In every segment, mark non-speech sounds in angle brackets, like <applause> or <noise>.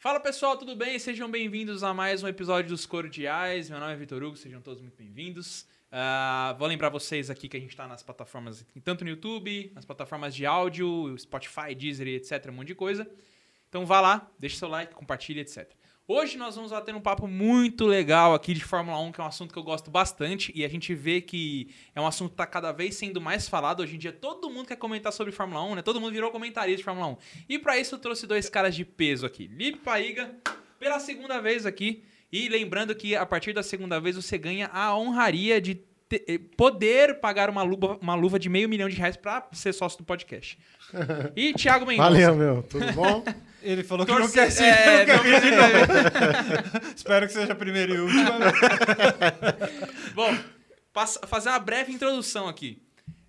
Fala pessoal, tudo bem? Sejam bem-vindos a mais um episódio dos Cordiais. Meu nome é Vitor Hugo, sejam todos muito bem-vindos. Uh, vou lembrar vocês aqui que a gente está nas plataformas, tanto no YouTube, nas plataformas de áudio, Spotify, Deezer, etc, um monte de coisa. Então vá lá, deixe seu like, compartilhe, etc. Hoje nós vamos bater um papo muito legal aqui de Fórmula 1, que é um assunto que eu gosto bastante e a gente vê que é um assunto que está cada vez sendo mais falado. Hoje em dia todo mundo quer comentar sobre Fórmula 1, né? Todo mundo virou comentarista de Fórmula 1. E para isso eu trouxe dois caras de peso aqui. Lipe Paiga, pela segunda vez aqui. E lembrando que a partir da segunda vez você ganha a honraria de eh, poder pagar uma luva, uma luva de meio milhão de reais para ser sócio do podcast. E Thiago Mendonça. Valeu, meu. Tudo bom? <laughs> Ele falou que Torce... não quer ser. É, <laughs> não quer ser <laughs> Espero que seja a primeira e última. Bom, fazer uma breve introdução aqui.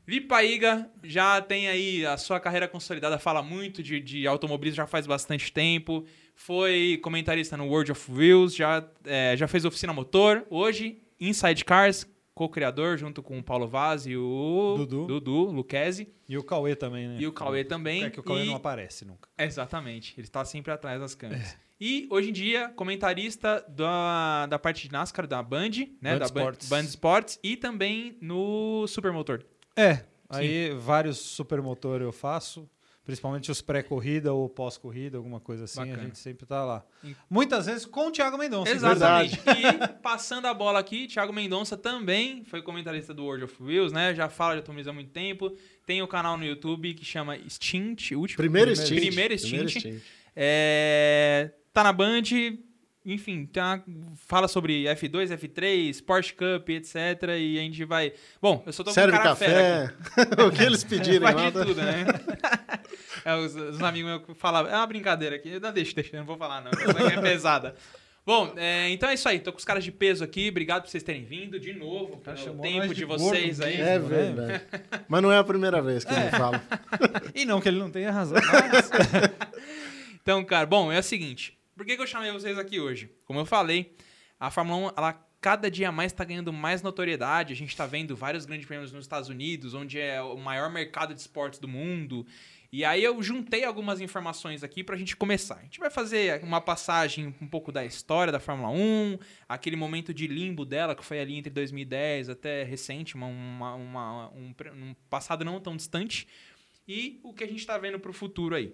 Vipaiga já tem aí a sua carreira consolidada, fala muito de, de automobilismo já faz bastante tempo. Foi comentarista no World of Wheels, já, é, já fez oficina motor. Hoje, Inside Cars, co-criador, junto com o Paulo Vaz e o Dudu, Dudu Luquezzi. E o Cauê também, né? E o Cauê também. É que o Cauê e... não aparece nunca. Exatamente, ele está sempre atrás das câmeras. É. E hoje em dia, comentarista da, da parte de NASCAR da Band, né? Band da Sports. Band Sports e também no Supermotor. É, aí Sim. vários Supermotor eu faço principalmente os pré-corrida ou pós-corrida, alguma coisa assim, Bacana. a gente sempre tá lá. Muitas vezes com o Thiago Mendonça. Exatamente. e passando a bola aqui, Thiago Mendonça também foi comentarista do World of Wheels, né? Já fala de automobilismo há muito tempo. Tem o um canal no YouTube que chama Stint, último. Primeiro Stint. Primeiro Stint. Primeiro Stint. É, tá na Band, enfim, tá, fala sobre F2, F3, Porsche Cup, etc. E a gente vai. Bom, eu só tô Serve com cara café, <laughs> o que eles pedirem. De tudo, né? <laughs> é, os, os, amigos meus falavam, é uma brincadeira aqui. Não, deixa, deixa, não vou falar, não. É pesada. Bom, é, então é isso aí. Tô com os caras de peso aqui. Obrigado por vocês terem vindo de novo. Pelo tempo de, de vocês aí. É verdade. Mas não é a primeira vez que é. ele fala. <laughs> e não que ele não tenha razão. Mas... <laughs> então, cara, bom, é o seguinte. Por que, que eu chamei vocês aqui hoje? Como eu falei, a Fórmula 1, ela cada dia mais está ganhando mais notoriedade. A gente está vendo vários grandes prêmios nos Estados Unidos, onde é o maior mercado de esportes do mundo. E aí eu juntei algumas informações aqui para a gente começar. A gente vai fazer uma passagem um pouco da história da Fórmula 1, aquele momento de limbo dela, que foi ali entre 2010 até recente, uma, uma, uma um, um passado não tão distante, e o que a gente está vendo para o futuro aí.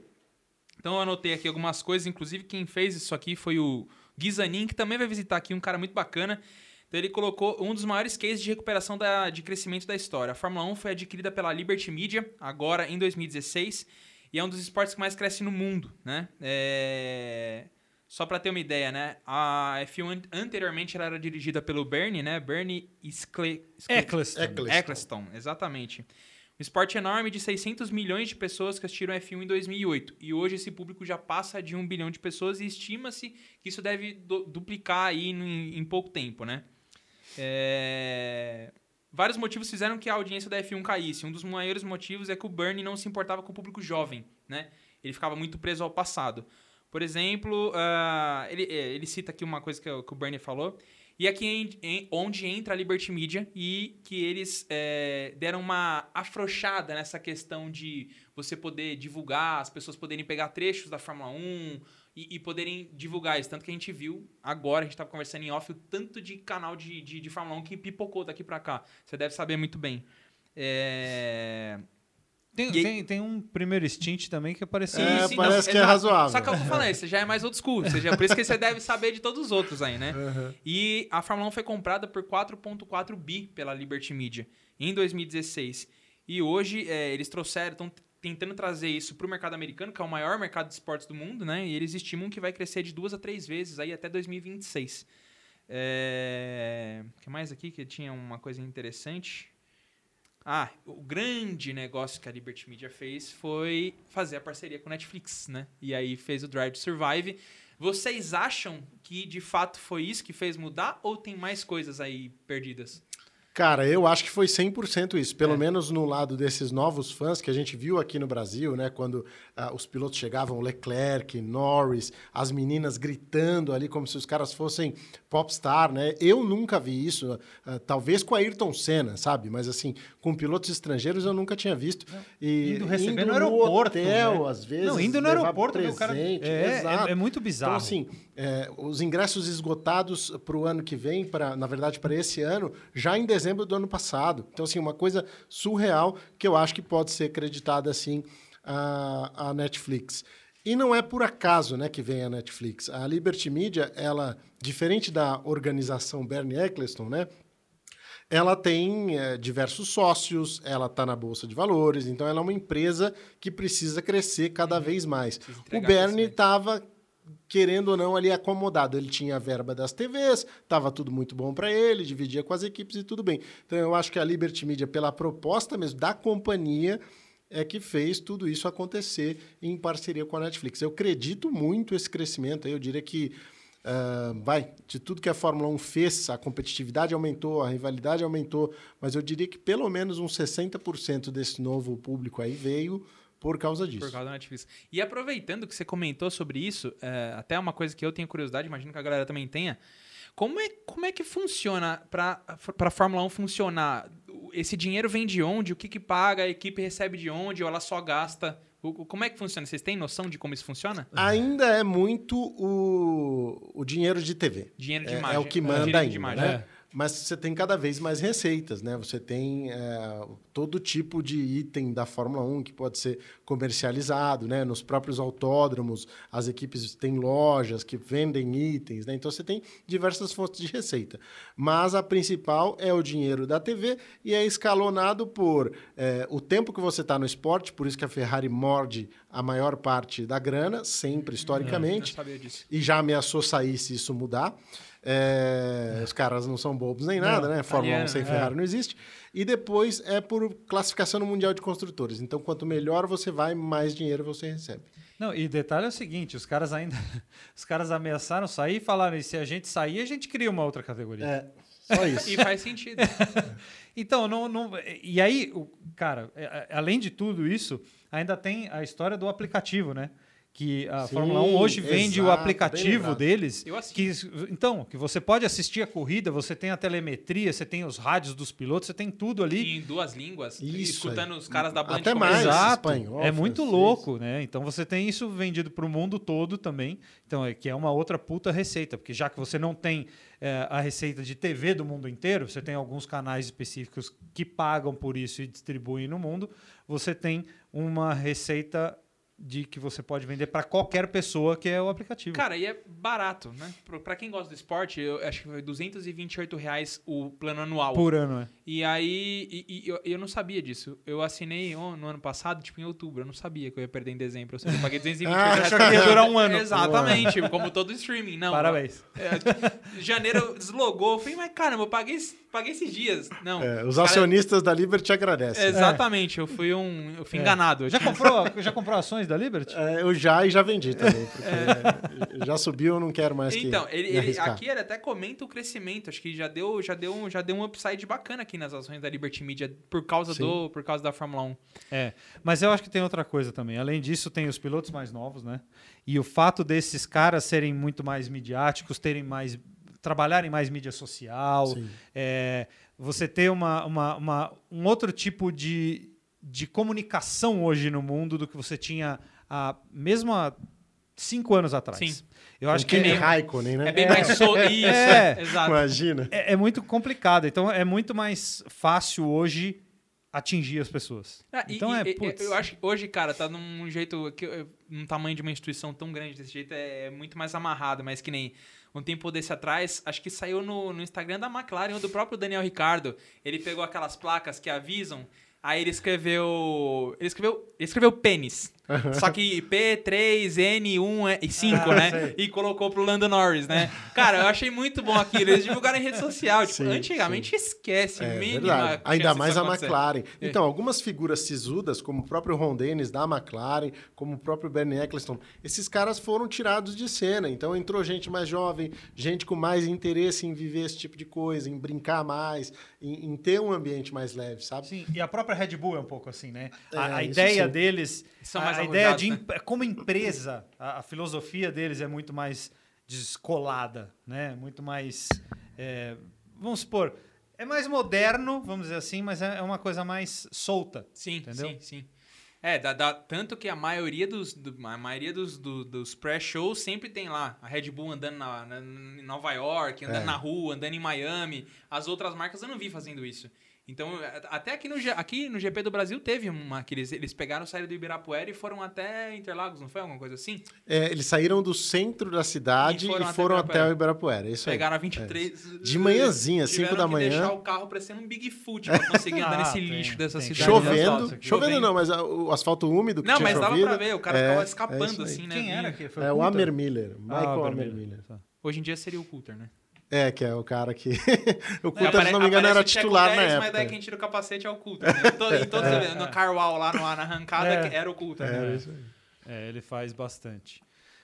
Então eu anotei aqui algumas coisas, inclusive quem fez isso aqui foi o Gizanin, que também vai visitar aqui, um cara muito bacana. Então ele colocou um dos maiores cases de recuperação da, de crescimento da história. A Fórmula 1 foi adquirida pela Liberty Media, agora em 2016, e é um dos esportes que mais cresce no mundo, né? É... Só para ter uma ideia, né? A F1 anteriormente ela era dirigida pelo Bernie, né? Bernie Skle... Eccleston. Eccleston. Eccleston, exatamente. Um esporte enorme de 600 milhões de pessoas que assistiram F1 em 2008. E hoje esse público já passa de um bilhão de pessoas e estima-se que isso deve duplicar aí em, em pouco tempo, né? É... Vários motivos fizeram que a audiência da F1 caísse. Um dos maiores motivos é que o Bernie não se importava com o público jovem, né? Ele ficava muito preso ao passado. Por exemplo, uh, ele, é, ele cita aqui uma coisa que, que o Bernie falou. E aqui é onde entra a Liberty Media e que eles é, deram uma afrouxada nessa questão de você poder divulgar, as pessoas poderem pegar trechos da Fórmula 1 e, e poderem divulgar isso. Tanto que a gente viu agora, a gente estava conversando em off, o tanto de canal de, de, de Fórmula 1 que pipocou daqui para cá. Você deve saber muito bem. É... Tem, e... tem, tem, um primeiro stint também que apareceu. É, sim, parece não, que é razoável. Só que eu falei, você já é mais old school. Seja, por isso que você deve saber de todos os outros aí, né? Uhum. E a Fórmula 1 foi comprada por 4,4 bi pela Liberty Media em 2016. E hoje é, eles trouxeram, estão tentando trazer isso para o mercado americano, que é o maior mercado de esportes do mundo, né? E eles estimam que vai crescer de duas a três vezes aí até 2026. É... O que mais aqui que tinha uma coisa interessante? Ah, o grande negócio que a Liberty Media fez foi fazer a parceria com a Netflix, né? E aí fez o Drive to Survive. Vocês acham que de fato foi isso que fez mudar ou tem mais coisas aí perdidas? Cara, eu acho que foi 100% isso. Pelo é. menos no lado desses novos fãs que a gente viu aqui no Brasil, né? Quando uh, os pilotos chegavam, Leclerc, Norris, as meninas gritando ali como se os caras fossem popstar, né? Eu nunca vi isso. Uh, talvez com a Ayrton Senna, sabe? Mas assim, com pilotos estrangeiros eu nunca tinha visto. E indo receber indo no aeroporto, hotel, né? às vezes. Não, indo no aeroporto, presente, o cara... É, é, é, muito bizarro. Então, assim, é, os ingressos esgotados para o ano que vem, para na verdade, para esse ano, já em dezembro do ano passado. Então, assim, uma coisa surreal que eu acho que pode ser acreditada, assim, à, à Netflix. E não é por acaso né, que vem a Netflix. A Liberty Media, ela, diferente da organização Bernie Eccleston, né, ela tem é, diversos sócios, ela está na Bolsa de Valores, então ela é uma empresa que precisa crescer cada uhum. vez mais. O Bernie estava querendo ou não, ali acomodado. Ele tinha a verba das TVs, estava tudo muito bom para ele, dividia com as equipes e tudo bem. Então, eu acho que a Liberty Media, pela proposta mesmo da companhia, é que fez tudo isso acontecer em parceria com a Netflix. Eu acredito muito esse crescimento. Eu diria que, uh, vai, de tudo que a Fórmula 1 fez, a competitividade aumentou, a rivalidade aumentou, mas eu diria que pelo menos uns 60% desse novo público aí veio por causa disso. Por causa da Netflix. E aproveitando que você comentou sobre isso, é, até uma coisa que eu tenho curiosidade, imagino que a galera também tenha. Como é, como é que funciona para a Fórmula 1 funcionar? Esse dinheiro vem de onde? O que, que paga? A equipe recebe de onde? Ou ela só gasta? Como é que funciona? Vocês têm noção de como isso funciona? Ainda é muito o, o dinheiro de TV. Dinheiro de é, imagem. É o que manda é, ainda, né? É mas você tem cada vez mais receitas, né? Você tem é, todo tipo de item da Fórmula 1 que pode ser comercializado, né? Nos próprios autódromos, as equipes têm lojas que vendem itens, né? Então você tem diversas fontes de receita. Mas a principal é o dinheiro da TV e é escalonado por é, o tempo que você está no esporte, por isso que a Ferrari morde a maior parte da grana, sempre historicamente. É, e já ameaçou sair se isso mudar. É, os caras não são bobos nem nada, não, né? Fórmula 1 sem é. Ferrari não existe. E depois é por classificação no Mundial de Construtores. Então, quanto melhor você vai, mais dinheiro você recebe. Não, e detalhe é o seguinte, os caras ainda <laughs> os caras ameaçaram sair e falaram, e se a gente sair, a gente cria uma outra categoria. É, só <laughs> isso. e faz sentido. <laughs> então, não, não, e aí, cara, é, é, além de tudo isso, ainda tem a história do aplicativo, né? Que a Sim, Fórmula 1 hoje vende exato, o aplicativo deles. Eu que, então, que você pode assistir a corrida, você tem a telemetria, você tem os rádios dos pilotos, você tem tudo ali. em duas línguas, isso, escutando é. os caras da Band. Até mais, Exato. Espanhol, é muito francês. louco, né? Então você tem isso vendido para o mundo todo também. Então, é que é uma outra puta receita, porque já que você não tem é, a receita de TV do mundo inteiro, você tem alguns canais específicos que pagam por isso e distribuem no mundo, você tem uma receita de que você pode vender para qualquer pessoa que é o aplicativo. Cara, e é barato, né? Para quem gosta do esporte, eu acho que foi 228 reais o plano anual. Por ano, é. E aí, e, e, eu, eu não sabia disso. Eu assinei no ano passado, tipo em outubro. Eu não sabia que eu ia perder em dezembro. Ou seja, eu paguei 228 <laughs> reais. Achou que ia durar um ano. Exatamente, como todo streaming. Não, Parabéns. É, janeiro <laughs> deslogou. Eu falei, mas caramba, eu paguei, paguei esses dias. Não. É, os acionistas cara... da Liberty agradecem. Exatamente, eu fui um. Eu fui é. enganado. Já comprou, <laughs> já comprou ações da Liberty? É, eu já e já vendi também. Porque <laughs> já subiu, eu não quero mais então, que. Ele, ele, aqui ele até comenta o crescimento. Acho que já deu, já deu, já deu um upside bacana aqui aqui nas ações da Liberty Media por causa, do, por causa da Fórmula 1. É, mas eu acho que tem outra coisa também. Além disso, tem os pilotos mais novos, né? E o fato desses caras serem muito mais midiáticos, terem mais trabalharem mais mídia social, é, você ter uma, uma, uma, um outro tipo de, de comunicação hoje no mundo do que você tinha há, mesmo há cinco anos atrás. Sim. Eu acho que é Raikkonen, né? É bem mais so... isso, é, é, exato. Imagina. É, é, muito complicado. Então é muito mais fácil hoje atingir as pessoas. Ah, então e, é, putz. eu acho que hoje, cara, tá num jeito que num tamanho de uma instituição tão grande desse jeito é muito mais amarrado, mas que nem um tempo desse atrás, acho que saiu no, no Instagram da McLaren ou do próprio Daniel Ricardo. Ele pegou aquelas placas que avisam Aí ele escreveu. Ele escreveu. Ele escreveu pênis. Só que P3N1 e 5, Ah, né? sei. E colocou pro Lando Norris, né? Cara, eu achei muito bom aquilo. Eles divulgaram em rede social. Tipo, Sim, antigamente esquece. É mínima. Ainda mais a acontecer. McLaren. É. Então, algumas figuras sisudas, como o próprio Ron Dennis da McLaren, como o próprio Bernie Eccleston, esses caras foram tirados de cena. Então, entrou gente mais jovem, gente com mais interesse em viver esse tipo de coisa, em brincar mais, em, em ter um ambiente mais leve, sabe? Sim, e a própria Red Bull é um pouco assim, né? A, É, a ideia sim. deles, São a, mais a ideia de né? como empresa, a, a filosofia deles é muito mais descolada, né? Muito mais, é, vamos supor, é mais moderno, vamos dizer assim, mas é é uma coisa mais solta. Sim, Entendeu? sim, sim. É, dá, dá- tanto que a maioria dos, do- a maioria dos, do- dos pré-shows sempre tem lá a Red Bull andando na, na- em Nova York, andando É. na rua, andando em Miami. As outras marcas eu não vi fazendo isso. Então, é, até aqui no, aqui no GP do Brasil teve uma que eles, eles pegaram, saíram do Ibirapuera e foram até Interlagos, não foi alguma coisa assim? É, eles saíram do centro da cidade E e foram foram, até até o Ibirapuera. Isso aí. Pegaram a 23. De manhãzinha, tiveram cinco da que manhã. deixar o carro parecendo um Bigfoot pra conseguir andar <laughs> Ah, nesse tem, lixo dessa tem. cidade. de Chovendo, asfalto. chovendo não, mas o asfalto úmido que Não, tinha mas dava chovido, pra ver, o cara é, ficava é escapando isso aí. assim, né? Quem era que foi É o? Amer Miller, Ah, Michael o Amer Amer Miller. Hoje em dia seria o Coulter, né? É, que é o cara que. <laughs> o É, apare- se não me engano, era titular na Pérez, época. Mas daí quem tira o capacete é o Coulter. Né? Em to- em todos <laughs> os eventos, no Carwall lá no, na arrancada É. era o Coulter. né? É, isso aí. É, ele faz bastante.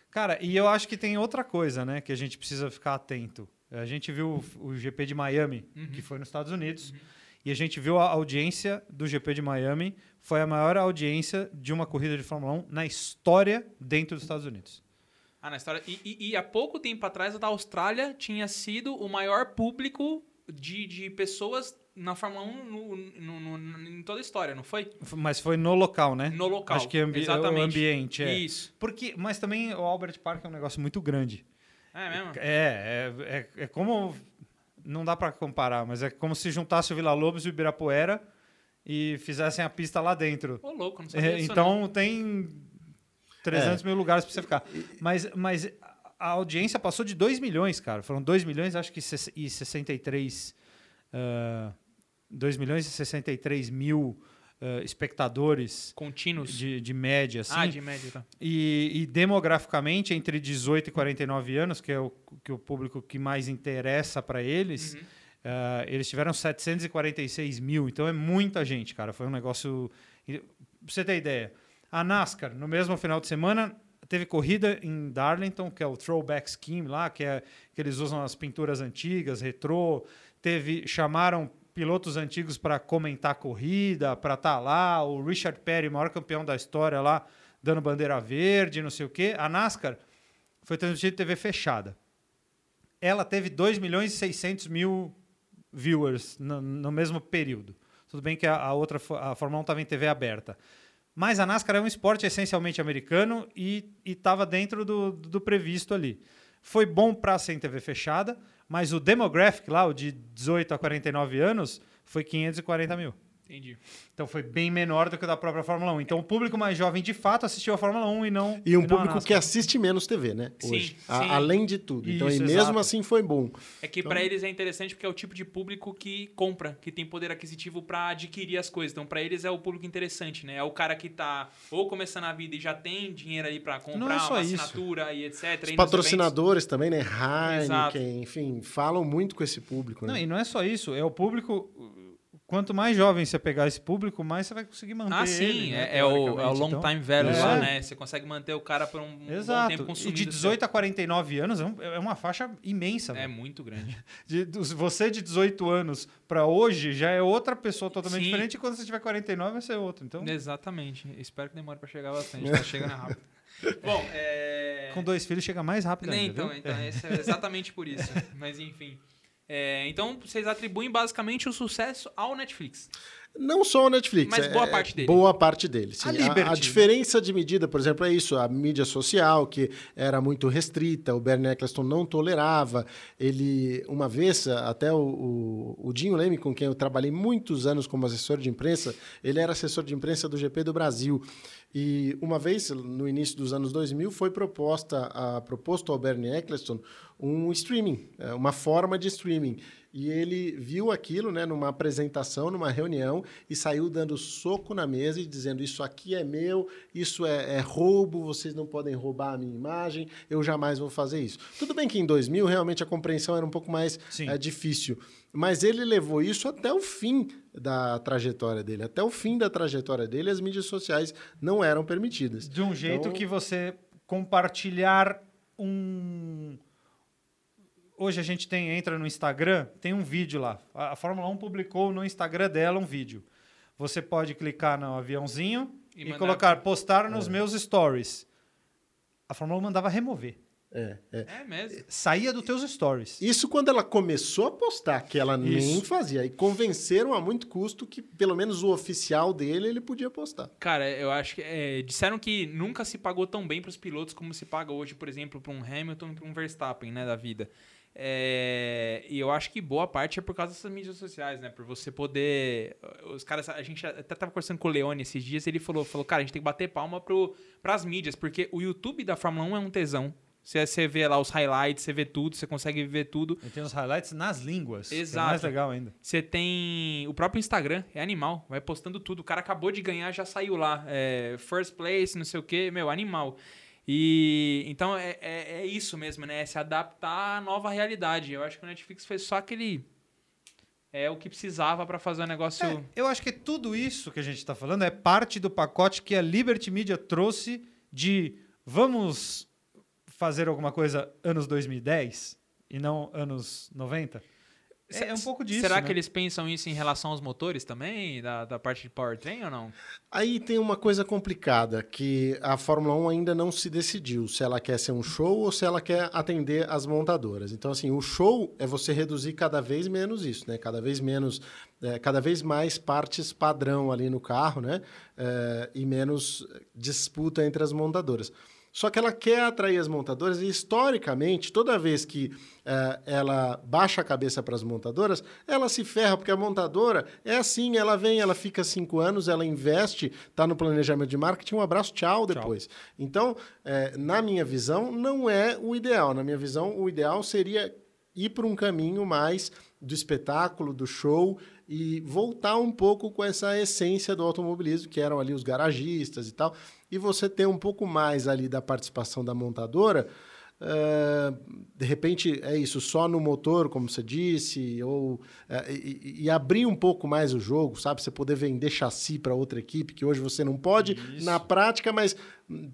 Cara, e eu acho que tem outra coisa, né, que a gente precisa ficar atento. A gente viu o, o GP de Miami, que foi nos Estados Unidos, e a gente viu a audiência do GP de Miami, foi a maior audiência de uma corrida de Fórmula 1 na história dentro dos Estados Unidos. Ah, na história. E, e- e há pouco tempo atrás, a da Austrália tinha sido o maior público de, de pessoas na Fórmula 1 no, no- no- em toda a história, não foi? Mas foi no local, né? No local. Acho que ambi Exatamente. o ambiente, é. Isso. Porque, mas também o Albert Park é um negócio muito grande. É mesmo? É, é, é, é como. Não dá pra comparar, mas é como se juntasse o Vila Lobos e o Ibirapuera e fizessem a pista lá dentro. Ô, louco, não sabia É, disso, não. então tem 300 mil lugares pra você ficar. Mas, mas a audiência passou de 2 milhões, cara. Foram 2 milhões, acho que e 63. ah, 2 milhões e 63 mil ah, espectadores Contínuos. de, de média, assim. Ah, de média, tá. E, e demograficamente, entre 18 e 49 anos, que é o, que é o público que mais interessa para eles, Uhum. ah, eles tiveram 746 mil. Então é muita gente, cara. Foi um negócio. Pra você ter ideia, a NASCAR, no mesmo final de semana, teve corrida em Darlington, que é o Throwback Scheme lá, que é que eles usam as pinturas antigas, retrô. Teve, chamaram pilotos antigos para comentar a corrida, para estar lá. O Richard Petty, maior campeão da história lá, dando bandeira verde, não sei o quê. A NASCAR foi transmitida em TV fechada. Ela teve 2 milhões e 600 mil viewers no, no mesmo período. Tudo bem que a, a outra, a Fórmula 1 estava em TV aberta. Mas a NASCAR é um esporte essencialmente americano e estava dentro do, do previsto ali. Foi bom para ser em TV fechada, mas o demographic lá, o de 18 a 49 anos, foi 540 mil. Entendi. Então foi bem menor do que o da própria Fórmula 1. Então o público mais jovem de fato assistiu a Fórmula 1 e não. E um não público que assiste menos TV, né? Sim, Hoje. A- sim. além de tudo. Então, Isso, e mesmo exato. assim foi bom. É que pra eles é interessante porque é o tipo de público que compra, que tem poder aquisitivo pra adquirir as coisas. Então, pra eles é o público interessante, né? É o cara que tá ou começando a vida e já tem dinheiro aí pra comprar Não é só uma isso. assinatura e etc. Os patrocinadores também, né? Exato. Heineken, enfim, falam muito com esse público, né? Não, e não é só isso, é o público. Quanto mais jovem você pegar esse público, mais você vai conseguir manter Ah, sim, ele, né, é, é o, é o long Então, time value É. lá, né? Você consegue manter o cara por um, um bom Exato. tempo E consumindo. de 18 a 49 anos é um- é uma faixa imensa. É velho. muito grande. <laughs> De- você de 18 anos para hoje já é outra pessoa totalmente Sim. diferente e quando você tiver 49 vai ser outra. Então, Exatamente. Espero que demore pra chegar bastante. Tá chegando rápido. <laughs> Bom, é... com dois filhos chega mais rápido Nem, ainda. então, viu? então é exatamente por isso. <laughs> Mas enfim. É, então, vocês atribuem basicamente o sucesso ao Netflix. Não só o Netflix. Mas é- boa é parte dele. Boa parte dele. sim. A Liberty, a, né? diferença de medida, por exemplo, é isso. A mídia social, que era muito restrita, o Bernie Eccleston não tolerava. Ele, uma vez, até o, o, o Dinho Leme, com quem eu trabalhei muitos anos como assessor de imprensa, ele era assessor de imprensa do GP do Brasil. E uma vez, no início dos anos 2000, foi proposta a, proposto ao Bernie Eccleston um streaming, é, uma forma de streaming. E ele viu aquilo né, numa apresentação, numa reunião, e saiu dando soco na mesa e dizendo: Isso aqui é meu, isso é, é roubo, vocês não podem roubar a minha imagem, eu jamais vou fazer isso. Tudo bem que em 2000 realmente a compreensão era um pouco mais é, difícil, mas ele levou isso até o fim da trajetória dele. Até o fim da trajetória dele, as mídias sociais não eram permitidas. De um jeito então... que você compartilhar um hoje a gente tem entra no Instagram, tem um vídeo lá. A, a Fórmula 1 publicou no Instagram dela um vídeo. Você pode clicar no aviãozinho e, e colocar postar nos é. meus stories. A Fórmula 1 mandava remover. É, é. é mesmo. Saía dos teus stories. Isso quando ela começou a postar, que ela Isso. nem fazia. E convenceram a muito custo que, pelo menos o oficial dele, ele podia postar. Cara, eu acho que. É, disseram que nunca se pagou tão bem para os pilotos como se paga hoje, por exemplo, para um Hamilton e para um Verstappen, né, da vida. É, e eu acho que boa parte é por causa dessas mídias sociais, né? Por você poder. Os caras. A gente até tava conversando com o Leone esses dias ele falou: falou cara, a gente tem que bater palma para as mídias, porque o YouTube da Fórmula 1 é um tesão. Você, você vê lá os highlights, você vê tudo, você consegue ver tudo. E tem os highlights nas línguas. Exato. É mais legal ainda. Você tem o próprio Instagram, é animal, vai postando tudo. O cara acabou de ganhar, já saiu lá. É, first place, não sei o quê, meu, animal. E então é, é, é, isso mesmo, né? É se adaptar à nova realidade. Eu acho que o Netflix fez só aquele. É o que precisava para fazer o negócio. É, eu acho que tudo isso que a gente está falando é parte do pacote que a Liberty Media trouxe de vamos fazer alguma coisa anos 2010 e não anos 90? É, é, um pouco disso. Será né? que eles pensam isso em relação aos motores também, da, da parte de powertrain ou não? Aí tem uma coisa complicada, que a Fórmula 1 ainda não se decidiu se ela quer ser um show ou se ela quer atender as montadoras. Então, assim, o show é você reduzir cada vez menos isso, né? Cada vez menos, é, cada vez mais partes padrão ali no carro, né? É, e menos disputa entre as montadoras. Só que ela quer atrair as montadoras e, historicamente, toda vez que uh, ela baixa a cabeça para as montadoras, ela se ferra, porque a montadora é assim: ela vem, ela fica cinco anos, ela investe, está no planejamento de marketing, um abraço, tchau depois. Tchau. Então, uh, na minha visão, não é o ideal. Na minha visão, o ideal seria ir por um caminho mais do espetáculo, do show e voltar um pouco com essa essência do automobilismo, que eram ali os garagistas e tal e você ter um pouco mais ali da participação da montadora, uh, de repente é isso, só no motor, como você disse, ou uh, e, e, abrir um pouco mais o jogo, sabe? Você poder vender chassi para outra equipe, que hoje você não pode isso. na prática, mas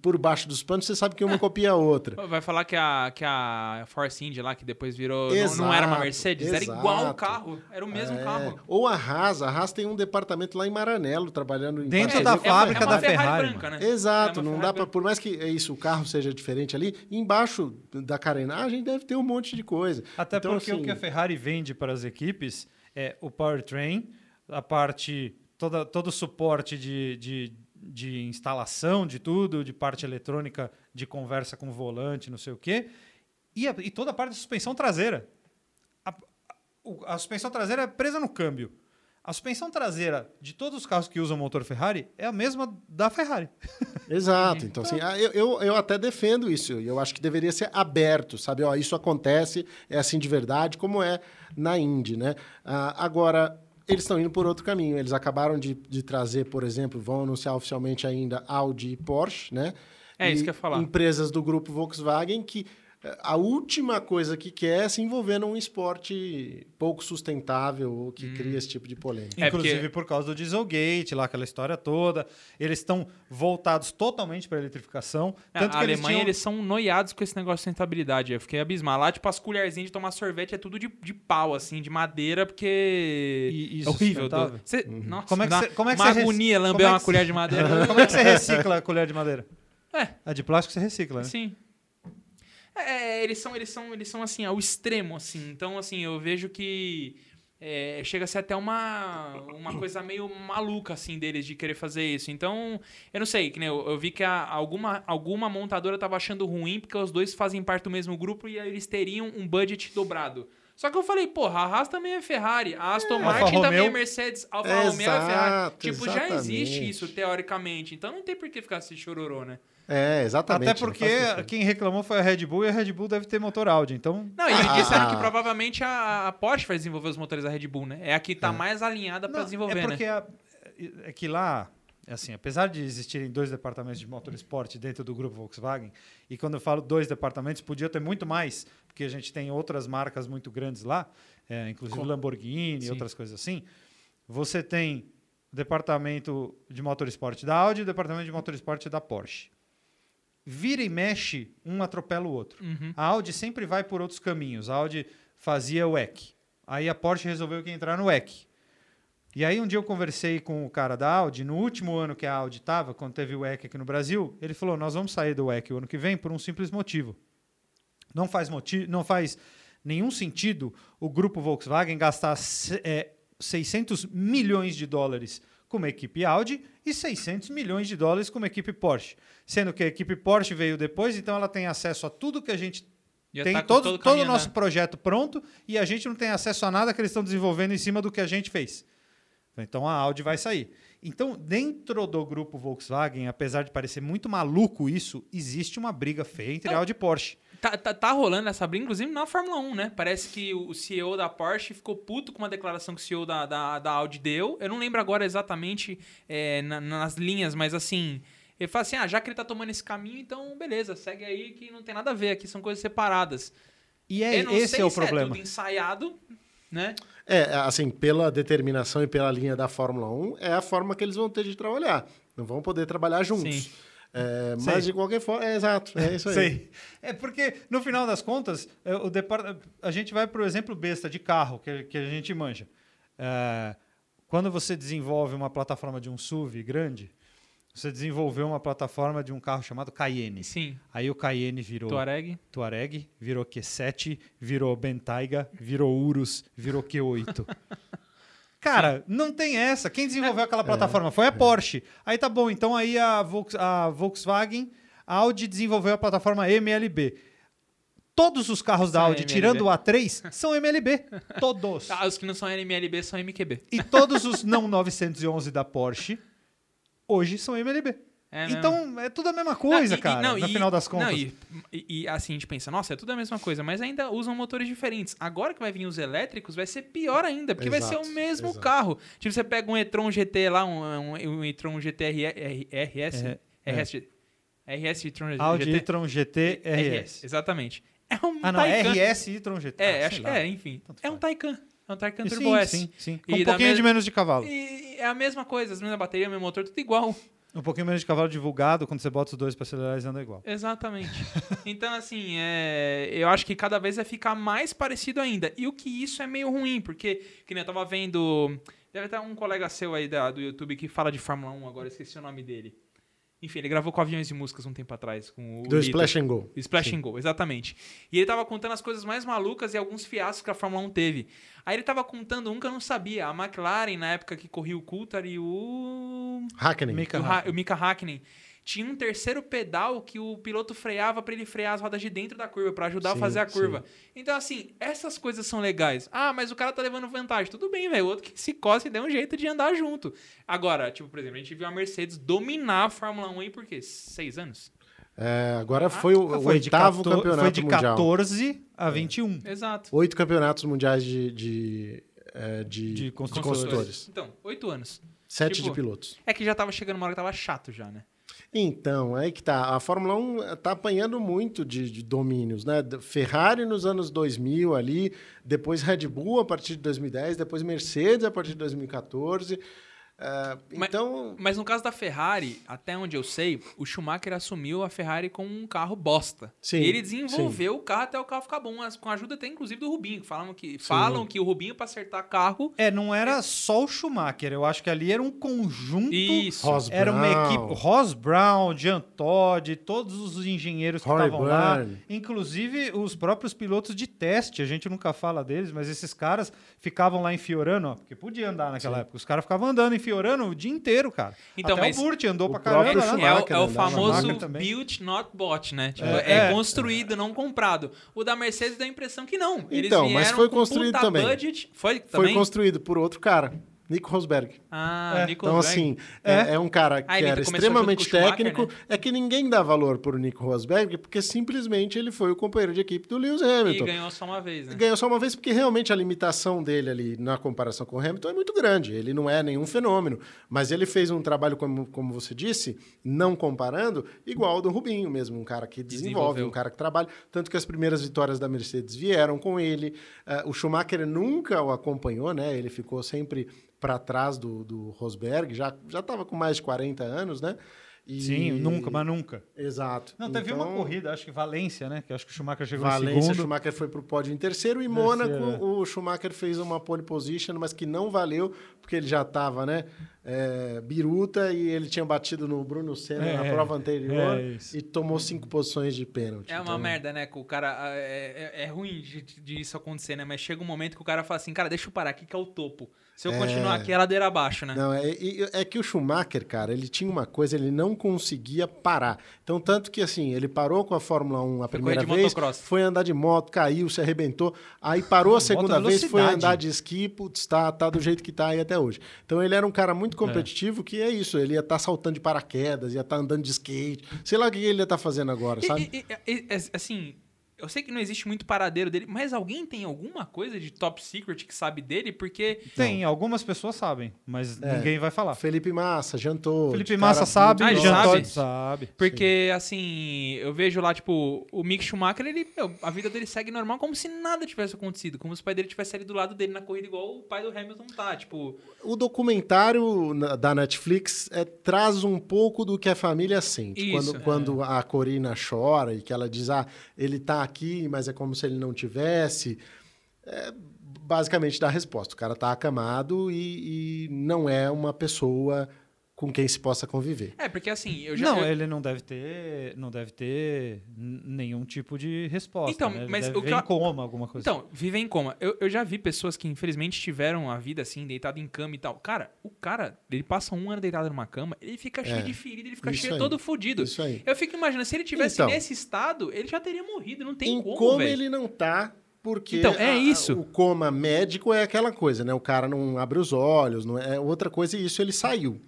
por baixo dos panos, você sabe que uma copia a outra. <laughs> Vai falar que a, que a Force India lá, que depois virou. Exato, não, não, era uma Mercedes, exato. era igual o carro. Era o mesmo é. carro. Ou a Haas. A Haas tem um departamento lá em Maranello, trabalhando em Dentro da fábrica é, é da Ferrari. Ferrari branca, né? Exato. É não dá para Por mais que é isso, o carro seja diferente ali, embaixo da carenagem deve ter um monte de coisa. Até então, porque assim, o que a Ferrari vende para as equipes é o powertrain, a parte. Toda, todo o suporte de, de de instalação de tudo, de parte eletrônica, de conversa com o volante, não sei o quê, e, a, e toda a parte da suspensão traseira. A, a, a, suspensão traseira é presa no câmbio. A suspensão traseira de todos os carros que usam motor Ferrari é a mesma da Ferrari. <laughs> Exato. Então, assim, ah, eu, eu, eu até defendo isso. Eu acho que deveria ser aberto, sabe? Ó, isso acontece, é assim de verdade, como é na Indy, né? Ah, agora, eles estão indo por outro caminho. Eles acabaram de, de trazer, por exemplo, vão anunciar oficialmente ainda Audi e Porsche, né? É e isso que eu ia falar. Empresas do grupo Volkswagen que a última coisa que quer é se envolver num esporte pouco sustentável ou que hum. cria esse tipo de polêmica. É Inclusive porque... por causa do Dieselgate, lá aquela história toda. Eles estão voltados totalmente para a eletrificação. É, tanto a que Alemanha, eles, tinham... eles, são noiados com esse negócio de sustentabilidade. Eu fiquei abismado. Lá, tipo, as colherzinhas de tomar sorvete é tudo de, de pau, assim, de madeira, porque e, é horrível. Você... Uhum. Nossa, como é que você, como é que uma agonia lamber uma colher de madeira. <laughs> como é que você recicla a colher de madeira? É. A de plástico você recicla, né? Sim. É, eles são, eles são, eles são assim, ao extremo, assim. Então, assim, eu vejo que é, chega a ser até uma, uma coisa meio maluca, assim, deles de querer fazer isso. Então, eu não sei, que eu, eu vi que a, alguma, alguma montadora tava achando ruim porque os dois fazem parte do mesmo grupo e eles teriam um budget dobrado. Só que eu falei, porra, a Haas também é Ferrari, a Aston é, Martin Alfa também Romeo. é Mercedes, Alfa Romeo é Ferrari. Tipo, exatamente. já existe isso, teoricamente. Então não tem por que ficar se chororô, né? É, exatamente. Até porque quem reclamou foi a Red Bull e a Red Bull deve ter motor Audi, então... Não, e Ah, disseram que provavelmente a, a Porsche vai desenvolver os motores da Red Bull, né? É a que tá mais alinhada pra Não, desenvolver, é porque né? a- é que lá, assim, apesar de existirem dois departamentos de motorsport dentro do grupo Volkswagen, e quando eu falo dois departamentos, podia ter muito mais, porque a gente tem outras marcas muito grandes lá, é, inclusive Lamborghini e Sim. outras coisas assim. Você tem o departamento de motorsport da Audi e o departamento de motorsport da Porsche. Vira e mexe, um atropela o outro. Uhum. A Audi sempre vai por outros caminhos. A Audi fazia o EC. Aí a Porsche resolveu que entrar no EC. E aí um dia eu conversei com o cara da Audi, no último ano que a Audi estava, quando teve o EC aqui no Brasil, ele falou, nós vamos sair do EC o ano que vem por um simples motivo. Não faz, moti não faz nenhum sentido o grupo Volkswagen gastar é, 600 milhões de dólares com uma equipe Audi e 600 milhões de dólares com uma equipe Porsche. Sendo que a equipe Porsche veio depois, então ela tem acesso a tudo que a gente Já tem tá todo, todo o nosso andando. projeto pronto e a gente não tem acesso a nada que eles estão desenvolvendo em cima do que a gente fez. Então a Audi vai sair. Então, dentro do grupo Volkswagen, apesar de parecer muito maluco isso, existe uma briga feia entre Não. Audi e Porsche. Tá, tá, tá rolando essa briga, inclusive na Fórmula 1, né? Parece que o CEO da Porsche ficou puto com uma declaração que o CEO da, da, da Audi deu. Eu não lembro agora exatamente é, na- nas linhas, mas assim. Ele fala assim: ah, já que ele tá tomando esse caminho, então beleza, segue aí que não tem nada a ver, aqui são coisas separadas. E é, esse é o se problema. tudo ensaiado, né? É, assim, pela determinação e pela linha da Fórmula 1, é a forma que eles vão ter de trabalhar. Não vão poder trabalhar juntos. Sim. É, Sei. mas de qualquer forma, é exato, é isso aí. Sei. É porque, no final das contas, é, o depart... a gente vai para o exemplo besta de carro, que, que a gente manja. É, quando você desenvolve uma plataforma de um SUV grande, você desenvolveu uma plataforma de um carro chamado Cayenne. Sim. Aí o Cayenne virou Tuareg. Tuareg, virou Q7, virou Bentayga, virou Urus, virou Q8. <laughs> Cara, não tem essa. Quem desenvolveu aquela plataforma foi a Porsche. Aí tá bom, então aí a, Volks- a Volkswagen, a Audi desenvolveu a plataforma MLB. Todos os carros da Audi, MLB. tirando o A3, são MLB. <laughs> Todos. Ah, os que não são MLB são MQB. E todos os não 911 da Porsche hoje são MLB. É então é tudo a mesma coisa, Não, e- cara, não, no e- final das contas. Não, e, e- assim, a gente pensa, nossa, é tudo a mesma coisa, mas ainda usam motores diferentes. Agora que vai vir os elétricos, vai ser pior ainda, porque vai ser Exato, o mesmo exato. carro. Tipo, você pega um e-tron GT lá, um, um, um e-tron GT RS, É, RS, RS e-tron Audi GT, e-tron GT RS. exatamente. É um Ah, não, Taycan. RS e-tron GT. É, Ah, acho que é, enfim. Tanto É um. Taycan. É um Taycan E Turbo sim, S. Sim, sim. E Com um pouquinho de menos de cavalo. E é a mesma coisa, as mesmas baterias, mesmo motor, tudo igual. Um pouquinho menos de cavalo divulgado, quando você bota os dois pra acelerar, eles andam igual. Exatamente. <laughs> então, assim, é, eu acho que cada vez vai ficar mais parecido ainda. E o que isso é meio ruim, porque, que nem eu tava vendo. Deve ter um colega seu aí da- do YouTube que fala de Fórmula 1 agora, esqueci o nome dele. Enfim, ele gravou com aviões e músicas um tempo atrás, com o. Do Lito. Splash and Go. Splash Sim. and Go, exatamente. E ele tava contando as coisas mais malucas e alguns fiascos que a Fórmula 1 teve. Aí ele tava contando um que eu não sabia. A McLaren, na época que corria o Coulthard e o Hackney. Mika o, Ha- Hakkinen. o Mika Hakkinen tinha um terceiro pedal que o piloto freava para ele frear as rodas de dentro da curva, para ajudar Sim, a fazer a sim. curva. Então, assim, essas coisas são legais. Ah, mas o cara tá levando vantagem. Tudo bem, velho. O outro que se coça e dá um jeito de andar junto. Agora, tipo, por exemplo, a gente viu a Mercedes dominar a Fórmula 1 aí por quê? Seis anos? É, agora foi o, o Foi de oitavo 14 campeonato Foi de mundial. 14 a 21. Exato. Oito campeonatos mundiais de, de, é, de, De de construtores. construtores. Então, oito anos. Sete Tipo, de pilotos. É que já tava chegando uma hora que tava chato já, né? Então, aí que tá. A Fórmula 1 tá apanhando muito de, de domínios, né? Ferrari nos anos 2000 ali, depois Red Bull a partir de 2010, depois Mercedes a partir de 2014. É, Mas- então, Mas no caso da Ferrari, até onde eu sei, o Schumacher assumiu a Ferrari com um carro bosta. Sim, ele desenvolveu o carro até o carro ficar bom, mas com a ajuda até inclusive do Rubinho, que falam que, falam que o Rubinho para acertar carro. É, não era só o Schumacher. Eu acho que ali era um conjunto. Isso. Ross Era uma Brown. equipe. Ross Brown, Jean Todt, todos os engenheiros que estavam lá. Inclusive os próprios pilotos de teste. A gente nunca fala deles, mas esses caras ficavam lá em Fiorano, ó, porque podia andar naquela época. Os caras ficavam andando em Fiorano o dia inteiro, cara. Então, Até mas o Burt andou o pra caramba. É, né? é o, é o andava. famoso built not bought, né? Tipo, É, é, é. construído, não comprado. O da Mercedes dá a impressão que não. Eles Então, mas foi construído também. Budget. Foi foi também? construído por outro cara. Nico Rosberg. Ah, É. Nico Então, Rosberg. assim, é, é um cara que Ah, era extremamente o técnico. né? É que ninguém dá valor pro Nico Rosberg, porque simplesmente ele foi o companheiro de equipe do Lewis E Hamilton. ganhou só uma vez, né? Ganhou só uma vez porque realmente a limitação dele ali na comparação com o Hamilton é muito grande. Ele não é nenhum fenômeno. Mas ele fez um trabalho, como, como você disse, não comparando, igual ao do Rubinho mesmo. Um cara que desenvolve, um cara que trabalha. Tanto que as primeiras vitórias da Mercedes vieram com ele. Ah, o Schumacher nunca o acompanhou, né? Ele ficou sempre para trás do, do Rosberg. Já já estava com mais de 40 anos, né? E- Sim, nunca, mas nunca. Exato. Não, teve Então, uma corrida, acho que Valência, né? Que acho que o Schumacher chegou em Valência, segundo. Schumacher foi para o pódio em terceiro. E Mônaco, é. o Schumacher fez uma pole position, mas que não valeu, porque ele já estava, né? é, biruta e ele tinha batido no Bruno Senna É, na prova anterior é e tomou cinco posições de pênalti. É uma Então, merda, né? Que o cara. É, é- é ruim de, de isso acontecer, né? Mas chega um momento que o cara fala assim, cara, deixa eu parar aqui que é o topo. Se eu É. continuar aqui, é ladeira abaixo, né? Não, é, é que o Schumacher, cara, ele tinha uma coisa, ele não conseguia parar. Então, tanto que, assim, ele parou com a Fórmula 1 a Foi primeira vez, motocross. foi andar de moto, caiu, se arrebentou, aí parou a segunda Moto vez, foi andar de esqui, putz, tá, tá do jeito que tá aí até hoje. Então, ele era um cara muito competitivo, que é isso, ele ia estar saltando de paraquedas, ia estar andando de skate, sei lá o que ele ia estar fazendo agora, sabe? E- e- e- e- assim, eu sei que não existe muito paradeiro dele, mas alguém tem alguma coisa de top secret que sabe dele? Porque. Tem, algumas pessoas sabem, mas É. ninguém vai falar. Felipe Massa, jantou. Felipe Massa sabe, Ah, Jean sabe? Sabe. Porque, assim, eu vejo lá, tipo, o Mick Schumacher, ele, meu, a vida dele segue normal como se nada tivesse acontecido. Como se o pai dele tivesse ali do lado dele na corrida, igual o pai do Hamilton tá. Tipo, O documentário da Netflix é, traz um pouco do que a família sente. Isso. Quando, quando a Corina chora e que ela diz, ah, ele tá aqui, mas é como se ele não tivesse. É, basicamente dá a resposta. O cara tá acamado e, e não é uma pessoa com quem se possa conviver. é, porque assim, eu já. Não, eu- ele não deve ter, não deve ter nenhum tipo de resposta. Então, né? Ele mas deve o que eu- em coma, alguma coisa. Então, viver em coma. Eu, eu já vi pessoas que infelizmente tiveram a vida assim, deitado em cama e tal. Cara, o cara, ele passa um ano deitado numa cama, ele fica cheio É, de ferida, ele fica isso cheio aí. todo fudido. Isso aí. Eu fico imaginando, se ele tivesse Então. nesse estado, ele já teria morrido, não tem em como, coma velho. ele não tá, porque Então, é a- a- isso. o coma médico é aquela coisa, né? O cara não abre os olhos, não é outra coisa, e isso ele saiu.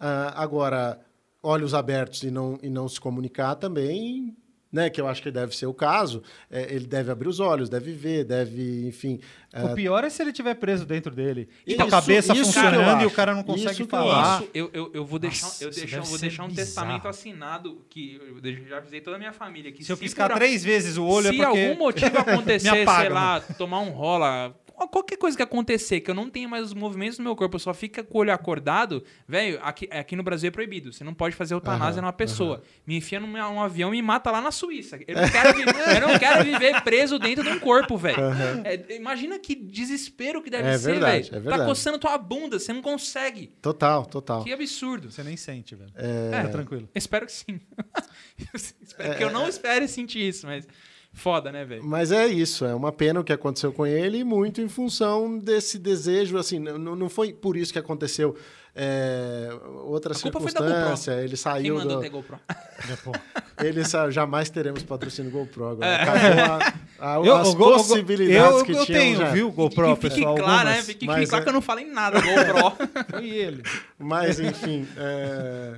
Ah, agora, olhos abertos e não, e não se comunicar também, né? Que eu acho que deve ser o caso. é, ele deve abrir os olhos, deve ver, deve, enfim. o pior é se ele estiver preso dentro dele. Isso- com a cabeça isso funcionando e o cara não Isso consegue falar. Isso, eu, eu, eu vou deixar, Nossa, eu isso deixar, vou deixar um bizarro. testamento assinado que eu já avisei toda a minha família que Se eu piscar por três vezes o olho se é porque... algum motivo <laughs> acontecer, apaga, sei lá, tomar um rola, qualquer coisa que acontecer, que eu não tenha mais os movimentos no meu corpo, eu só fica com o olho acordado, velho, aqui, aqui no Brasil é proibido. Você não pode fazer eutanásia Aham, numa pessoa. Me enfia num, num avião e me mata lá na Suíça. Eu não quero, vi- <laughs> eu não quero viver preso dentro de um corpo, velho. É, imagina que desespero que deve É ser, velho. é Tá coçando tua bunda, você não consegue. Total, total. Que absurdo. Você nem sente, velho. É, Fica tranquilo. Espero que sim. <laughs> espero É, que eu não espere sentir isso, mas foda, né, velho? Mas é isso, é uma pena o que aconteceu com ele, muito em função desse desejo, assim, não, não foi por isso que aconteceu é, outra A culpa foi da GoPro. circunstância, ele Quem saiu mandou do, ter GoPro? <laughs> ele sa- jamais teremos patrocínio GoPro agora, acabou a, a, Eu- as o Go- possibilidades eu, que eu tinham tenho, já. viu, GoPro, que fique pessoal, claro, né? Fique Mas claro é- que eu não falei nada, GoPro. <laughs> Foi ele. Mas, enfim, é,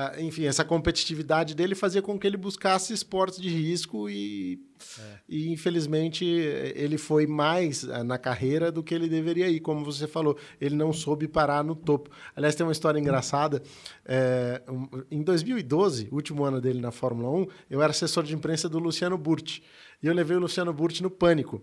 ah, enfim, essa competitividade dele fazia com que ele buscasse esportes de risco e, e infelizmente, ele foi mais ah, na carreira do que ele deveria ir, como você falou. Ele não soube parar no topo. Aliás, tem uma história engraçada. É, um, em 2012, último ano dele na Fórmula 1, eu era assessor de imprensa do Luciano Burti. E eu levei o Luciano Burti no Pânico.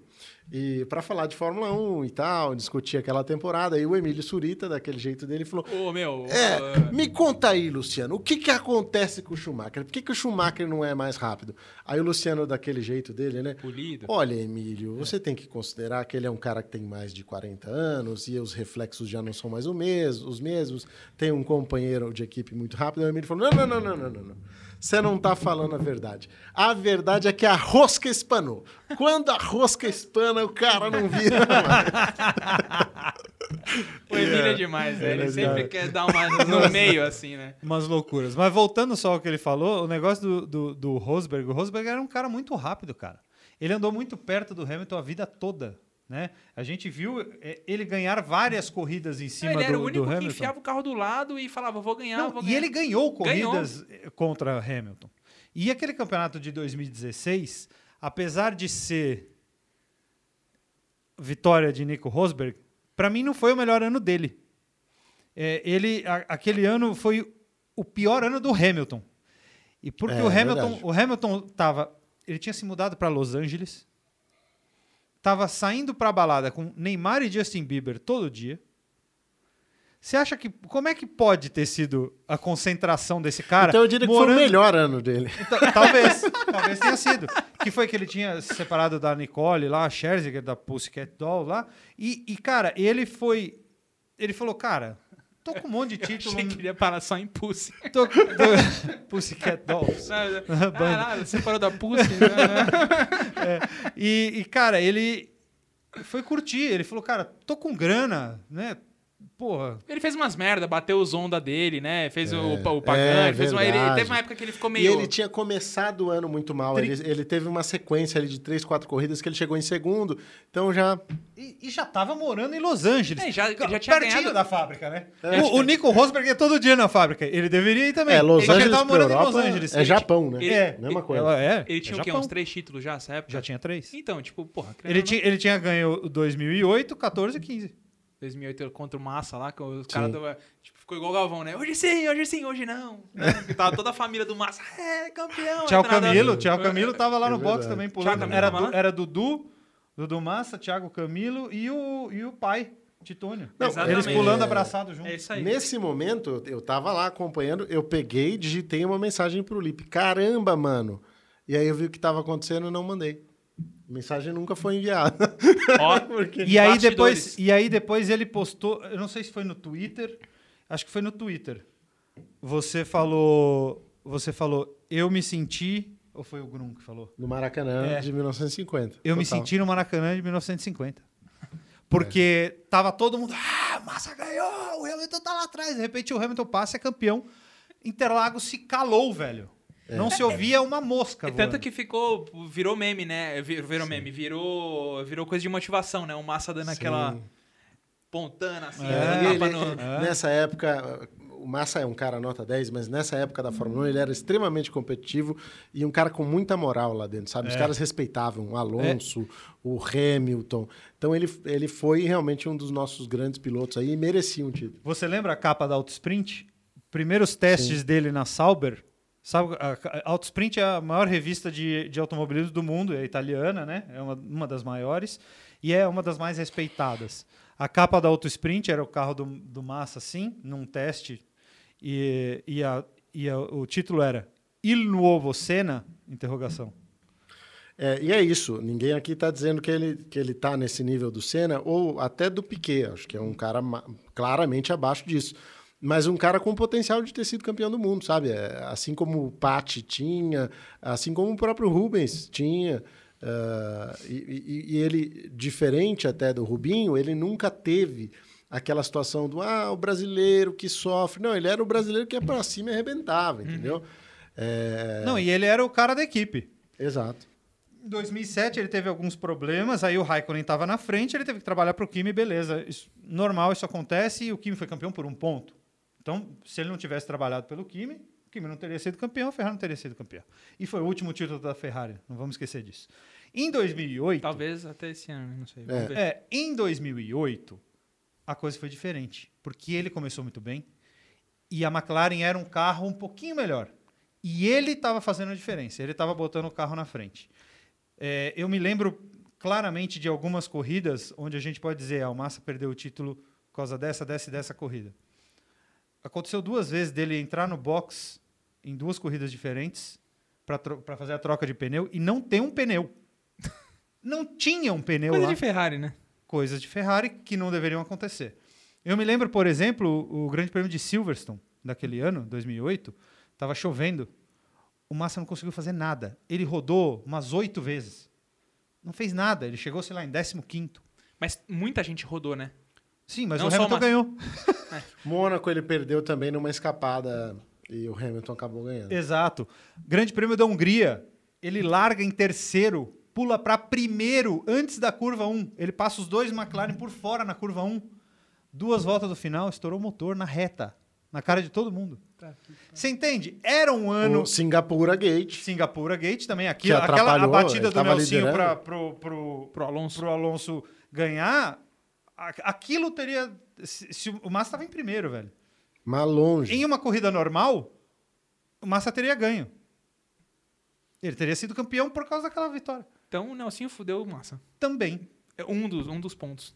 E para falar de Fórmula 1 e tal, discutir aquela temporada. E o Emílio Surita, daquele jeito dele, falou: Ô, meu. é, ah, me conta aí, Luciano, o que, que acontece com o Schumacher? Por que, que o Schumacher não é mais rápido? Aí o Luciano, daquele jeito dele, né? Polido. Olha, Emílio, você tem que considerar que ele é um cara que tem mais de 40 anos e os reflexos já não são mais o mesmo, os mesmos. Tem um companheiro de equipe muito rápido. Aí o Emílio falou: não, não, não, não, não, não. não. Você não tá falando a verdade. A verdade é que a rosca espanou. Quando a rosca espana, o cara não vira mais. O Emílio é demais, velho. Ele é sempre quer dar uma no meio, assim, né? Umas loucuras. Mas voltando só ao que ele falou, o negócio do, do, do Rosberg. O Rosberg era um cara muito rápido, cara. Ele andou muito perto do Hamilton a vida toda. Né? A gente viu é, ele ganhar várias corridas em cima ele era do, o do único que Hamilton. enfiava o carro do lado e falava, vou ganhar, Não, vou e ganhar. ele ganhou Ganhou. corridas eh, contra Hamilton. E aquele campeonato de 2016, apesar de ser vitória de Nico Rosberg, para mim não foi o melhor ano dele. É, ele, a- aquele ano foi o pior ano do Hamilton. E porque É, o Hamilton, verdade. o Hamilton tava, ele tinha se mudado para Los Angeles, tava saindo para balada com Neymar e Justin Bieber todo dia. Você acha que como é que pode ter sido a concentração desse cara? então eu diria que foi o morando- melhor ano dele. então, talvez, talvez tenha sido. Que foi que ele tinha se separado da Nicole lá, a Scherzinger, da Pussycat Doll lá. E, e, cara, ele foi. Ele falou, cara, tô com um monte de Eu título. achei que ele ia parar só em Pussy. Tô, tô... <laughs> Pussycat Dolls. <laughs> Caralho, separou da Pussy. né? <laughs> E, e, cara, ele foi curtir. Ele falou, cara, tô com grana, né? Porra. Ele fez umas merda, bateu os onda dele, né? Fez o, É, o Pagan, é fez uma, ele, teve uma época que ele ficou E meio... ele tinha começado o ano muito mal. Tri- Ele, ele teve uma sequência ali de três, quatro corridas que ele chegou em segundo. Então já. E, e já tava morando em Los Angeles. É, já- já tinha Pertinho ganhado- da fábrica, né? O, o Nico Rosberg é todo dia na fábrica. Ele deveria ir também. É, Los Só que ele Angeles tava pra morando em Europa Los Angeles. é Ele Japão, né? ele- É, Mesma coisa. Ela é. Ele tinha é o quê? Uns três títulos já nessa época? Já tinha três. Então, tipo, porra... Ele não, tinha, ele tinha ganho o 2008, 14 e 15. 2008 contra o Massa lá, que os caras tipo, ficou igual o Galvão, né? Hoje sim, hoje sim, hoje não. Né? Porque tava toda a família do Massa, <laughs> é, campeão. Thiago é. Camilo, Thiago Camilo tava lá É no box também Thiago pulando. Camilo Era, Du- era Dudu, Dudu Massa, Thiago Camilo e o, e o pai, Titônio. Não, Eles pulando É. abraçados juntos. É isso aí. Nesse momento, eu tava lá acompanhando, eu peguei e digitei uma mensagem pro Lipe. Caramba, mano! E aí eu vi o que tava acontecendo e não mandei. A mensagem nunca foi enviada. <laughs> Ó, <laughs> E aí, depois, e aí depois ele postou, eu não sei se foi no Twitter, acho que foi no Twitter. Você falou, você falou, eu me senti, ou foi o Grum que falou? No Maracanã É. de 1950. Eu me Total. senti no Maracanã de 1950. Porque tava todo mundo, ah, Massa ganhou, o Hamilton tá lá atrás. De repente o Hamilton passa é campeão. Interlagos se calou, velho. Não se ouvia uma mosca. É tanto voando. que ficou, virou meme, né? Vir- Virou meme, virou, virou coisa de motivação, né? O Massa dando aquela Sim. pontana assim, É. dando Ele- no... ele- Nessa época, o Massa é um cara nota 10, mas nessa época da Fórmula 1 ele era extremamente competitivo e um cara com muita moral lá dentro, sabe? Os É. caras respeitavam o Alonso, o Hamilton. Então ele, ele foi realmente um dos nossos grandes pilotos aí e merecia um título. Você lembra a capa da Autosprint? Primeiros testes dele na Sauber. Sabe, a, Autosprint é a maior revista de, de automobilismo do mundo, é italiana, né? É uma, uma das maiores e é uma das mais respeitadas. A capa da Autosprint era o carro do, do Massa, assim, num teste, e, e, a, e a- o título era Il Nuovo Senna? Interrogação. É, e é isso. Ninguém aqui está dizendo que ele que ele está nesse nível do Senna ou até do Piquet. Acho que é um cara claramente abaixo disso. Mas um cara com potencial de ter sido campeão do mundo, sabe? É, assim como o Patti tinha, assim como o próprio Rubens tinha. ah, e, e- ele, diferente até do Rubinho, ele nunca teve aquela situação do ah, o brasileiro que sofre. Não, ele era o brasileiro que ia para cima e arrebentava, entendeu? É, Não, e ele era o cara da equipe. Exato. Em 2007 ele teve alguns problemas, aí o Raikkonen estava na frente, ele teve que trabalhar para o Kimi, beleza. Isso- normal, isso acontece e o Kimi foi campeão por um ponto. Então, se ele não tivesse trabalhado pelo Kimi, o Kimi não teria sido campeão, a Ferrari não teria sido campeão. E foi o último título da Ferrari, não vamos esquecer disso. Em 2008, Talvez até esse ano, não sei. É. É, em 2008 a coisa foi diferente, porque ele começou muito bem e a McLaren era um carro um pouquinho melhor. E ele estava fazendo a diferença, ele estava botando o carro na frente. É, eu me lembro claramente de algumas corridas onde a gente pode dizer ah, o Massa perdeu o título por causa dessa, dessa e dessa corrida. Aconteceu duas vezes dele entrar no box em duas corridas diferentes para fazer a troca de pneu e não ter um pneu. <laughs> Não tinha um pneu Coisa lá de Ferrari, né? coisas de Ferrari que não deveriam acontecer. Eu me lembro, por exemplo, o Grande Prêmio de Silverstone, daquele ano, 2008, estava chovendo. O Massa não conseguiu fazer nada. Ele rodou umas oito vezes. Não fez nada. Ele chegou, sei lá, em 15 Mas muita gente rodou, né? Sim, mas Não o o Hamilton Massa. ganhou. <laughs> <laughs> Mônaco ele perdeu também numa escapada e o Hamilton acabou ganhando. Exato. Grande Prêmio da Hungria, ele larga em terceiro pula para primeiro antes da curva 1. Ele passa os dois McLaren por fora na curva 1. Duas voltas do final, estourou o motor na reta, na cara de todo mundo. Você entende? Era um ano. O Singapura Gate. Singapura Gate também. Aquilo, Que aquela batida do Nelsinho para pro, pro, Pro Alonso. pro Alonso ganhar. Aquilo teria. Se, se o Massa estava em primeiro, velho. Mas longe. Em uma corrida normal, o Massa teria ganho. Ele teria sido campeão por causa daquela vitória. Então o Nelsinho fudeu o Massa. Também. É um dos, um dos pontos.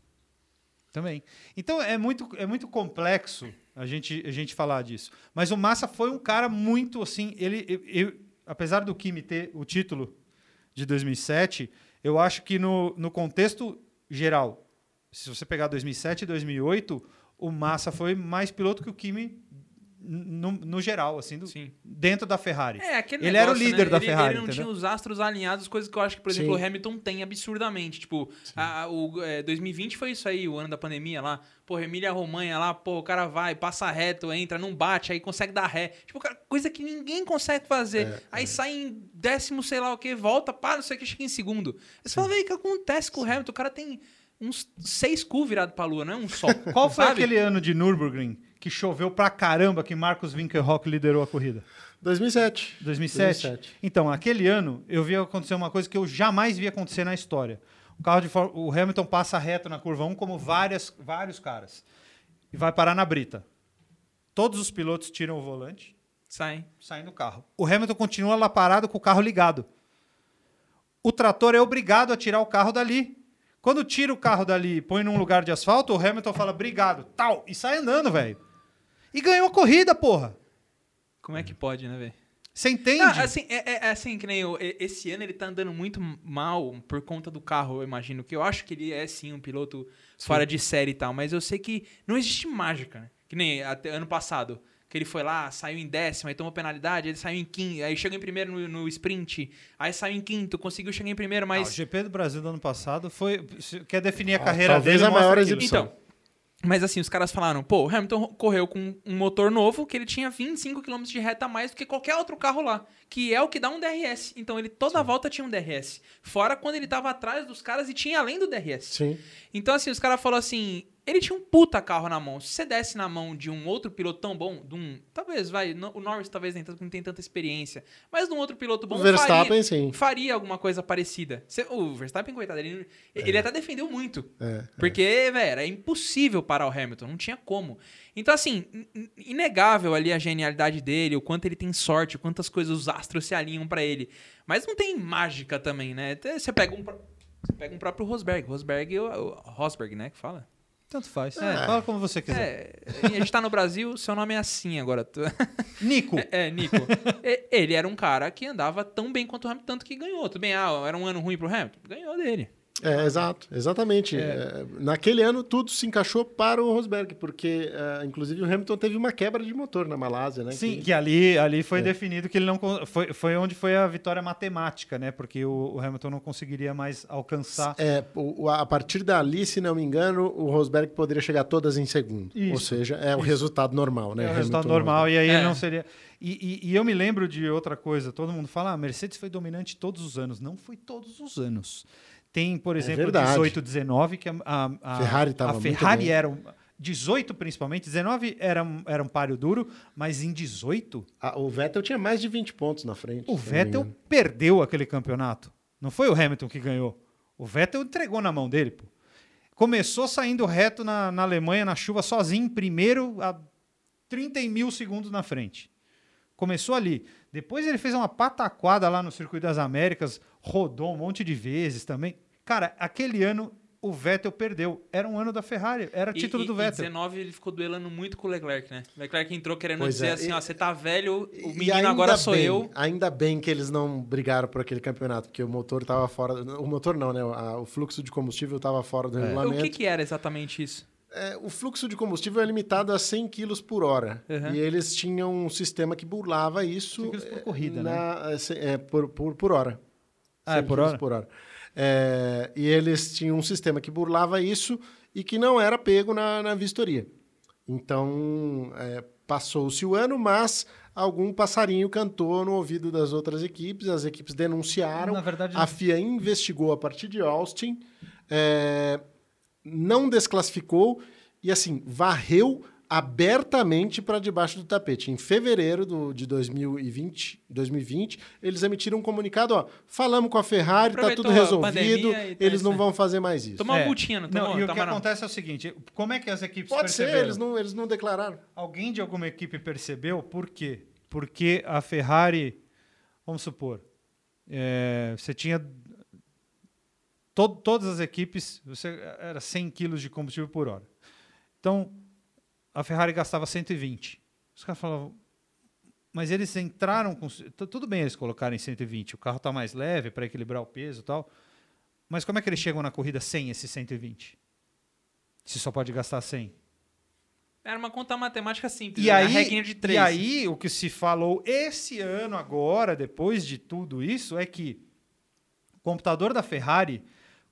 Também. Então é muito, é muito complexo a gente, a gente falar disso. Mas o Massa foi um cara muito assim. Ele, eu- eu- apesar do Kimi ter o título de 2007, eu acho que no, no contexto geral, se você pegar 2007 e 2008, o Massa foi mais piloto que o Kimi no, no geral, assim, do- Sim. dentro da Ferrari. É, aquele Ele era o negócio, líder né? da ele, Ferrari, Ele não entendeu? tinha os astros alinhados, coisas que eu acho que, por exemplo, Sim. o Hamilton tem absurdamente. Tipo, a- a- o é, 2020 foi isso aí, o ano da pandemia lá. Porra, Emília Romanha lá, pô, o cara vai, passa reto, entra, não bate, aí consegue dar ré. Tipo, cara, coisa que ninguém consegue fazer. É, aí sai em décimo, sei lá o que, volta, para, não sei o que, chega em segundo. Aí você fala, velho, o que acontece com o Hamilton? O cara tem uns seis cu virado pra lua, não é um só. Qual foi sabe? aquele ano de Nürburgring que choveu pra caramba que Marcos Winkelhock liderou a corrida? 2007. 2007? 2007. Então, aquele ano, eu vi acontecer uma coisa que eu jamais vi acontecer na história. O, carro de o Hamilton passa reto na curva 1 como várias, vários caras. E vai parar na brita. Todos os pilotos tiram o volante, Sai. saem do carro. O Hamilton continua lá parado com o carro ligado. O trator é obrigado a tirar o carro dali. Quando tira o carro dali e põe num lugar de asfalto, o Hamilton fala obrigado, tal, e sai andando, velho. E ganhou a corrida, porra. Como é que pode, né, velho? Você entende? Não, assim, é, é- é assim, que nem eu, esse ano ele tá andando muito mal por conta do carro, eu imagino. Que eu acho que ele é sim um piloto fora de série e tal, mas eu sei que não existe mágica, né? Que nem até ano passado, que ele foi lá, saiu em décimo, aí tomou penalidade, ele saiu em quinto, aí chegou em primeiro no, no sprint, aí saiu em quinto, conseguiu chegar em primeiro, Ah, o mas. GP do Brasil do ano passado foi. Quer definir a Ah, carreira talvez dele? a maior exibição. Então, mas assim, os caras falaram, pô, o Hamilton correu com um motor novo que ele tinha 25 km de reta a mais do que qualquer outro carro lá, que é o que dá um DRS. Então ele toda a volta tinha um DRS. Fora quando ele tava atrás dos caras e tinha além do DRS. Sim. Então assim, os caras falaram assim, ele tinha um puta carro na mão. Se você desse na mão de um outro piloto tão bom, de um, talvez, vai, no- o Norris talvez nem tanto, não tem tanta experiência, mas de um outro piloto bom O Verstappen, faria, sim. faria alguma coisa parecida. O Verstappen, coitado, ele, ele até defendeu muito. É. Porque, velho, era impossível parar o Hamilton, não tinha como. Então, assim, in- in- inegável ali a genialidade dele, o quanto ele tem sorte, o quantas coisas os astros se alinham pra ele. Mas não tem mágica também, né? Você pega um, você pega um próprio Rosberg. Rosberg, o, o Rosberg, né, que fala? Tanto faz. É. Fala como você quiser. É, a gente tá no Brasil, seu nome é assim agora. <laughs> Nico. É, Nico. E- Ele era um cara que andava tão bem quanto o Hamilton, tanto que ganhou. Tudo bem, ah, era um ano ruim pro Hamilton? Ganhou dele. É, exato, exatamente. É, naquele ano tudo se encaixou para o Rosberg, porque é, inclusive o Hamilton teve uma quebra de motor na Malásia, né? Sim, Que- que ali, ali É. foi definido que ele não. Foi, foi onde foi a vitória matemática, né? Porque o, o Hamilton não conseguiria mais alcançar. É, o- o- a partir dali, se não me engano, o Rosberg poderia chegar todas em segundo. Isso, Ou seja, é o resultado normal, né? É o resultado Hamilton, normal, e aí É. ele não seria. E, e- e eu me lembro de outra coisa. Todo mundo fala, ah, a Mercedes foi dominante todos os anos. Não foi todos os anos. Tem, por exemplo, verdade. 18, 19, que a, a, a- Ferrari a Ferrari era. Um, 18 principalmente, 19 era, um- era um páreo duro, mas em 18 Ah, o Vettel tinha mais de 20 pontos na frente. o Vettel perdeu aquele campeonato. Não foi o Hamilton que ganhou. O Vettel entregou na mão dele. Pô. Começou saindo reto na, na Alemanha, na chuva, sozinho, primeiro, a 30 mil segundos na frente. Começou ali. Depois ele fez uma pataquada lá no Circuito das Américas, rodou um monte de vezes também. Cara, aquele ano o Vettel perdeu. Era um ano da Ferrari, era título e, do e Vettel. 19 ele ficou duelando muito com o Leclerc, né? O Leclerc entrou querendo Pois dizer é, assim, e- ó, você tá velho, o menino agora sou bem, eu. Ainda bem que eles não brigaram por aquele campeonato, porque o motor estava fora. O motor não, né? O fluxo de combustível estava fora do O regulamento. que que era exatamente isso? É, o fluxo de combustível é limitado a 100 kg por hora. Uhum. E eles tinham um sistema que burlava isso. 100 quilos por é, corrida, na- é, por, por, por hora. Ah, é 100 por quilos hora? É, e eles tinham um sistema que burlava isso e que não era pego na, na vistoria. Então, é, passou-se o ano, mas algum passarinho cantou no ouvido das outras equipes, as equipes denunciaram, Na verdade, a FIA investigou a partir de Austin, é, não desclassificou e assim varreu abertamente para debaixo do tapete. Em fevereiro do, de 2020, 2020, eles emitiram um comunicado, ó, falamos com a Ferrari, tá Aproveitou tudo resolvido, tá eles não vão fazer mais isso. Tomar uma É. multinha, não Não, e o que Toma não. acontece é o seguinte: como é que as equipes Pode ser, perceberam? eles não, eles não declararam. Alguém de alguma equipe percebeu por quê? Porque a Ferrari, vamos supor, é, você tinha to- todas as equipes, você era 100 quilos de combustível por hora. Então, a Ferrari gastava 120. Os caras falavam, mas eles entraram com. tu- Tudo bem eles colocarem 120, o carro está mais leve para equilibrar o peso e tal. Mas como é que eles chegam na corrida sem esse 120? Se só pode gastar 100. Era uma conta matemática simples. E era aí, a reguinha de três. e aí, o que se falou esse ano agora, depois de tudo isso, é que o computador da Ferrari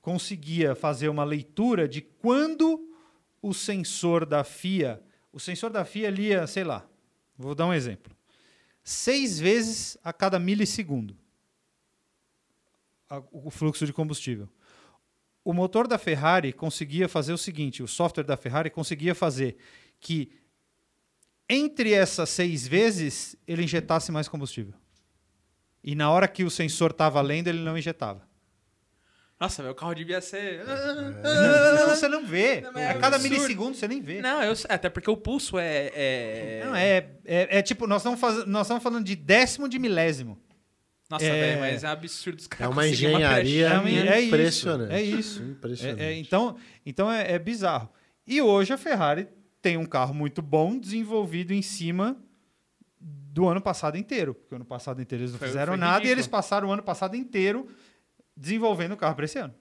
conseguia fazer uma leitura de quando o sensor da FIA, o sensor da FIA lia, sei lá, vou dar um exemplo, seis vezes a cada milissegundo o fluxo de combustível. O motor da Ferrari conseguia fazer o seguinte: o software da Ferrari conseguia fazer que entre essas seis vezes ele injetasse mais combustível. E na hora que o sensor estava lendo, ele não injetava. Nossa, meu carro devia ser. <laughs> Não, você não vê. Não, é a cada absurdo. milissegundo você nem vê. Não, eu sei, até porque o pulso é. é... Não, é, é, é tipo, nós estamos, faz... nós estamos falando de décimo de milésimo. Nossa, É. velho, mas é absurdo os caras É uma engenharia. É isso, impressionante. é isso. Impressionante. É- é- então, então é, é bizarro. E hoje a Ferrari tem um carro muito bom desenvolvido em cima do ano passado inteiro. Porque o ano passado inteiro eles não Foi- fizeram foi nada e ridículo. eles passaram o ano passado inteiro desenvolvendo o carro para esse ano.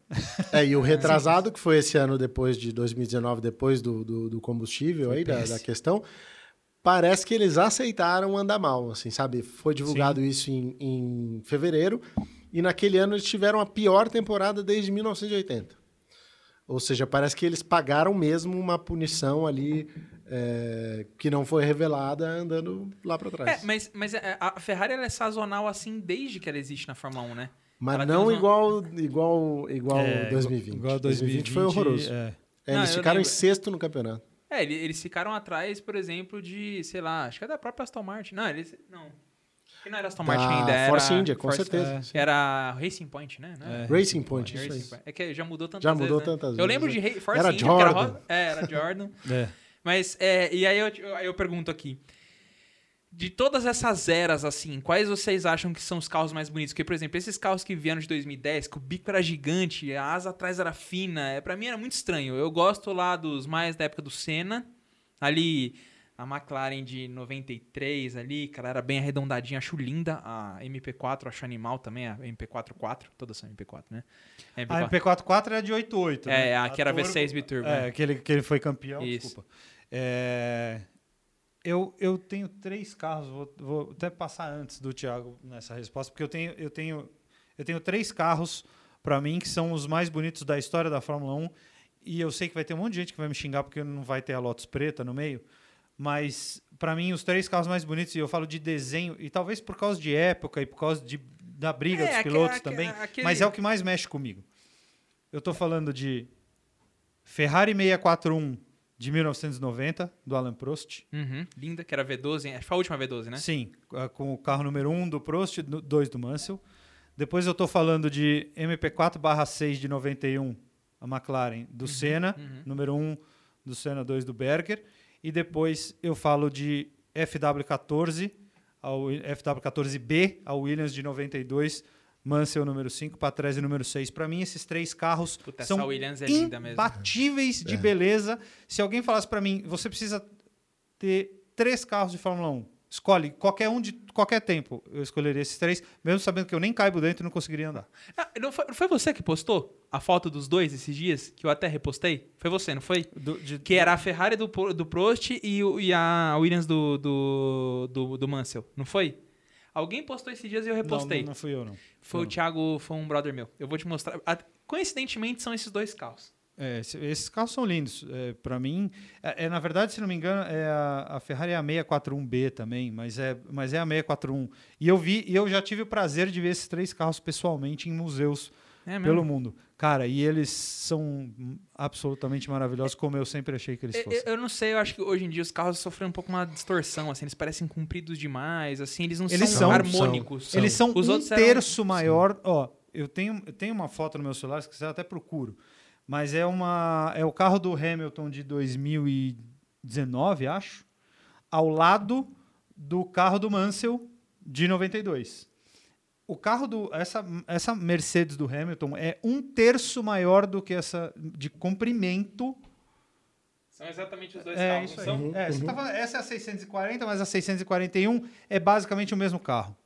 É, e o <laughs> retrasado, que foi esse ano depois de 2019, depois do, do, do combustível aí, da, da questão, parece que eles aceitaram andar mal, assim, sabe? Foi divulgado isso em, em fevereiro, e naquele ano eles tiveram a pior temporada desde 1980. Ou seja, parece que eles pagaram mesmo uma punição ali é, que não foi revelada andando lá para trás. É, mas, mas é, a Ferrari ela é sazonal assim desde que ela existe na Fórmula 1, né? Mas não igual igual igual É, 2020. igual 2020 foi horroroso. é. É, Não, eles eu ficaram em sexto no campeonato. É, ele- eles ficaram atrás, por exemplo, de, sei lá, acho que é da própria Aston Martin. Não, eles. Não. Que não era Aston Martin Da ainda, era. Force India, com Force- certeza. é. Era Racing Point, né? É. era? Racing Point, isso Racing aí. Point. É que já mudou tantas Já vezes. mudou né? tantas Eu vezes, lembro né? de Force Era India, que Jordan. ro- É, era Jordan. <laughs> É. Mas, é, e aí eu, eu- aí eu pergunto aqui. De todas essas eras, assim, quais vocês acham que são os carros mais bonitos? Porque, por exemplo, esses carros que vieram de 2010, que o bico era gigante, a asa atrás era fina, é, para mim era muito estranho. Eu gosto lá dos mais da época do Senna. Ali, a McLaren de 93 ali, cara, era bem arredondadinha, acho linda. A MP4, acho animal também, a MP44, todas são MP4, né? A A MP44 era de 88. É, né? a que era Turbo- V6 biturbo. É, né? que ele, que ele foi campeão, Isso. desculpa. É, eu, eu tenho três carros, vou, vou até passar antes do Thiago nessa resposta, porque eu tenho, eu tenho, eu tenho três carros para mim que são os mais bonitos da história da Fórmula 1. E eu sei que vai ter um monte de gente que vai me xingar porque não vai ter a Lotus preta no meio. Mas, para mim, os três carros mais bonitos, e eu falo de desenho, e talvez por causa de época e por causa de, da briga É, dos pilotos aque- também, aquele- mas é o que mais mexe comigo. Eu tô falando de Ferrari 641 de 1990, do Alan Prost. Uhum, linda, que era V12, acho que foi a última V12, né? Sim, a- com o carro número 1 do Prost, 2 do Mansell. Depois eu tô falando de MP4/6 de 91, a McLaren, do Senna, uhum. número 1 do Senna, 2 do Berger. E depois eu falo de FW14, ao FW14B, a Williams de 92, Mansell número 5, Patrese número 6. Para mim, esses três carros Puta, essa são Williams é linda mesmo. imbatíveis de beleza. Se alguém falasse para mim, você precisa ter três carros de Fórmula 1. Escolhe qualquer um de qualquer tempo. Eu escolheria esses três, mesmo sabendo que eu nem caibo dentro e não conseguiria andar. Ah, não, foi, não foi você que postou a foto dos dois esses dias? Que eu até repostei? Foi você, não foi? Do- de- Que era a Ferrari do, do Prost e, o- e a Williams do, do, do, do Mansell, não foi? Alguém postou esses dias e eu repostei. não, não fui eu, não. Foi o. Thiago, foi um brother meu. Eu vou te mostrar. Coincidentemente, são esses dois carros. É, esse- esses carros são lindos. É, para mim, é, é, na verdade, se não me engano, é a, a Ferrari é a 641B também, mas é, mas é a 641. E eu vi, e eu já tive o prazer de ver esses três carros pessoalmente em museus É pelo mundo. Cara, e eles são absolutamente maravilhosos, como eu sempre achei que eles Eu, fossem. eu não sei, eu acho que hoje em dia os carros sofrem um pouco uma distorção, assim, eles parecem compridos demais, assim, eles não Eles são, são- harmônicos. Eles são Os um outros eram- terço maior. Ó, eu tenho, eu tenho uma foto no meu celular, se quiser eu até procuro. Mas é uma é o carro do Hamilton de 2019, acho, ao lado do carro do Mansell de 92. O carro do essa essa Mercedes do Hamilton é um terço maior do que essa de comprimento. São exatamente os dois É carros, isso aí. são? É, você tá falando- essa é a 640, mas a 641 é basicamente o mesmo carro.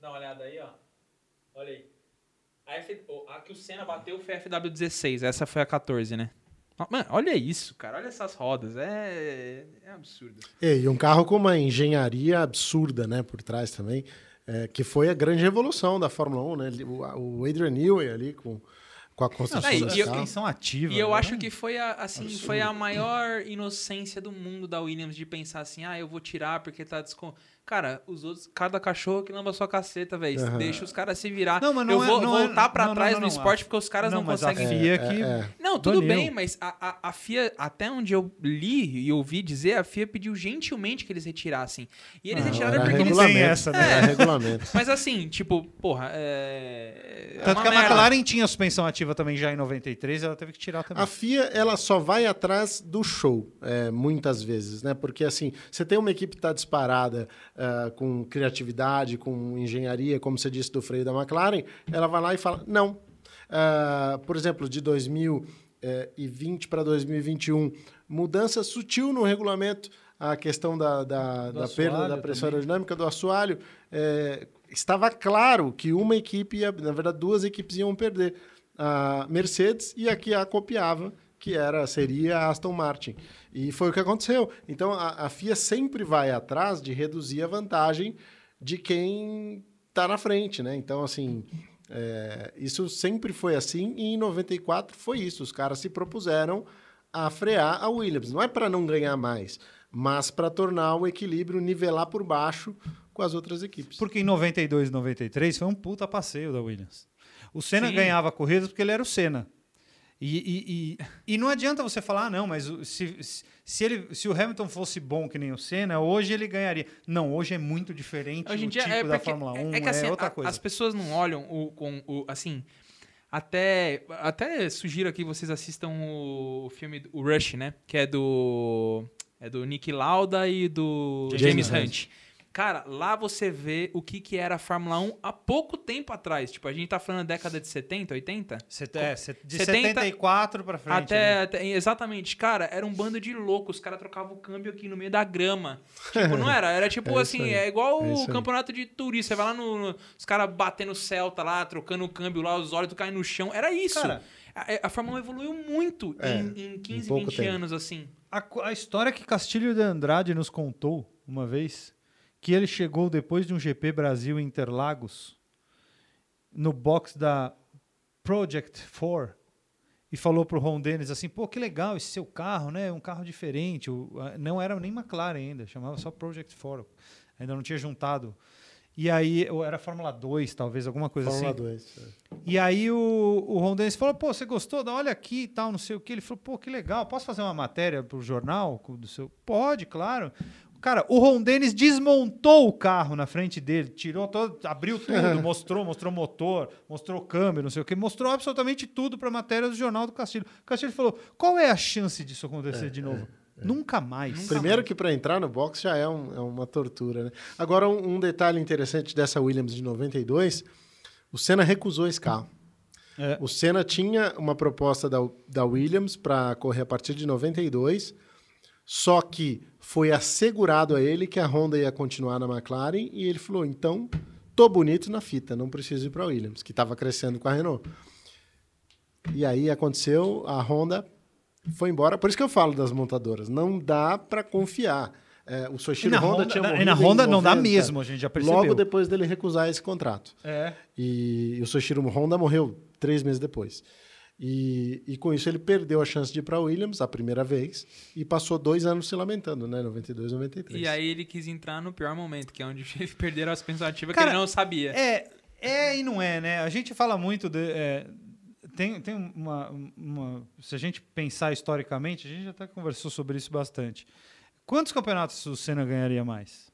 Dá uma olhada aí, ó. Olha aí. A, F... a que o Senna bateu foi a FW16, essa foi a 14, né? Mano, olha isso, cara. Olha essas rodas. É, é absurdo. É, E um carro com uma engenharia absurda, né, por trás também, é, que foi a grande revolução da Fórmula 1, né? O, o Adrian Newey ali com, com a construção carro. Suspensão ativa. E eu né? acho que foi a, assim, Absurdo. foi a maior inocência do mundo da Williams de pensar assim, ah, eu vou tirar porque tá descon... Cara, os outros, cada cachorro que lamba sua caceta, velho. Aham. Deixa os caras se virar. Não, mas não eu é- vou não é- voltar pra não, não, trás não, no não, esporte a- porque os caras não, mas a conseguem. FIA É, que é, é. Não, tudo bem, mas a, a, a FIA, até onde eu li e ouvi dizer, a FIA pediu gentilmente que eles retirassem. E eles Ah, retiraram porque eles. regulamento. regulamento, essa, né? Era regulamento. Mas assim, tipo, porra, é. é Tanto uma que a merda. McLaren tinha suspensão ativa também já em 93, ela teve que tirar também. A FIA, ela só vai atrás do show, é, muitas vezes, né? Porque, assim, você tem uma equipe que está disparada ah, com criatividade, com engenharia, como você disse do freio da McLaren, ela vai lá e fala, não. Ah, por exemplo, de 2020 para 2021, mudança sutil no regulamento, a questão da, da, da perda da pressão também. aerodinâmica do assoalho, é, estava claro que uma equipe, ia, na verdade, duas equipes iam perder. A Mercedes e a que a copiava, que era seria a Aston Martin. E foi o que aconteceu. Então, a, a FIA sempre vai atrás de reduzir a vantagem de quem está na frente, né? Então, assim, é, isso sempre foi assim e em 94 foi isso. Os caras se propuseram a frear a Williams. Não é para não ganhar mais, mas para tornar o equilíbrio, nivelar por baixo com as outras equipes. Porque em 92 e 93 foi um puta passeio da Williams. O Senna Sim. ganhava corridas porque ele era o Senna. E, e, e, e não adianta você falar, ah, não, mas se, se- ele, se o Hamilton fosse bom que nem o Senna, hoje ele ganharia. Não, hoje é muito diferente Hoje em o dia tipo é da porque Fórmula 1, é, que, assim, outra a- coisa. As pessoas não olham o, com o assim. Até, até sugiro aqui vocês assistam o filme o Rush, né? Que é do é do Nick Lauda e do James James, Hunt. Cara, lá você vê o que, que era a Fórmula 1 há pouco tempo atrás. Tipo, a gente tá falando da década de 70, 80? Set- é, de 70 74 pra frente. Até, né? até- exatamente, cara, era um bando de loucos. Os caras trocavam o câmbio aqui no meio da grama. Tipo, não era? Era tipo <laughs> É assim, aí. é igual É o aí. campeonato de turista. Você vai lá no. no- os caras batendo Celta lá, trocando o câmbio lá, os olhos caem no chão. Era isso. Cara, a, a Fórmula 1 evoluiu muito É, em, em 15, pouco 20 tempo. anos, assim. A, a história que Castilho de Andrade nos contou uma vez, que ele chegou depois de um GP Brasil em Interlagos, no box da Project 4, e falou pro Ron Dennis assim, pô, que legal esse seu carro, né? Um carro diferente. O- não era nem McLaren ainda, chamava só Project 4. Ainda não tinha juntado. E aí, era Fórmula 2, talvez, alguma coisa Fórmula assim. 2. E aí o, o Ron Dennis falou, pô, você gostou? Dá, Olha aqui e tal, não sei o que. Ele falou, pô, que legal, posso fazer uma matéria pro jornal com- do seu... Pode, claro. Cara, o Ron Dennis desmontou o carro na frente dele, tirou todo, abriu tudo, <laughs> mostrou, mostrou motor, mostrou câmbio, não sei o que, mostrou absolutamente tudo pra matéria do jornal do Castilho. O Castilho falou, qual é a chance disso acontecer de novo? Nunca mais. Nunca Primeiro mais. que para entrar no box já é, um- é uma tortura, né? Agora, um, um detalhe interessante dessa Williams de 92, o Senna recusou esse carro. É. O Senna tinha uma proposta da, da Williams para correr a partir de 92, só que foi assegurado a ele que a Honda ia continuar na McLaren e ele falou: então, tô bonito na fita, não preciso ir para a Williams, que estava crescendo com a Renault. E aí aconteceu, a Honda foi embora. Por isso que eu falo das montadoras, não dá para confiar. É, o E Soichiro na Honda, Honda, tinha na- morrido e na Honda não dá 90, mesmo, a gente já percebeu. Logo depois dele recusar esse contrato. É. E, o Soichiro Honda morreu três meses depois. E, e com isso ele perdeu a chance de ir para Williams a primeira vez e passou dois anos se lamentando, né? 92, 93. E aí ele quis entrar no pior momento, que é onde <laughs> ele perdeu a suspensão ativa que ele não sabia. É, é e não é, né? A gente fala muito de. É, tem, tem uma, uma. Se a gente pensar historicamente, a gente até conversou sobre isso bastante. Quantos campeonatos o Senna ganharia mais?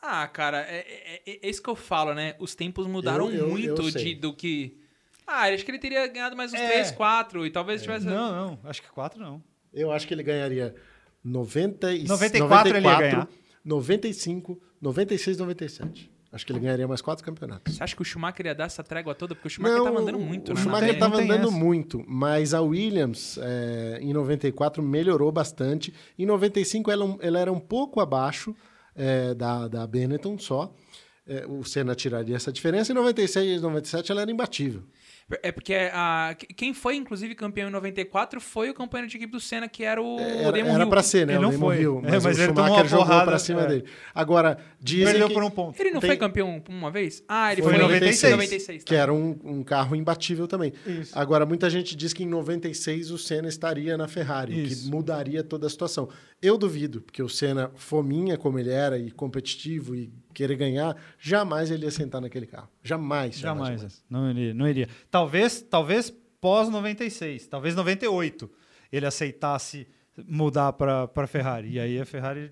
Ah, cara, é, é, é, é isso que eu falo, né? Os tempos mudaram Eu- eu- muito eu de, do que. Ah, acho que ele teria ganhado mais uns É. 3, 4 e talvez tivesse. Não, não. Acho que quatro não. Eu acho que ele ganharia 90 e 94 ele ia ganhar. 95, 96, 97. Acho que ele ganharia mais quatro campeonatos. Você acha que o Schumacher ia dar essa trégua toda? Porque o Schumacher tava andando muito, o né? Schumacher estava andando essa. muito, mas a Williams é, em 94 melhorou bastante. Em 95 ela, ela era um pouco abaixo é, da, da Benetton só. É, o Senna tiraria essa diferença. Em 96 e 97 ela era imbatível. É porque a, quem foi, inclusive, campeão em 94 foi o companheiro de equipe do Senna, que era o Era, Damon era Hill. para ser, né? Ele o não Damon foi. Hill, É, mas, mas o ele Schumacher uma jogou porrada, para cima é. dele. Agora, dizem Perdeu que, por um ponto. Ele não Tem- foi campeão uma vez? Ah, ele Foi foi, em em 96, 96 que tá. era um, um carro imbatível também. Isso. Agora, muita gente diz que em 96 o Senna estaria na Ferrari, o que Isso. mudaria toda a situação. Eu duvido, porque o Senna, fominha como ele era, e competitivo, e querer ganhar, jamais ele ia sentar naquele carro. Jamais. Jamais. Jamais. jamais. Não iria, não iria. Talvez, talvez pós 96, talvez 98 ele aceitasse mudar para para Ferrari. E aí a Ferrari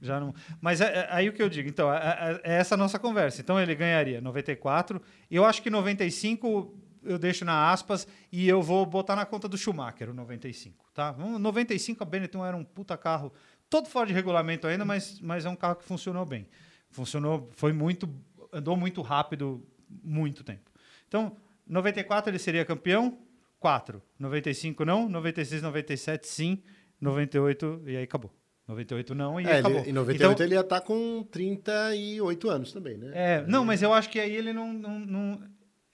já não. Mas é, é aí o que eu digo. Então é, é- é essa a nossa conversa. Então ele ganharia 94. Eu acho que 95 eu deixo na aspas e eu vou botar na conta do Schumacher o 95, tá? No 95 a Benetton era um puta carro, todo fora de regulamento ainda, mas, mas é um carro que funcionou bem. Funcionou, foi muito, andou muito rápido, muito tempo. Então, 94 ele seria campeão, 4. 95 não, 96, 97 sim, 98 e aí acabou. 98 não e É, acabou. ele, em 98 Então, ele ia estar com 38 anos também, né? é, não, mas eu acho que aí ele não, não, não-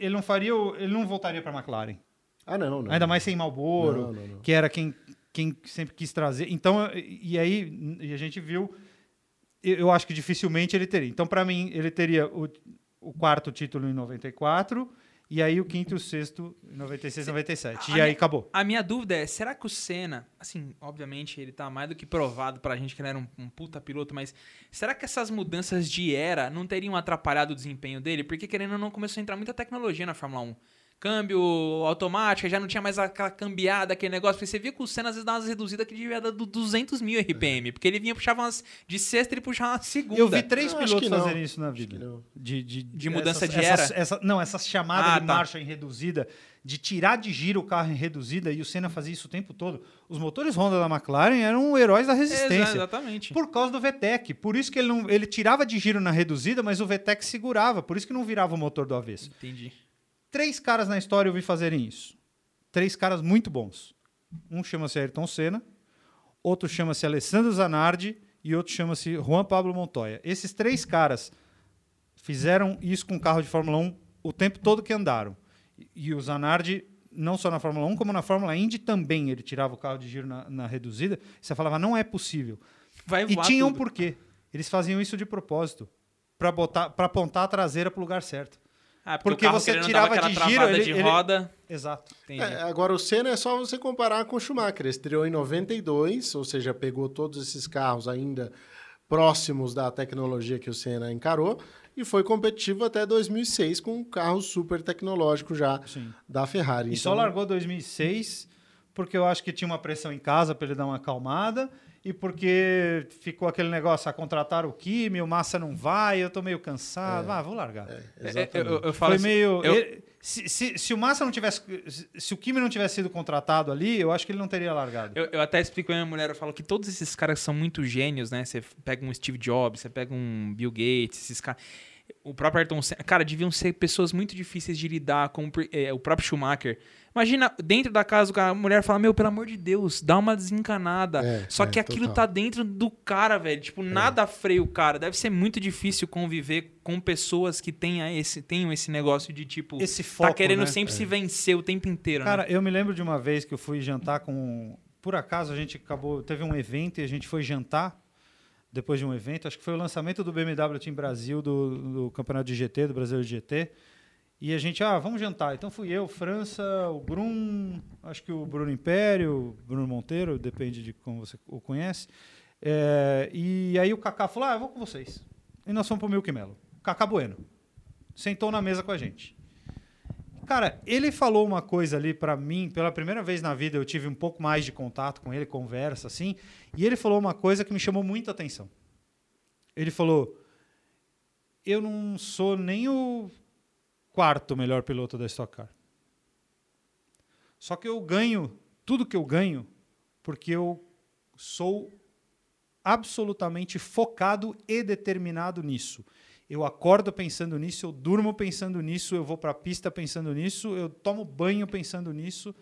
ele não faria, ele não voltaria para a McLaren. Ah, não, não. Ainda mais sem Marlboro, Não, não, que era quem, quem sempre quis trazer. Então, e aí e a gente viu, eu eu acho que dificilmente ele teria. Então, para mim, ele teria o, o quarto título em 94 e aí o quinto e o sexto em 96, 97. A E minha- aí acabou. A minha dúvida é, será que o Senna, assim, obviamente ele tá mais do que provado pra gente que ele era um, um puta piloto, mas será que essas mudanças de era não teriam atrapalhado o desempenho dele? Porque querendo ou não começou a entrar muita tecnologia na Fórmula 1. Câmbio automático, já não tinha mais aquela cambiada, aquele negócio. Porque você via que o Senna às vezes dava umas reduzidas que devia dar do 200 mil RPM. Porque ele vinha, puxava umas de sexta e ele puxava uma segunda. Eu vi três pilotos fazerem isso na vida. De, de, De mudança essas- de essas- era? essa- não, essas chamadas Ah, de tá. marcha em reduzida, de tirar de giro o carro em reduzida, e o Senna fazia isso o tempo todo. Os motores Honda da McLaren eram heróis da Exa- resistência. Exatamente. Por causa do VTEC. Por isso que ele, não, ele tirava de giro na reduzida, mas o VTEC segurava. Por isso que não virava o motor do avesso. Entendi. Três caras na história eu vi fazerem isso. Três caras muito bons. Um chama-se Ayrton Senna, outro chama-se Alessandro Zanardi e outro chama-se Juan Pablo Montoya. Esses três caras fizeram isso com carro de Fórmula 1 o tempo todo que andaram. E- o Zanardi, não só na Fórmula 1, como na Fórmula Indy também, ele tirava o carro de giro na, na reduzida. Você falava, não é possível. Vai E tinha um porquê. Eles faziam isso de propósito, para botar, para apontar a traseira para o lugar certo. Ah, porque o carro você tirava de giro, travada ele- de ele- roda. Exato. É, agora, o Senna é só você comparar com o Schumacher. Ele estreou em 92, ou seja, pegou todos esses carros ainda próximos da tecnologia que o Senna encarou e foi competitivo até 2006 com um carro super tecnológico já Sim. da Ferrari. E Então, só largou 2006 porque eu acho que tinha uma pressão em casa para ele dar uma acalmada e porque ficou aquele negócio, a contratar o Kimi, o Massa não vai, eu tô meio cansado, ah, vou largar. É, Exatamente. eu, eu falo Foi assim, meio... eu- ele- se, se, se o Massa não tivesse... se- o Kimi não tivesse sido contratado ali, eu acho que ele não teria largado. Eu, eu até explico pra minha mulher, eu falo que todos esses caras são muito gênios, né? Você pega um Steve Jobs, você pega um Bill Gates, esses caras. O próprio Ayrton Senna. Cara, deviam ser pessoas muito difíceis de lidar com é, o próprio Schumacher. Imagina, dentro da casa, a mulher fala: Meu, pelo amor de Deus, dá uma desencanada. É, Só é, que aquilo total. tá dentro do cara, velho. Tipo, nada freia o cara. Deve ser muito difícil conviver com pessoas que tenham esse, tenham esse negócio de, tipo, Esse foco, tá querendo né? sempre se vencer o tempo inteiro. Cara, né? eu me lembro de uma vez que eu fui jantar com. Por acaso a gente acabou. Teve um evento e a gente foi jantar depois de um evento. Acho que foi o lançamento do BMW Team Brasil, do, do campeonato de GT, do Brasil de GT. E a gente, ah, vamos jantar. Então fui eu, França, o Brum, acho que o Bruno Império, Bruno Monteiro, depende de como você o conhece. É, e aí o Kaká falou, ah, eu vou com vocês. E nós fomos pro Milk Melo. Kaká Bueno. Sentou na mesa com a gente. Cara, ele falou uma coisa ali para mim, pela primeira vez na vida eu tive um pouco mais de contato com ele, conversa assim, e ele falou uma coisa que me chamou muita atenção. Ele falou: "Eu não sou nem o quarto melhor piloto da Stock Car. Só que eu ganho tudo que eu ganho porque eu sou absolutamente focado e determinado nisso. Eu acordo pensando nisso, eu durmo pensando nisso, eu vou para a pista pensando nisso, eu tomo banho pensando nisso.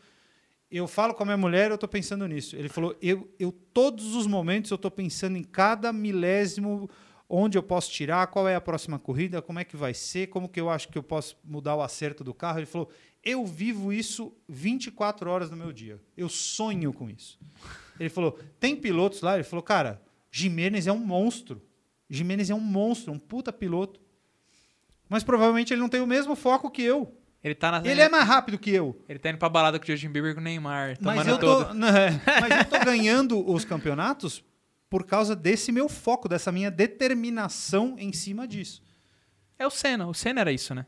Eu falo com a minha mulher, eu estou pensando nisso. Ele falou, eu, eu todos os momentos eu estou pensando em cada milésimo onde eu posso tirar, qual é a próxima corrida, como é que vai ser, como que eu acho que eu posso mudar o acerto do carro. Ele falou: "Eu vivo isso 24 horas no meu dia. Eu sonho com isso". Ele falou: "Tem pilotos lá?" Ele falou: "Cara, Jimenez é um monstro. Jimenez é um monstro, um puta piloto. Mas provavelmente ele não tem o mesmo foco que eu. Ele tá na... Ele é mais rápido que eu. Ele tá indo pra balada com o Justin Bieber e com o Neymar, Mas eu, tô, né, <laughs> mas eu tô ganhando os campeonatos por causa desse meu foco, dessa minha determinação em cima disso. É o Senna, o Senna era isso, né?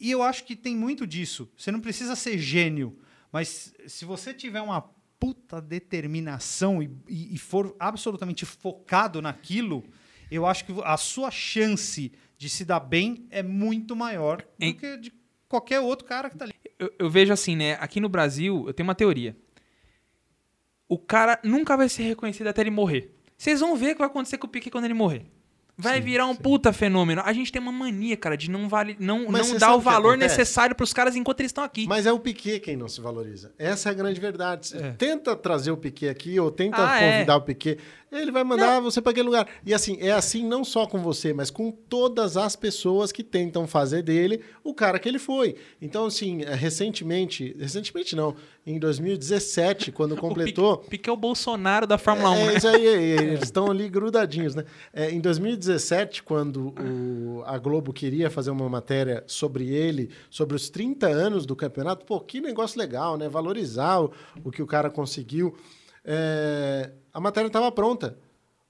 E eu acho que tem muito disso. Você não precisa ser gênio, mas se você tiver uma puta determinação e, e- e for absolutamente focado naquilo, eu acho que a sua chance de se dar bem é muito maior Em- do que de qualquer outro cara que tá ali. Eu, eu vejo assim, né? Aqui no Brasil, eu tenho uma teoria. O cara nunca vai ser reconhecido até ele morrer. Vocês vão ver o que vai acontecer com o Piquet quando ele morrer. Vai virar um puta fenômeno. A gente tem uma mania, cara, de não, vale, não, Mas não dar o valor necessário pros caras enquanto eles estão aqui. Mas é o Piquet quem não se valoriza. Essa é a grande verdade. É. Tenta trazer o Piquet aqui ou tenta Ah, é. convidar o Piquet, ele vai mandar você para aquele lugar. E assim, é assim não só com você, mas com todas as pessoas que tentam fazer dele o cara que ele foi. Então, assim, é, recentemente, recentemente não, em 2017, <laughs> quando completou, O Piquet, Piquet é o Bolsonaro da Fórmula 1, é, né? isso aí, é, eles <laughs> estão ali grudadinhos, né? É, em 2017, quando o- a Globo queria fazer uma matéria sobre ele, sobre os 30 anos do campeonato, pô, que negócio legal, né? Valorizar o, o que o cara conseguiu. É, a matéria estava pronta,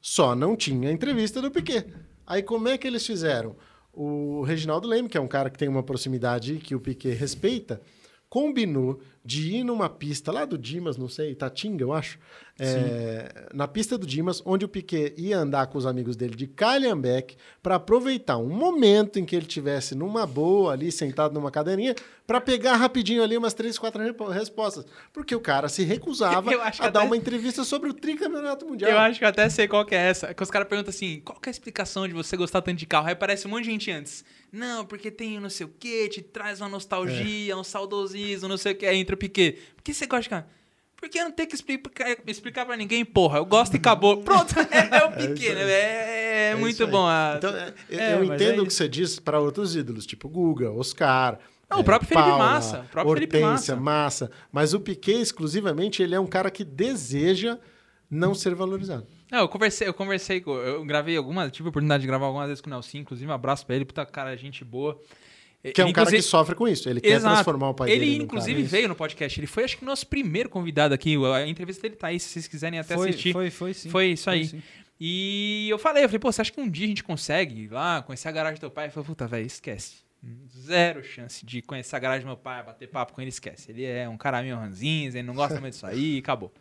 só não tinha entrevista do Piquet. Aí como é que eles fizeram? O Reginaldo Leme, que é um cara que tem uma proximidade que o Piquet respeita, combinou de ir numa pista lá do Dimas, não sei, Tatinga, eu acho, é, na pista do Dimas, onde o Piquet ia andar com os amigos dele de Calhambeck para aproveitar um momento em que ele tivesse numa boa ali, sentado numa cadeirinha, para pegar rapidinho ali umas três, quatro respostas. Porque o cara se recusava <laughs> a dar até- uma entrevista sobre o tricampeonato mundial. Eu acho que eu até sei qual que é essa. Que os caras perguntam assim, qual que é a explicação de você gostar tanto de carro? Aí aparece um monte de gente antes. Não, porque tem não sei o quê, te traz uma nostalgia, um saudosismo, não sei o que. Aí entra o Piquet. Por que você gosta de carro? Porque eu não tenho que explicar, explicar pra ninguém, porra. Eu gosto e acabou. <laughs> Pronto, é, o Piquet, né? É, é É muito bom. a- Então, é, eu, É, entendo é o que você diz para outros ídolos, tipo Guga, Oscar. Não, o próprio Felipe Paula, Massa, o próprio Felipe Hortência, Massa. Mas o Piquet, exclusivamente, ele é um cara que deseja não ser valorizado. Não, eu conversei, eu conversei, eu gravei algumas, tive a oportunidade de gravar algumas vezes com o Nelson, inclusive um abraço pra ele, puta cara, gente boa. Que é um cara que Inclusive- sofre com isso. Ele quer Exato. transformar o pai ele, dele num inclusive, cara. veio no podcast. Ele foi, acho que, nosso primeiro convidado aqui. A entrevista dele tá aí, se vocês quiserem até foi, assistir. foi, foi sim. Foi isso aí. sim. E eu falei, eu falei, pô, você acha que um dia a gente consegue ir lá, conhecer a garagem do teu pai? Ele falou, puta, velho, esquece. Zero chance de conhecer a garagem do meu pai, bater papo com ele, esquece. Ele é um cara meio ranzinza, ele não gosta muito disso aí, acabou.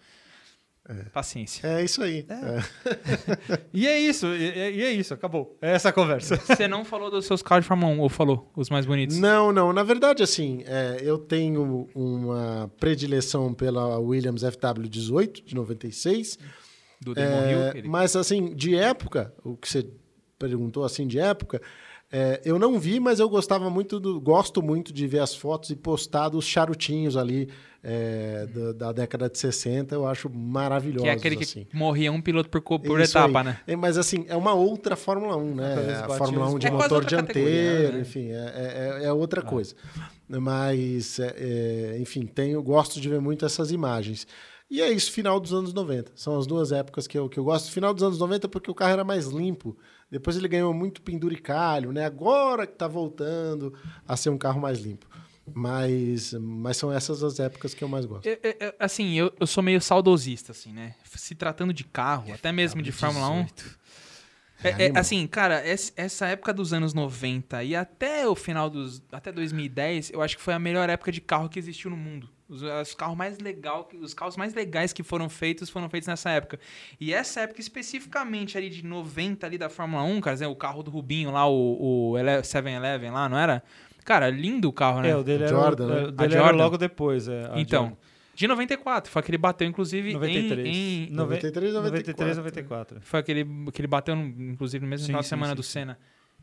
Paciência. É isso aí. É. <laughs> E é isso, e, e é isso, acabou. É essa a conversa. <laughs> Você não falou dos seus carros de Fórmula 1, ou falou os mais bonitos? Não, não. Na verdade, assim, é, eu tenho uma predileção pela Williams FW18 de 96. Do Damon É, Hill? ele- Mas, assim, de época, o que você perguntou, assim, de época, é, eu não vi, mas eu gostava muito, do, gosto muito de ver as fotos e postar dos charutinhos ali é, da, da década de 60. Eu acho maravilhosos, Que é aquele que assim. morria um piloto por, por Isso etapa, aí. né? É, mas assim, é uma outra Fórmula 1, né? É a Fórmula os 1 de É motor categoria, dianteiro, né? enfim, é, é- é outra coisa. Mas, é, é, enfim, tenho, gosto de ver muito essas imagens. E é isso, final dos anos 90. São as duas épocas que eu, que eu gosto. Final dos anos 90 porque o carro era mais limpo. Depois ele ganhou muito penduricalho, né? Agora que tá voltando a ser um carro mais limpo. Mas, mas são essas as épocas que eu mais gosto. Eu- eu- eu- assim, eu, eu sou meio saudosista, assim, né? Se tratando de carro, até mesmo de Fórmula 1. É, é, assim, cara, es- essa época dos anos 90 e até o final dos. até 2010, eu acho que foi a melhor época de carro que existiu no mundo. Os, os carros mais legal, os carros mais legais que foram feitos foram feitos nessa época. E essa época especificamente ali de 90 ali da Fórmula 1, cara, o carro do Rubinho lá, o, o Ele- 7-Eleven lá, não era? Cara, lindo o carro, né? É, o dele, Jordan, era, né? o- o dele era Jordan. logo depois. É, então, Jordan. de 94, foi aquele bateu inclusive 93. em, em 93, 93, 94. Foi aquele que ele bateu, inclusive, no mesmo Sim, final de sim, semana sim, do. Senna.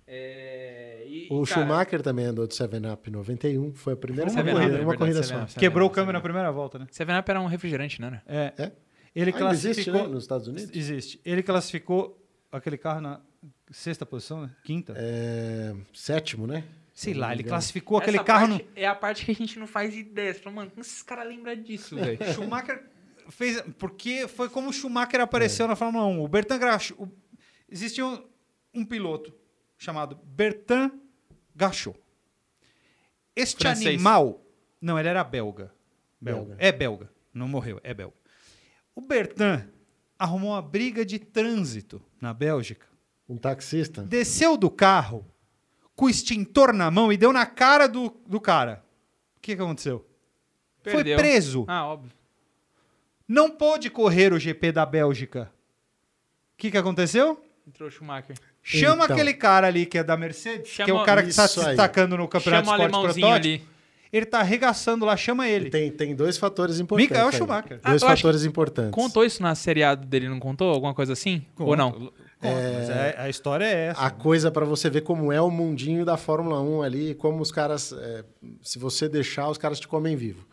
É, e, O cara, Schumacher também andou de 7-Up em 91. Foi a primeira corrida, Up, é uma verdade, corrida Seven só. Up, Seven Quebrou o Up, câmbio na primeira volta, né? Seven Up era um refrigerante, não era? É. É? Ele existe, classificou. né? Nos Estados Unidos? Existe. Ele classificou aquele carro na sexta posição, né? Quinta. É, sétimo, né? Sei Se lá, ele classificou aquele Essa carro parte É a parte que a gente não faz ideia. Você fala, mano, como esses caras lembram disso, <laughs> velho? no. Schumacher fez. Porque foi como o Schumacher apareceu na Fórmula 1. O Bertrand Gachot. o- Existia um, um piloto chamado Bertrand Gachot. Este Francês. animal. Não, ele era belga. belga. Belga. É belga. Não morreu, é belga. O Bertrand arrumou uma briga de trânsito na Bélgica. Um taxista. desceu do carro com o extintor na mão e deu na cara do, do cara. O que, que aconteceu? Foi Perdeu. preso. Ah, óbvio. Não pôde correr o GP da Bélgica. O que, que aconteceu? Entrou o Schumacher. Chama Então. aquele cara ali que é da Mercedes, que é Chama- o cara que está se aí. destacando no campeonato Chama de esporte protótipo. ali. Ele tá arregaçando lá, chama ele. Tem, tem dois fatores importantes. Michael aí. Schumacher. Dois Ah, fatores importantes. Contou isso na seriado dele, não contou? Alguma coisa assim? Ou não? Mas é- a história é essa. A coisa para você ver como é o mundinho da Fórmula 1 ali, como os caras, é, se você deixar, os caras te comem vivo.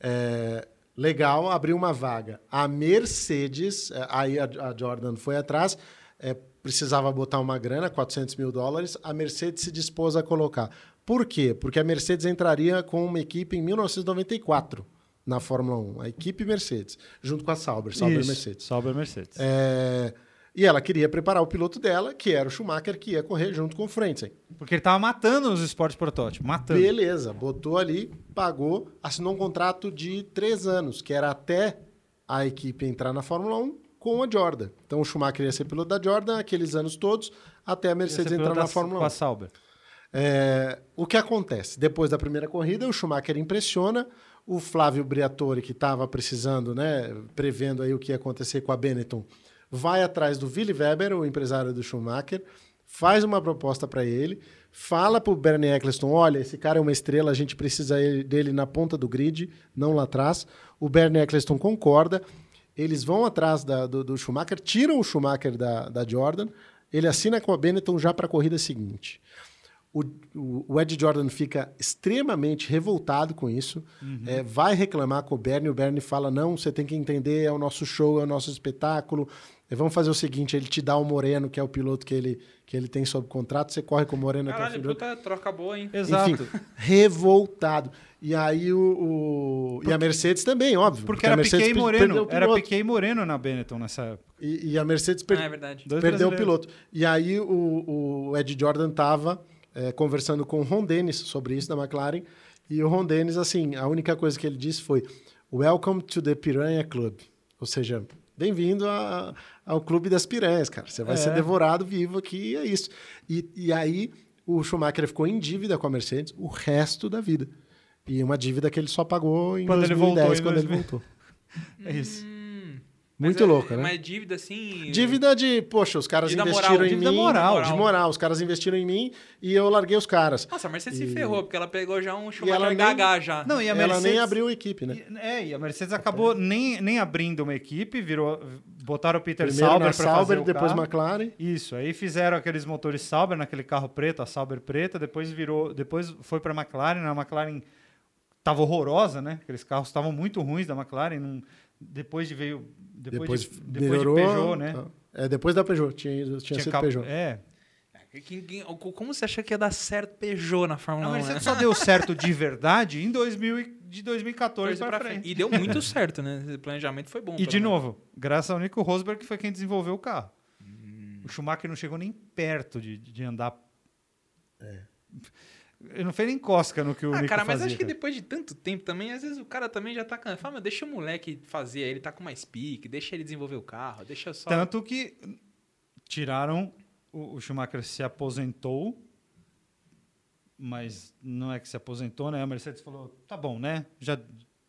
É, legal, abriu uma vaga. A Mercedes, é, aí a, a Jordan foi atrás, é, precisava botar uma grana, 400 mil dólares, a Mercedes se dispôs a colocar. Por quê? Porque a Mercedes entraria com uma equipe em 1994 na Fórmula 1, a equipe Mercedes, junto com a Sauber, Sauber Isso, Mercedes. Sauber Mercedes. É, e ela queria preparar o piloto dela, que era o Schumacher, que ia correr junto com o Frentzen. Porque ele tava matando os esportes protótipos. Matando. Beleza, botou ali, pagou, assinou um contrato de três anos, que era até a equipe entrar na Fórmula 1 com a Jordan. Então o Schumacher ia ser piloto da Jordan aqueles anos todos, até a Mercedes entrar na Fórmula 1. Com a Sauber. É, o que acontece? Depois da primeira corrida, o Schumacher impressiona. O Flávio Briatore, que estava precisando, né, prevendo aí o que ia acontecer com a Benetton, vai atrás do Willy Weber, o empresário do Schumacher, faz uma proposta para ele, fala para o Bernie Eccleston, olha, esse cara é uma estrela, a gente precisa ele- dele na ponta do grid, não lá atrás. O Bernie Eccleston concorda, eles vão atrás da- do, do Schumacher, tiram o Schumacher da, da Jordan, ele assina com a Benetton já para a corrida seguinte. O, o- o Ed Jordan fica extremamente revoltado com isso, é, vai reclamar com o Bernie. O Bernie fala: Não, você tem que entender, é o nosso show, é o nosso espetáculo. É, vamos fazer o seguinte: ele te dá o Moreno, que é o piloto que ele, que ele tem sob contrato, você corre com o Moreno fim Caralho, puta troca boa, hein? Exato. Enfim, revoltado. E aí o, o- e a Mercedes também, óbvio. Porque a era Mercedes Piquet e Moreno. Era. Piquet e Moreno na Benetton nessa época. E, e a Mercedes Ah, perdeu. é Perdeu o piloto. E aí o, o Ed Jordan estava conversando com o Ron Dennis sobre isso da McLaren. E o Ron Dennis, assim, a única coisa que ele disse foi Welcome to the Piranha Club. Ou seja, bem-vindo a- ao clube das piranhas, cara. Você vai É. ser devorado vivo aqui e é isso. E, e aí o Schumacher ficou em dívida com a Mercedes o resto da vida. E uma dívida que ele só pagou em Quando ele 2010, voltou em quando ele 2000. voltou. <laughs> É isso. Muito mas é- louca, né? Mas dívida assim. Dívida de, poxa, os caras investiram moral, em dívida mim. moral. De moral. Os caras investiram em mim e eu larguei os caras. Nossa, a Mercedes se E- ferrou, porque ela pegou já um ela Schumacher nem- Gagá já. Não, e a Ela Mercedes... nem abriu a equipe, né? E- É, e a Mercedes acabou nem, nem abrindo uma equipe, virou, botaram o Peter Primeiro Sauber para fazer Sauber, o depois carro. McLaren. Isso, aí fizeram aqueles motores Sauber naquele carro preto, a Sauber preta, depois virou, depois foi para a McLaren, a McLaren tava horrorosa, né? Aqueles carros estavam muito ruins da McLaren, não- depois de veio depois, Depois, de, depois melhorou. de Peugeot, né? É, depois da Peugeot. Tinha, ido- tinha, sido cap- Peugeot. É, quem- Como você acha que ia dar certo Peugeot na Fórmula 1? Mercedes né? só deu <laughs> certo de verdade em 2000 e- de 2014 Torce pra pra frente. frente. E deu muito certo, né? O planejamento foi bom. E de menos. novo, graças ao Nico Rosberg, que foi quem desenvolveu o carro. Hum. O Schumacher não chegou nem perto de, de andar. É. Ele não fez nem cosca no que o Ah, Nico cara, mas fazia. acho que depois de tanto tempo também, às vezes o cara também já tá cansado. Fala, mas deixa o moleque fazer, ele tá com mais pique, deixa ele desenvolver o carro, deixa só. Tanto que tiraram. O, o Schumacher se aposentou, mas não é que se aposentou, né? A Mercedes falou: tá bom, né? Já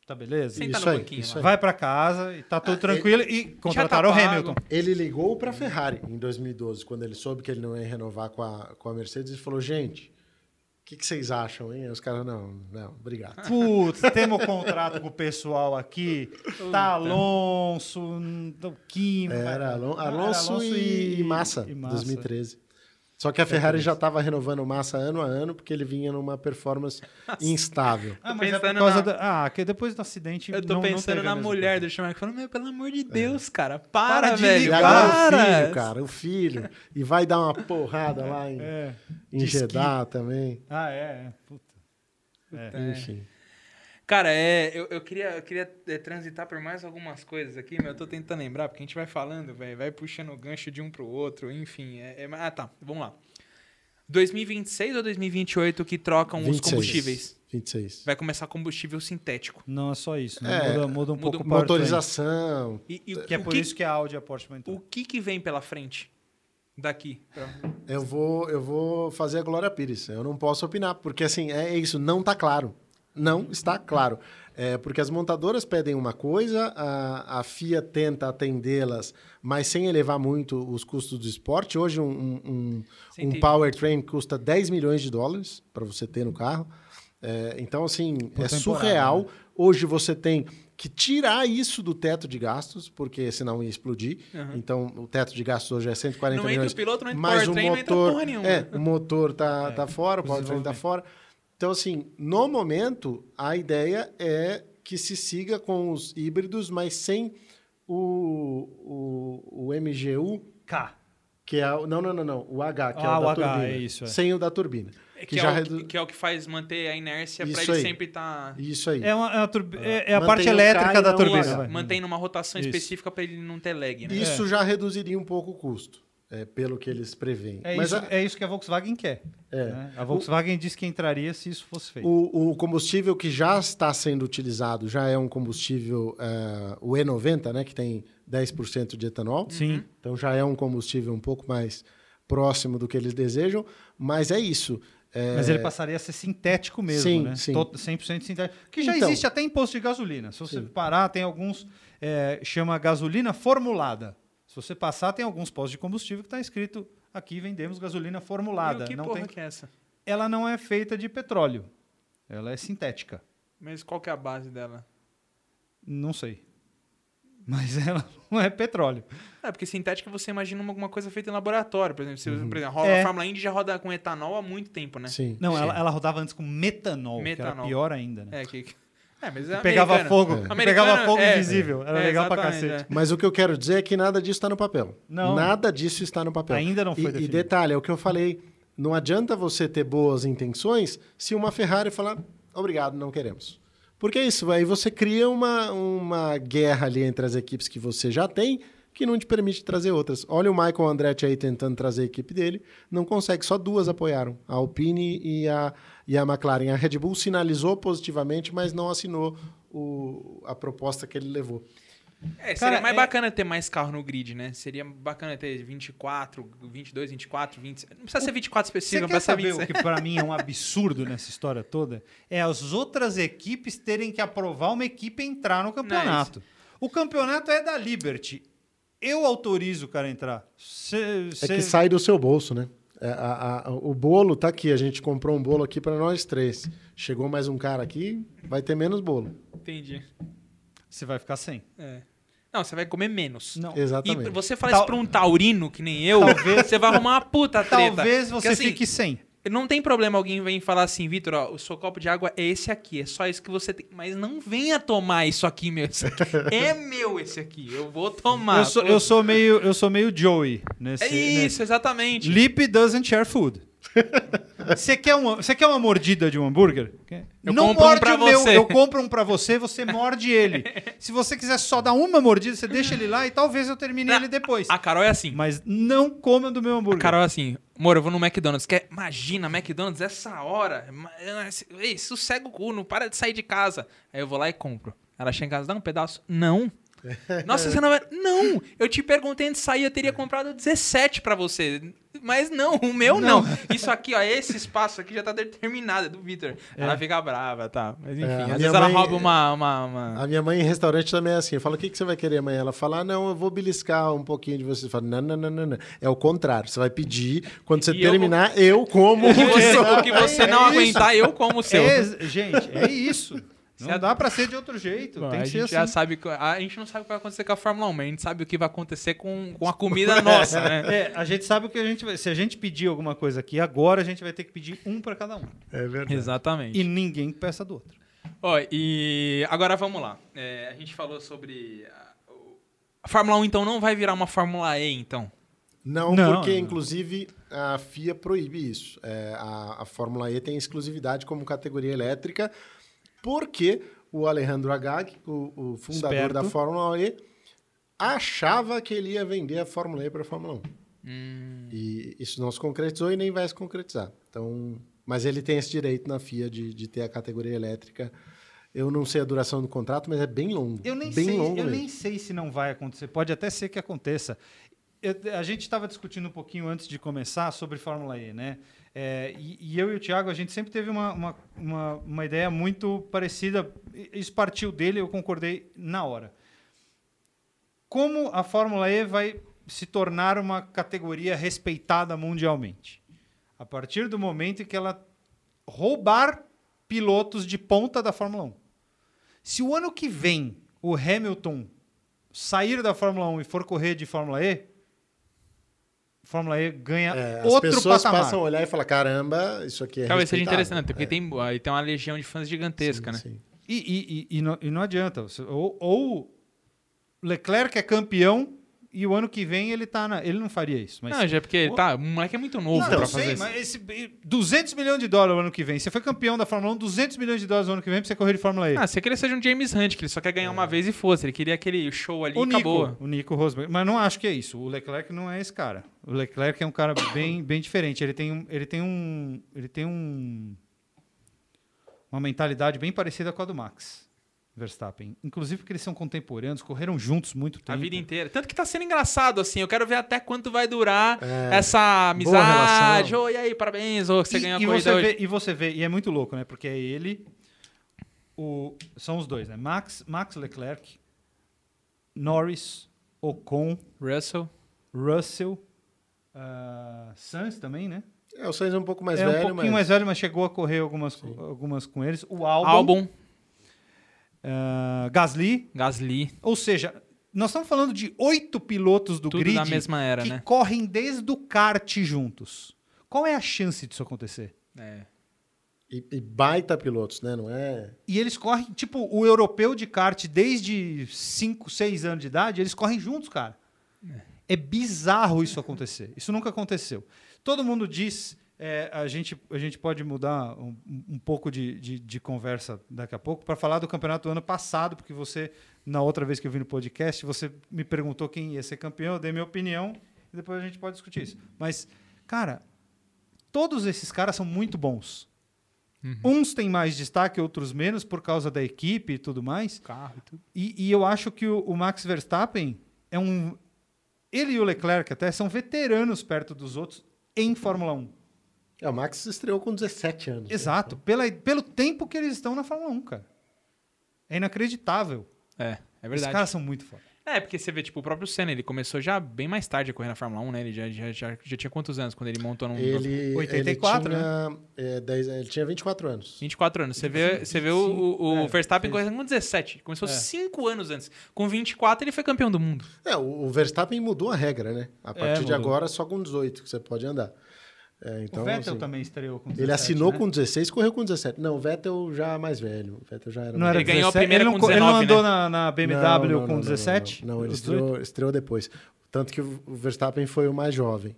tá beleza. Senta Isso no aí, banquinho isso aí. Vai pra casa e tá tudo Ah, tranquilo. E contrataram o pago. Hamilton. Ele ligou para a Ferrari em 2012, quando ele soube que ele não ia renovar com a, com a Mercedes, e falou: gente, o que, que vocês acham, hein? Os caras, não, não, obrigado. Putz, temos contrato com o pessoal aqui. Tá Alonso, o Kim. Era Alon- Era Alonso, e, e Massa, e Massa. 2013. Só que a Ferrari já estava renovando Massa ano a ano, porque ele vinha numa performance instável. Ah, mas é por causa na- da... Ah, que depois do acidente. Eu tô não- não pensando a na mulher coisa. do Schumacher, falando, meu, pelo amor de Deus, cara, para, Para de velho. E para. o filho, cara, o filho. E vai dar uma porrada lá em, É. em Jeddah também. Ah, é. é. Puta. É. Enfim. Cara, é, eu, eu queria, eu queria é, transitar por mais algumas coisas aqui, mas eu tô tentando lembrar, porque a gente vai falando, velho, vai puxando o gancho de um pro outro, enfim. É, é- ah, tá, vamos lá. 2026 ou 2028 que trocam os 26. combustíveis? 26. Vai começar combustível sintético. Não é só isso. Né? É, muda, muda um muda pouco o. Motorização. E, e Que é por que, isso que a Audi e a Porsche entrar. o que que vem pela frente daqui? pra- Eu vou, eu vou fazer a Glória Pires. Eu não posso opinar, porque assim, é isso, não está claro. Não está claro. É, porque as montadoras pedem uma coisa, a, a FIA tenta atendê-las, mas sem elevar muito os custos do esporte. Hoje, um, um, um, um powertrain custa 10 milhões de dólares para você ter no carro. É, então, assim, é temporada, surreal. né? Hoje você tem que tirar isso do teto de gastos, porque senão ia explodir. Uhum. Então, o teto de gastos hoje é 140 Não entra milhões. o piloto, não entra o mas o powertrain, não entra motor, porra nenhuma. é, o motor tá, tá fora, o powertrain tá fora. Então, assim, no momento, a ideia é que se siga com os híbridos, mas sem o, o, o MGU, K. que é o, não, não, não, não, o H, que é Ah, o da o H, turbina. é isso, é. Sem o da turbina. Que, Que é já o, redu- que, é o que faz manter a inércia Isso ele aí. sempre estar... Isso aí. É, uma, é, uma turbi- é- é a parte o elétrica da o turbina. Mantém numa rotação Isso. específica pra ele não ter lag, né? Isso É. já reduziria um pouco o custo, é, pelo que eles preveem. É, Mas isso, a- é isso que a Volkswagen quer. É. né? A Volkswagen disse que entraria se isso fosse feito. O, o combustível que já está sendo utilizado já é um combustível, eh, o E90, né, que tem 10% de etanol. Sim. Então já é um combustível um pouco mais próximo do que eles desejam, mas é isso. É, Mas ele passaria a ser sintético mesmo, Sim, né? sim. Tot- 100% sintético. Que já Então. existe até em posto de gasolina. Se você Sim. parar, tem alguns... é, chama gasolina formulada. Se você passar, tem alguns postos de combustível que está escrito aqui vendemos gasolina formulada. E que Não porra tem... que é essa? Ela não é feita de petróleo. Ela é sintética. Mas qual que é a base dela? Não sei. Mas <laughs> ela não é petróleo. É, porque sintética você imagina uma- alguma coisa feita em laboratório. Por exemplo, se, por exemplo a É. Fórmula Indy já roda com etanol há muito tempo, né? Sim. Não, sim. ela, ela rodava antes com metanol, que era Metanol. pior ainda, né? É, que... é mas é pegava fogo, É. pegava fogo é. invisível. Era É, legal pra cacete. Mas o que eu quero dizer é que nada disso está no papel. Não. Nada disso está no papel. Ainda não foi e, e definido. detalhe, é o que eu falei. Não adianta você ter boas intenções se uma Ferrari falar, obrigado, não queremos. Porque é isso, aí você cria uma, uma guerra ali entre as equipes que você já tem, que não te permite trazer outras. Olha o Michael Andretti aí tentando trazer a equipe dele, não consegue, só duas apoiaram, a Alpine e a, e a McLaren. A Red Bull sinalizou positivamente, mas não assinou o, a proposta que ele levou. É, seria Cara, mais é- bacana ter mais carro no grid, né? Seria bacana ter 24, 22, 24, 26. Não precisa ser 24 Você específico, precisa ser saber o 26. que pra mim é um absurdo nessa história toda? É as outras equipes terem que aprovar uma equipe entrar no campeonato. o campeonato é da Liberty. Eu autorizo o cara a entrar. Cê, É cê- que sai do seu bolso, né? É, a- a- o bolo tá aqui, a gente comprou um bolo aqui para nós três. Chegou mais um cara aqui, vai ter menos bolo. Entendi. Você vai ficar sem. É. Não, você vai comer menos. Não. Exatamente. E você fala Tal- isso pra um taurino que nem eu, Talvez- você vai arrumar uma puta treta. Talvez você Porque, assim, fique sem. Não tem problema alguém vem falar assim, Vitor, ó, o seu copo de água é esse aqui, é só isso que você tem. Mas não venha tomar isso aqui, meu. Aqui é <laughs> meu esse aqui. Eu vou tomar. Eu sou, eu sou meio, eu sou meio Joey nesse. É nesse- isso, exatamente. Lip doesn't share food. Você quer, uma, você quer uma mordida de um hambúrguer? Eu não compro um morde pra o meu, você. eu compro um pra você, você morde ele. <laughs> Se você quiser só dar uma mordida, você deixa ele lá e talvez eu termine ele depois. A Carol é assim. Mas não coma do meu A hambúrguer. Carol é assim, amor, eu vou no McDonald's. Quer? Imagina, McDonald's essa hora. Ei, sossega o cu, não para de sair de casa. Aí eu vou lá e compro. Ela chega em casa, dá um pedaço? Não. Nossa, você não vai. Não! Eu te perguntei antes de sair, eu teria comprado 17 pra você. Mas não, o meu não. Isso aqui, ó, esse espaço aqui já tá determinado, é do Vitor. Ela fica brava, tá? Mas enfim, É, às vezes ela mãe- rouba uma. uma, uma- A minha mãe em restaurante também é assim. Eu falo, o que, que você vai querer amanhã? Ela fala, ah, não, eu vou beliscar um pouquinho de você. Eu falo, não, não, não, não, não. É o contrário. Você vai pedir, quando você E eu terminar, eu, como. <laughs> O que você, o que você não É isso. aguentar, eu como o seu. É, gente, é isso. Não Você- dá pra ser de outro jeito. Bom, tem a que ser gente assim. já sabe que- a gente não sabe o que vai acontecer com a Fórmula 1, mas a gente sabe o que vai acontecer com, com a <laughs> comida nossa, né? É, a gente sabe o que a gente vai. Se a gente pedir alguma coisa aqui agora, a gente vai ter que pedir um pra cada um. É verdade. Exatamente. E ninguém peça do outro. Ó, e agora vamos lá. É, a gente falou sobre. A, a Fórmula 1, então, não vai virar uma Fórmula E, então. Não, Não, porque não. inclusive a FIA proíbe isso. É, a, a Fórmula E tem exclusividade como categoria elétrica, porque o Alejandro Agag, o, o fundador Esperto. da Fórmula E, achava que ele ia vender a Fórmula E para a Fórmula 1. Hum. E isso não se concretizou e nem vai se concretizar. Então, mas ele tem esse direito na FIA de, de ter a categoria elétrica. Eu não sei a duração do contrato, mas é bem longo. Eu nem, bem sei, longo eu mesmo. nem sei se não vai acontecer. Pode até ser que aconteça. Eu- a gente estava discutindo um pouquinho antes de começar sobre Fórmula E, né? É, e, e eu e o Thiago, a gente sempre teve uma, uma, uma, uma ideia muito parecida. Isso partiu dele, eu concordei na hora. Como a Fórmula E vai se tornar uma categoria respeitada mundialmente? A partir do momento em que ela roubar pilotos de ponta da Fórmula 1. Se o ano que vem o Hamilton sair da Fórmula 1 e for correr de Fórmula E, Fórmula E ganha É, as outro pessoas patamar. passam a olhar e falar: caramba, isso aqui é Talvez seja respeitável." interessante, porque É. tem, aí tem uma legião de fãs gigantesca, né? Sim, sim. E, e- e- e não, e não adianta. Ou, ou Leclerc é campeão e o ano que vem ele tá na, ele não faria isso. Mas Não, já é porque, tá, o moleque é muito novo eu fazer sei, isso. mas esse 200 milhões de dólares no ano que vem. Você foi campeão da Fórmula 1, 200 milhões de dólares no ano que vem pra você correr de Fórmula E. Ah, se que ele seja um James Hunt, que ele só quer ganhar uma vez e fosse. Ele queria aquele show ali o e Nico, acabou. o Nico Rosberg. Mas não acho que é isso. O Leclerc não é esse cara. O Leclerc é um cara bem, bem diferente. Ele tem um, ele tem um, ele tem um uma mentalidade bem parecida com a do Max Verstappen. Inclusive porque eles são contemporâneos, correram juntos muito tempo. A vida inteira. Tanto que tá sendo engraçado, assim. Eu quero ver até quanto vai durar É, essa amizade. Ô, e aí, parabéns. Ô, você e, ganhou a e corrida você hoje. vê, e você vê, e é muito louco, né? Porque é ele, o, são os dois, né? Max, Max Leclerc, Norris, Ocon, Russell. Russell, ah, Sainz também, né? É, o Sainz é um pouco mais é velho, um pouquinho mas... mais velho, mas chegou a correr algumas, algumas com eles. O Albon, Albon. Ah, Gasly. Gasly. Ou seja, nós estamos falando de oito pilotos do Tudo grid da mesma era, que né? correm desde o kart juntos. Qual é a chance disso acontecer? É. E, e baita pilotos, né? Não é... E eles correm, tipo, o europeu de kart desde 5, 6 anos de idade, eles correm juntos, cara. É bizarro isso acontecer. Isso nunca aconteceu. Todo mundo diz. É, a, gente, a gente pode mudar um, um pouco de, de, de conversa daqui a pouco para falar do campeonato do ano passado, porque você, na outra vez que eu vim no podcast, você me perguntou quem ia ser campeão, eu dei minha opinião e depois a gente pode discutir isso. Mas, cara, todos esses caras são muito bons. Uns têm mais destaque, outros menos, por causa da equipe e tudo mais. Carro e tudo. E, e eu acho que o, o Max Verstappen é um. Ele e o Leclerc até são veteranos perto dos outros em Fórmula 1. É, o Max estreou com 17 anos. né? Exato. Pela, pelo tempo que eles estão na Fórmula 1, cara. É inacreditável. É, é verdade. caras são muito foda. É, porque você vê, tipo, o próprio Senna, ele começou já bem mais tarde a correr na Fórmula 1, né? Ele já, já, já, já tinha quantos anos quando ele montou num... Ele, 84, ele tinha, é, 10 ele tinha 24 anos. 24 anos. Você vê, você vê o, o, É, Verstappen fez- correndo com 17. Começou É. 5 anos antes. Com 24, ele foi campeão do mundo. É, o Verstappen mudou a regra, né? A partir de agora, só com 18 que você pode andar. É, então, o Vettel assim, também estreou com 17, Ele assinou né? com 16, correu com 17. Não, o Vettel já mais velho. O Vettel já era Não mais era Ele ganhou a 17? primeira ele não, com Ele não 19, andou né? na, na BMW Não, não, com não, não, 17? Não, não, ele Os 18? estreou, estreou depois. Tanto que o Verstappen foi o mais jovem.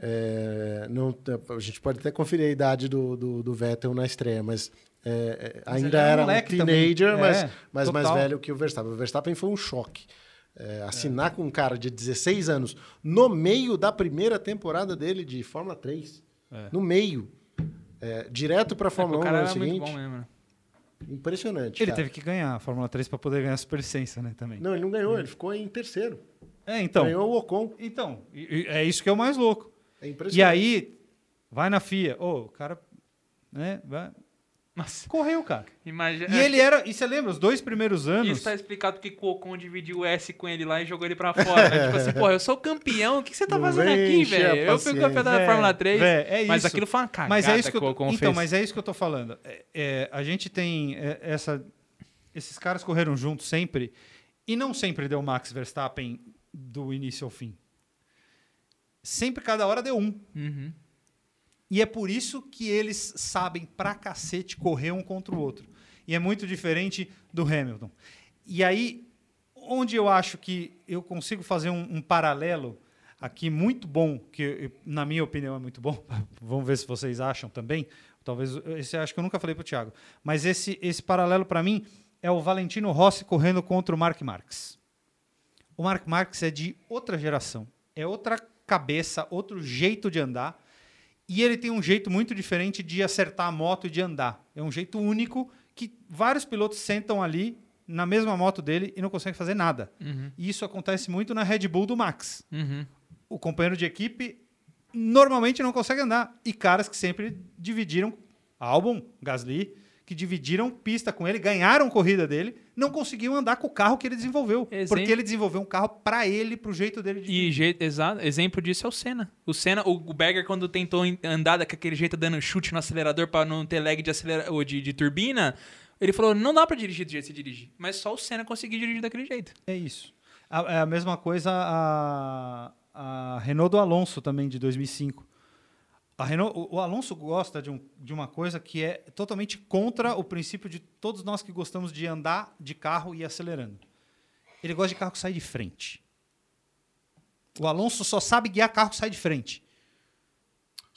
É, não, a gente pode até conferir a idade do, do, do Vettel na estreia, mas, é, é, Mas ainda ele era era um moleque teenager, também. mas, É, mas mais velho que o Verstappen. O Verstappen foi um choque. É, assinar com um cara de 16 anos no meio da primeira temporada dele de Fórmula 3. É. No meio. É, direto para a É, Fórmula o 1 cara no ano seguinte. mesmo. né? Impressionante. Ele cara. teve que ganhar a Fórmula 3 para poder ganhar a superlicença, né, também. Não, ele não ganhou, ele ficou em terceiro. É, então. Ganhou o Ocon. Então, é isso que é o mais louco. É impressionante. E aí, vai na FIA. Ô, o cara, né, vai- Nossa, correu, cara. imagina. E ele era, e você lembra, os dois primeiros anos... Isso tá explicado porque o Ocon dividiu o S com ele lá e jogou ele pra fora. né? Tipo assim, porra, eu sou campeão, o que você tá Não fazendo aqui, velho? Eu fui campeão da Fórmula 3. vé, é mas aquilo foi uma cagada Mas é isso que, eu, o Ocon então, fez. mas é isso que eu tô falando. É, é, a gente tem é, essa esses caras correram juntos sempre e não sempre deu Max Verstappen do início ao fim. Sempre cada hora deu um. Uhum. E é por isso que eles sabem pra cacete correr um contra o outro. E é muito diferente do Hamilton. E aí, onde eu acho que eu consigo fazer um, um paralelo aqui muito bom, que na minha opinião é muito bom, <laughs> vamos ver se vocês acham também. Talvez esse acho que eu nunca falei para o Thiago. Mas esse, esse paralelo para mim é o Valentino Rossi correndo contra o Mark Marques. O Mark Marques é de outra geração, é outra cabeça, outro jeito de andar. E ele tem um jeito muito diferente de acertar a moto e de andar. É um jeito único que vários pilotos sentam ali na mesma moto dele e não conseguem fazer nada. Uhum. E isso acontece muito na Red Bull do Max. Uhum. O companheiro de equipe normalmente não consegue andar. E caras que sempre dividiram, Albon, Gasly, que dividiram pista com ele, ganharam corrida dele, não conseguiam andar com o carro que ele desenvolveu. Exemplo. Porque ele desenvolveu um carro para ele, pro jeito dele de E jeito, exato, exemplo disso é o Senna. O Senna, o Berger, quando tentou andar daquele jeito, dando chute no acelerador pra não ter lag de, acelera ou de, de turbina, ele falou: não dá pra dirigir do jeito que você dirige. Mas só o Senna conseguiu dirigir daquele jeito. É isso. A, é a mesma coisa a, a Renault do Alonso também, de 2005. A Renault, o, Alonso gosta de, um, de uma coisa que é totalmente contra o princípio de todos nós que gostamos de andar de carro e acelerando. Ele gosta de carro que sai de frente. O Alonso só sabe guiar carro que sai de frente.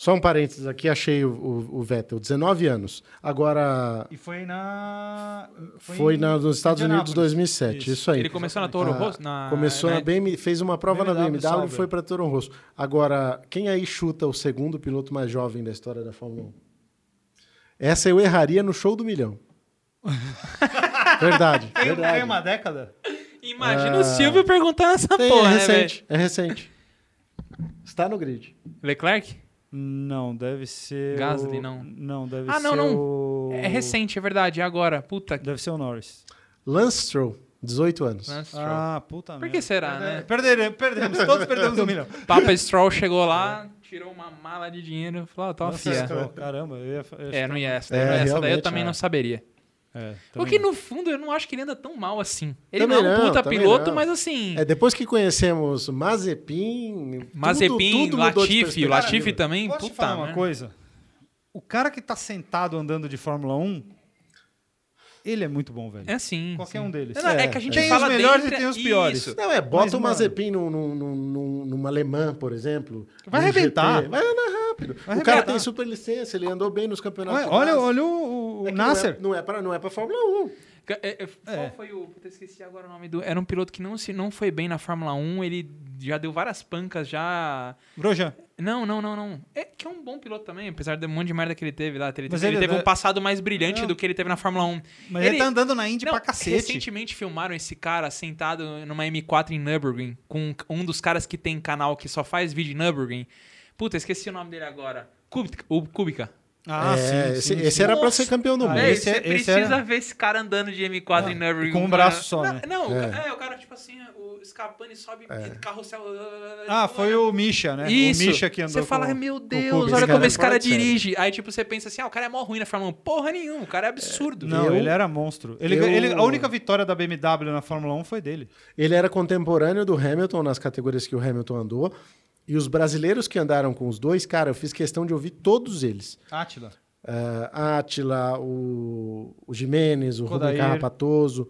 Só um parênteses aqui, achei o, o, o Vettel, 19 anos. Agora E foi na. foi, em na- nos Estados Unidos Indianápolis. 2007, isso, Isso. aí. ele começou na Toro Ah, Rosso? Na, Começou né? na BMW, fez uma prova na BMW BMW e foi para Toro Rosso. Agora, quem aí chuta o segundo piloto mais jovem da história da Fórmula 1? Essa eu erraria no show do milhão. <laughs> verdade, Tem, verdade. tem uma década? Imagina Ah. o Silvio perguntando essa Tem, porra, é né, velho? recente, é recente. Está no grid. Leclerc? Não, deve ser. Gasly, o- não. Não, deve Ah, ser. não, não. o- É recente, é verdade, é agora. Puta que. Deve ser o Norris. Lance Stroll, 18 anos. Lance Stroll. Ah, puta Por merda. que será, Perde- né? Perderemos, perdemos. Todos perdemos um <laughs> milhão. Papa Stroll chegou lá, <laughs> tirou uma mala de dinheiro e falou: ó, toma, fia. Stroll, Caramba, eu ia. eu ia É, não ia essa. É, não ia essa daí eu também é. não saberia. É, Porque no fundo eu não acho que ele anda tão mal assim. Ele Também não é um puta piloto, não. mas assim. É, depois que conhecemos Mazepin, tudo- Mazepin, tudo de Latifi, o. Latifi também, Posso te puta. falar uma merda. coisa? O cara que tá sentado andando de Fórmula 1, ele é muito bom, velho. É assim. Qualquer sim. um deles. Não, é, É, que a gente tem os melhores dentre- e tem os piores. Isso. Não, é, bota Mas, o Mazepin num, num, num, num, numa alemã, por exemplo. Vai arrebentar. GT, Vai andar rápido. Vai o cara tem super licença, ele andou bem nos campeonatos. Olha, de olha, olha o, o É que Nasser. Não é, não é pra, não é pra Fórmula 1. É, é, Qual É. foi o. Puta, esqueci agora o nome do. Era um piloto que não, se, não foi bem na Fórmula 1, ele já deu várias pancas, já. Grosjean. Não, não, não, não. É que é um bom piloto também, apesar do monte de merda que ele teve lá. Ele, teve, ele ele- teve um passado mais brilhante Não. do que ele teve na Fórmula 1. Mas ele, tá andando na Indy Não, pra cacete. Recentemente filmaram esse cara sentado numa M4 em Nürburgring, com um dos caras que tem canal que só faz vídeo em Nürburgring. Puta, esqueci o nome dele agora. Kubica. O Kubica. Ah, É, sim, esse sim, esse sim. era pra Nossa. ser campeão do Ah, mundo. Esse você é- esse precisa era- ver esse cara andando de M4 Ah, em Nürburgring. com um braço só, não, né? Não, o É. é, o cara, tipo assim, o Scarpani sobe carrossel. Ah, foi o Misha, né? Isso. O Misha que andou Você fala, com, meu Deus, olha como esse é cara dirige. Aí, tipo, você pensa assim, ah, o cara é mó ruim na Fórmula 1. Porra nenhuma, o cara é absurdo. Não, Eu- ele era monstro. Ele, eu- ele- a única vitória da BMW na Fórmula 1 foi dele. Ele era contemporâneo do Hamilton nas categorias que o Hamilton andou. E os brasileiros que andaram com os dois, cara, eu fiz questão de ouvir todos eles. Átila. Uh, Átila, o, o Jimenez, o. Rubem Carrapatoso.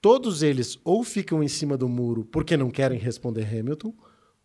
Todos eles ou ficam em cima do muro porque não querem responder Hamilton,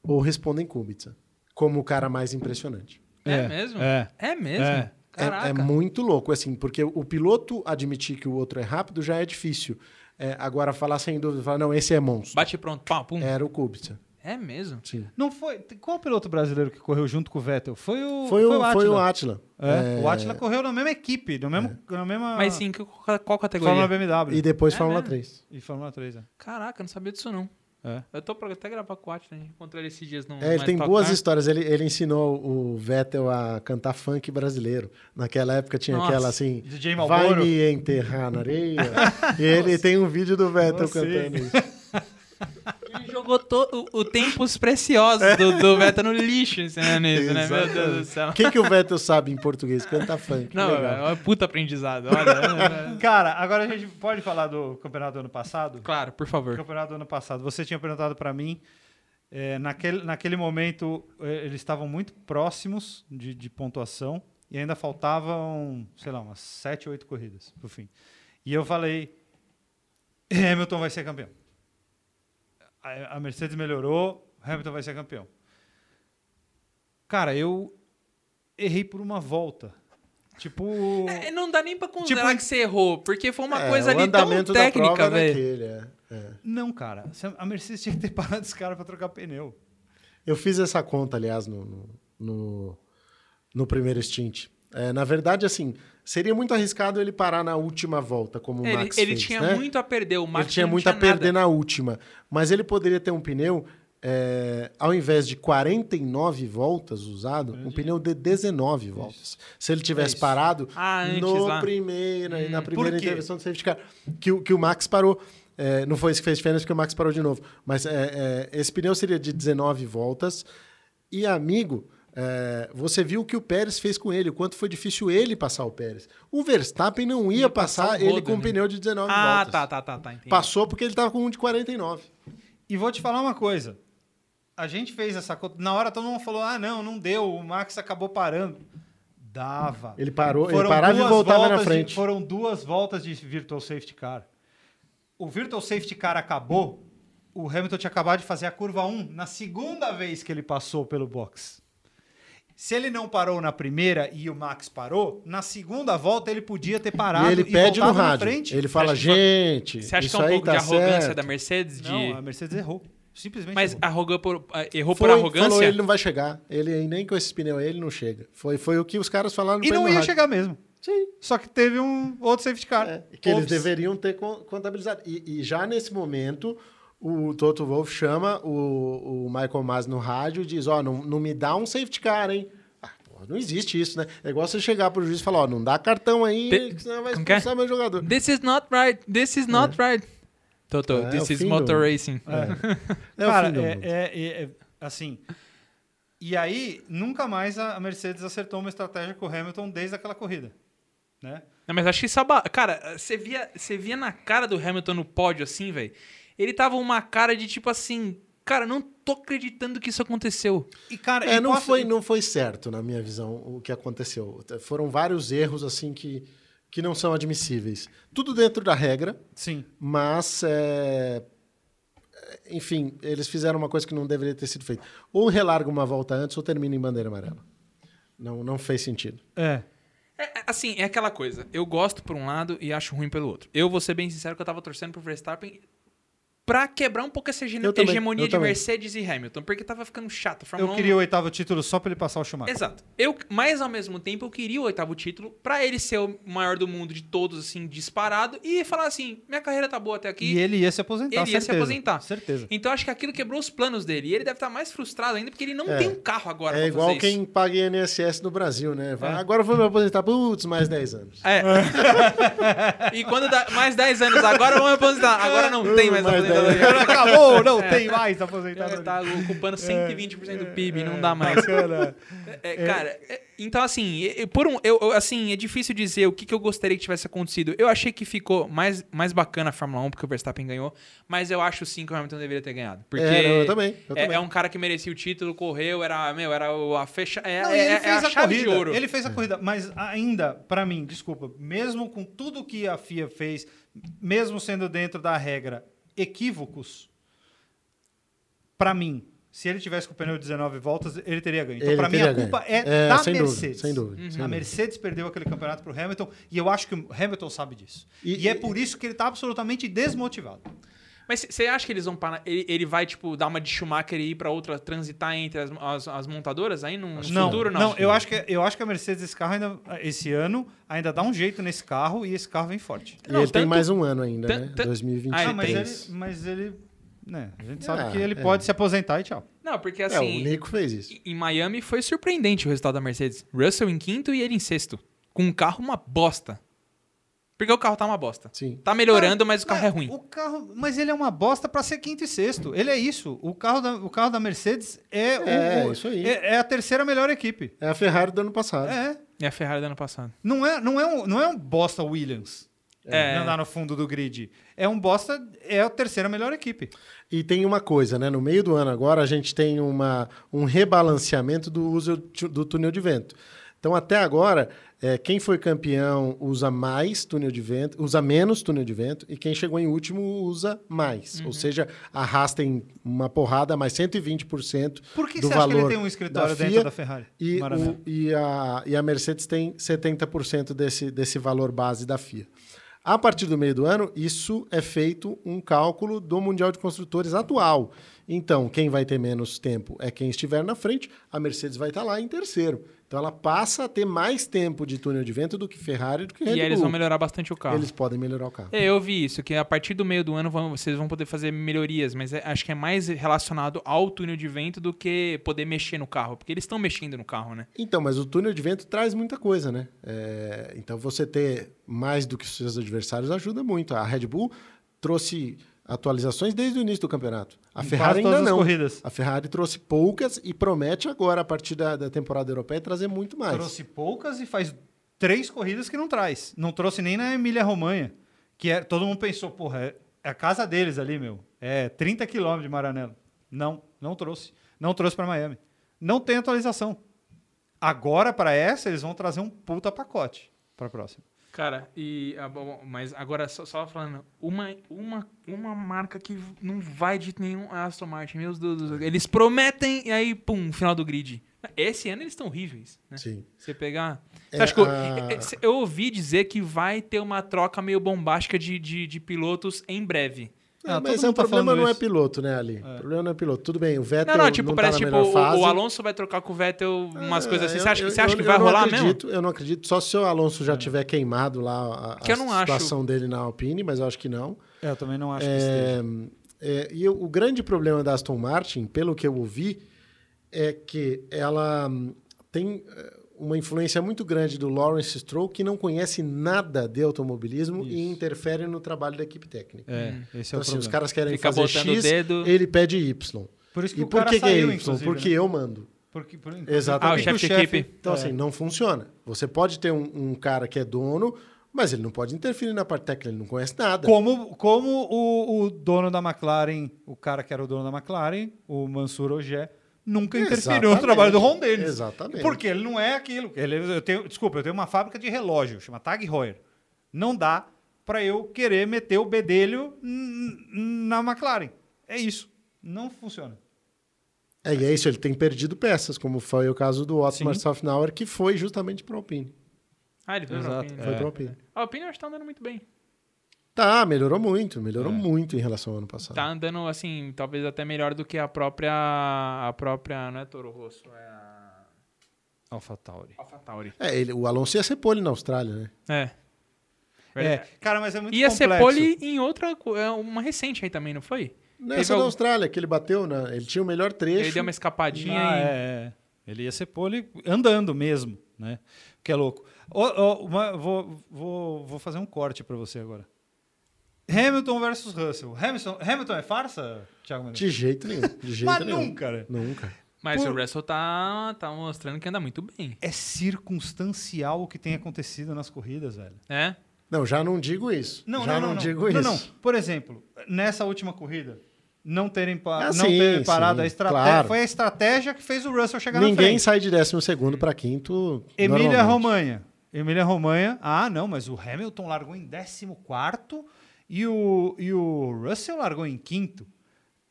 ou respondem Kubica, como o cara mais impressionante. É, É, mesmo? é. É mesmo? É. É, é muito louco, assim, porque o piloto admitir que o outro é rápido já é difícil. É, agora, falar sem dúvida, falar, não, esse é monstro. Bate pronto, pá, pum. Era o Kubica. É mesmo? Sim. Não foi. Qual piloto brasileiro que correu junto com o Vettel? Foi o. Foi, o, foi o Átila. Átila. É, É, O Átila correu na mesma equipe, no mesmo, na mesma. Mas sim, qual, categoria? Fórmula BMW. E depois É Fórmula mesmo? 3. E Fórmula 3, é. Caraca, eu não sabia disso não. É. Eu tô pra até gravar com o Atlas, né? Encontrei ele esses dias no É, ele tem Stock boas histórias. Ele, ele ensinou o Vettel a cantar funk brasileiro. Naquela época tinha Nossa, aquela assim. DJ Vai me enterrar na areia. <laughs> e ele tem um vídeo do Vettel Você. cantando isso. <laughs> Ele jogou to- o, o tempos preciosos do, do Vettel no lixo ensinando isso, né? Meu Deus do céu. O que, que o Vettel sabe em português? Canta funk. Não, Legal. é um puta aprendizado. Olha, Cara, agora a gente pode falar do campeonato do ano passado? claro, por O favor. campeonato do ano passado. Você tinha perguntado para mim. é, naquele, naquele momento, é, eles estavam muito próximos de, de pontuação e ainda faltavam, sei lá, umas 7, 8 corridas pro fim. E eu falei: Hamilton vai ser campeão. A, Mercedes melhorou, Hamilton vai ser campeão. Cara, eu errei por uma volta. Tipo. É, não dá nem pra considerar Tipo, que você errou, porque foi uma É, coisa ali tão técnica, era velho. é, é. Não, cara. A Mercedes tinha que ter <laughs> parado esse cara pra trocar pneu. Eu fiz essa conta, aliás, no, no, no, no primeiro stint. É, na verdade, assim, seria muito arriscado ele parar na última volta, como o Ele, Max ele fez, tinha né? muito a perder, o Max ele tinha muito a perder nada. na última. Mas ele poderia ter um pneu, é, ao invés de 49 voltas usado, um pneu de 19 voltas. Se ele tivesse isso. parado Ah, antes no lá. primeiro, na primeira intervenção do safety car, que, o- que o Max parou. É, não foi isso que fez diferença, porque o Max parou de novo. Mas é, é, esse pneu seria de 19 voltas. E, amigo, é, você viu o que o Pérez fez com ele, o quanto foi difícil ele passar o Pérez. O Verstappen não ia, Ia passar, passar ele com um né? pneu de 19 Ah, voltas. tá, tá, tá, tá. Entendi. Passou porque ele estava com um de 49. E vou te falar uma coisa. A gente fez essa conta. Na hora todo mundo falou: ah, não, não deu. O Max acabou parando. Dava. Ele parou, ele Foram parava e voltava na voltas de- frente. foram duas voltas de Virtual Safety Car. O Virtual Safety Car acabou. O Hamilton tinha acabado de fazer a curva 1 na segunda vez que ele passou pelo box. Se ele não parou na primeira e o Max parou, na segunda volta ele podia ter parado E ele pede no rádio. frente. Ele fala, gente, Você acha isso que é um pouco tá de arrogância certo. da Mercedes? De... Não, a Mercedes errou. Simplesmente Mas errou. por, ah, errou Foi, por arrogância? Falou, ele não vai chegar. Ele nem com esses pneus aí, ele não chega. Foi, foi o que os caras falaram E não ia rádio. chegar mesmo. Sim. Só que teve um outro safety car. É, que eles Ops. deveriam ter con- contabilizado. E, e já nesse momento, o Toto Wolff chama o, o Michael Mas no rádio e diz: Ó, não, não me dá um safety car, hein? Ah, não existe isso, né? É igual você chegar pro juiz e falar: Ó, não dá cartão aí, que senão vai é? expulsar meu jogador. This is not right. This is not right. Toto, É, this o is motor racing. <laughs> É o Cara, é, é- é- é- assim. E aí, nunca mais a Mercedes acertou uma estratégia com o Hamilton desde aquela corrida. Né? Não, mas acho que. Cara, você via, você via na cara do Hamilton no pódio assim, velho. Ele tava uma cara de tipo assim, cara, não tô acreditando que isso aconteceu. E, cara, É, não, posso- foi, não foi certo, na minha visão, o que aconteceu. Foram vários erros, assim, que, que não são admissíveis. Tudo dentro da regra, Sim. mas, é, enfim, eles fizeram uma coisa que não deveria ter sido feita. Ou relarga uma volta antes ou termina em bandeira amarela. Não, não fez sentido. É. É, é, assim, é aquela coisa. Eu gosto por um lado e acho ruim pelo outro. Eu vou ser bem sincero que eu tava torcendo pro Verstappen pra quebrar um pouco essa hege- Eu também, hegemonia eu de também. Mercedes e Hamilton, porque tava ficando chato. A Eu Fórmula 1 queria o oitavo título só pra ele passar o Schumacher. Exato. Eu, mas ao mesmo tempo eu queria o oitavo título pra ele ser o maior do mundo de todos, assim, disparado, e falar assim: minha carreira tá boa até aqui. E ele ia se aposentar, Ele ia se certeza. aposentar. Certeza. Então acho que aquilo quebrou os planos dele. E ele deve estar mais frustrado ainda porque ele não É. tem um carro agora é pra igual fazer quem isso. paga INSS no Brasil, né? Vai, Agora eu vou me aposentar. Putz, mais 10 anos. É. <laughs> e quando dá mais 10 anos, agora vamos me aposentar. Agora não tem mais, mais 10 aposentadoria. Acabou, não É. tem mais aposentadoria. tá ocupando 120% do PIB, não dá mais. Bacana. É, cara, é, então assim, é, é, por um, eu, assim, é difícil dizer o que, que eu gostaria que tivesse acontecido. Eu achei que ficou mais, mais bacana a Fórmula 1 porque o Verstappen ganhou, mas eu acho sim que o Hamilton deveria ter ganhado. Porque É, não, eu também, eu é, também. é um cara que merecia o título, correu, era, meu, era a fecha, é, Não, é, ele é fez a a, chave corrida. de ouro. Ele fez a corrida, mas ainda, pra mim, desculpa, mesmo com tudo que a FIA fez, mesmo sendo dentro da regra, equívocos, pra mim, se ele tivesse com o pneu de 19 voltas, ele teria ganho. Então, pra mim, a culpa ganho. é, da sem dúvida, Mercedes. sem dúvida. sem A dúvida. Mercedes perdeu aquele campeonato pro Hamilton e eu acho que o Hamilton sabe disso. E, E- é por isso que ele tá absolutamente desmotivado. Mas você acha que eles vão parar? Ele, ele vai, tipo, dar uma de Schumacher e ir pra outra, transitar entre as, as, as montadoras aí no, no não, futuro? Não, não, eu acho que eu acho que a Mercedes esse carro ainda esse ano ainda dá um jeito nesse carro e esse carro vem forte. E Não, ele tem tanto- mais um ano ainda, né? tan- 2023. Ah, Ah, mas tem. ele, mas ele, né, a gente sabe Ah, que ele é. pode se aposentar e tchau. Não, porque É, assim, o Nico fez isso. em Miami foi surpreendente o resultado da Mercedes. Russell em quinto e ele em sexto. Com um carro uma bosta. Porque o carro tá uma bosta. Sim. Tá melhorando, mas o carro é ruim. O carro, mas ele é uma bosta pra ser quinto e sexto. Ele é isso. O carro da, o carro da Mercedes é, o- É, o- isso aí. É, é a terceira melhor equipe. É a Ferrari do ano passado. É. É a Ferrari do ano passado. Não é, não é um, não é um bosta Williams. É. Andar no fundo do grid. É um bosta, é a terceira melhor equipe. E tem uma coisa, né? No meio do ano agora a gente tem uma, um rebalanceamento do uso do túnel de vento. Então, até agora, é, quem foi campeão usa mais túnel de vento, usa menos túnel de vento, e quem chegou em último usa mais. Uhum. Ou seja, arrasta em uma porrada mais 120% Por que do você acha que ele valor tem um escritório da dentro da Ferrari? E, o- e, a, e a Mercedes tem 70% desse, desse valor base da FIA. A partir do meio do ano, isso é feito um cálculo do Mundial de Construtores atual. Então, quem vai ter menos tempo é quem estiver na frente, a Mercedes vai estar lá em terceiro. Então, ela passa a ter mais tempo de túnel de vento do que Ferrari do que Red E aí eles vão melhorar bastante o carro. Eles podem melhorar o carro. É, eu vi isso, que a partir do meio do ano vão- vocês vão poder fazer melhorias, mas é- acho que é mais relacionado ao túnel de vento do que poder mexer no carro, porque eles estão mexendo no carro, né? Então, mas o túnel de vento traz muita coisa, né? É, então, você ter mais do que os seus adversários ajuda muito. A Red Bull trouxe atualizações desde o início do campeonato. A Em Ferrari ainda não. corridas. A Ferrari trouxe poucas e promete agora, a partir da, da temporada europeia, trazer muito mais. Trouxe poucas e faz três corridas que não traz. Não trouxe nem na Emília-Romanha. Que é, todo mundo pensou, porra, é, é a casa deles ali, meu. É 30 quilômetros de Maranello. Não, não trouxe. Não trouxe para Miami. Não tem atualização. Agora, para essa, eles vão trazer um puta pacote para a próxima. Cara, e ah, mas agora só, só falando, uma, uma, uma marca que não vai de nenhum é a Aston Martin, meus Deus do céu. Eles prometem e aí, pum, final do grid. Esse ano eles estão horríveis, né? Sim. Você pegar. Você É, acha que eu, a- é, é, eu ouvi dizer que vai ter uma troca meio bombástica de, de, de pilotos em breve. Ah, É, mas todo é, o tá problema não é isso. piloto, né, Ali? O problema não é piloto. Tudo bem, o Vettel Não, não, tipo, tá parece na tipo, fase. o Alonso vai trocar com o Vettel umas Ah, coisas assim. Você acha, que- eu- você acha eu- que vai eu não rolar acredito, mesmo? Eu não acredito. Só se o Alonso já tiver queimado lá a, Que a não acho. situação dele na Alpine, mas eu acho que não. É, eu também não acho que esteja. É, é, e o, grande problema da Aston Martin, pelo que eu ouvi, é que ela hum, tem é, uma influência muito grande do Lawrence Stroll, que não conhece nada de automobilismo e interfere no trabalho da equipe técnica. É, esse é Então, o assim, problema. os caras querem Fica fazer X, dedo. ele pede Y. Por isso que E o por cara que, que é saiu, Y? inclusive, Porque né? eu mando. Porque, por, Exatamente. Ah, o chefe de equipe. Então, é. assim, não funciona. Você pode ter um, um cara que é dono, mas ele não pode interferir na parte técnica, ele não conhece nada. Como, como o, o dono da McLaren, o cara que era o dono da McLaren, o Mansur Ojé, nunca interferiu no trabalho do Ron Dennis. Exatamente. Porque ele não é aquilo. Ele, eu tenho, desculpa, eu tenho uma fábrica de relógio, chama Tag Heuer. Não dá para eu querer meter o bedelho na McLaren. É isso. Não funciona. É, e é isso, ele tem perdido peças, como foi o caso do Otmar. Safnauer, que foi justamente para a Alpine. Ah, ele foi pra Exato, Alpine. Foi É. para a Alpine. A Alpine eu acho que tá andando muito bem. Tá, melhorou muito, melhorou É. muito em relação ao ano passado. Tá andando, assim, talvez até melhor do que a própria. A própria. Não é Toro Rosso, é a. Alpha Tauri. AlphaTauri. É, ele, o Alonso ia ser pole na Austrália, né? É. É, cara, mas é muito Ia ser complexo. pole em outra. é, Uma recente aí também, não foi? Nessa Teve da algum- Austrália, que ele bateu, na, ele tinha o melhor trecho. Ele deu uma escapadinha Ah, e. é, é. Ele ia ser pole andando mesmo, né? Que é louco. Ó, ó, uma- vou, vou, vou fazer um corte para você agora. Hamilton versus Russell. Hamilton, Hamilton é farsa, Thiago Mendes? De jeito nenhum. De jeito Mas nenhum. nunca, né? Nunca. Mas Por- o Russell tá, tá mostrando que anda muito bem. É circunstancial o que tem acontecido nas corridas, velho. É? Não, já não digo isso. Não, já não, não, digo não. isso. Não, não. Por exemplo, nessa última corrida, não terem, pa- Ah, não sim, terem parado sim, a estratégia. claro. Foi a estratégia que fez o Russell chegar na Ninguém frente. sai de 12 para quinto. Emília. Romanha. Emília Romanha. Ah, não, mas o Hamilton largou em 14 e o, e o Russell largou em quinto.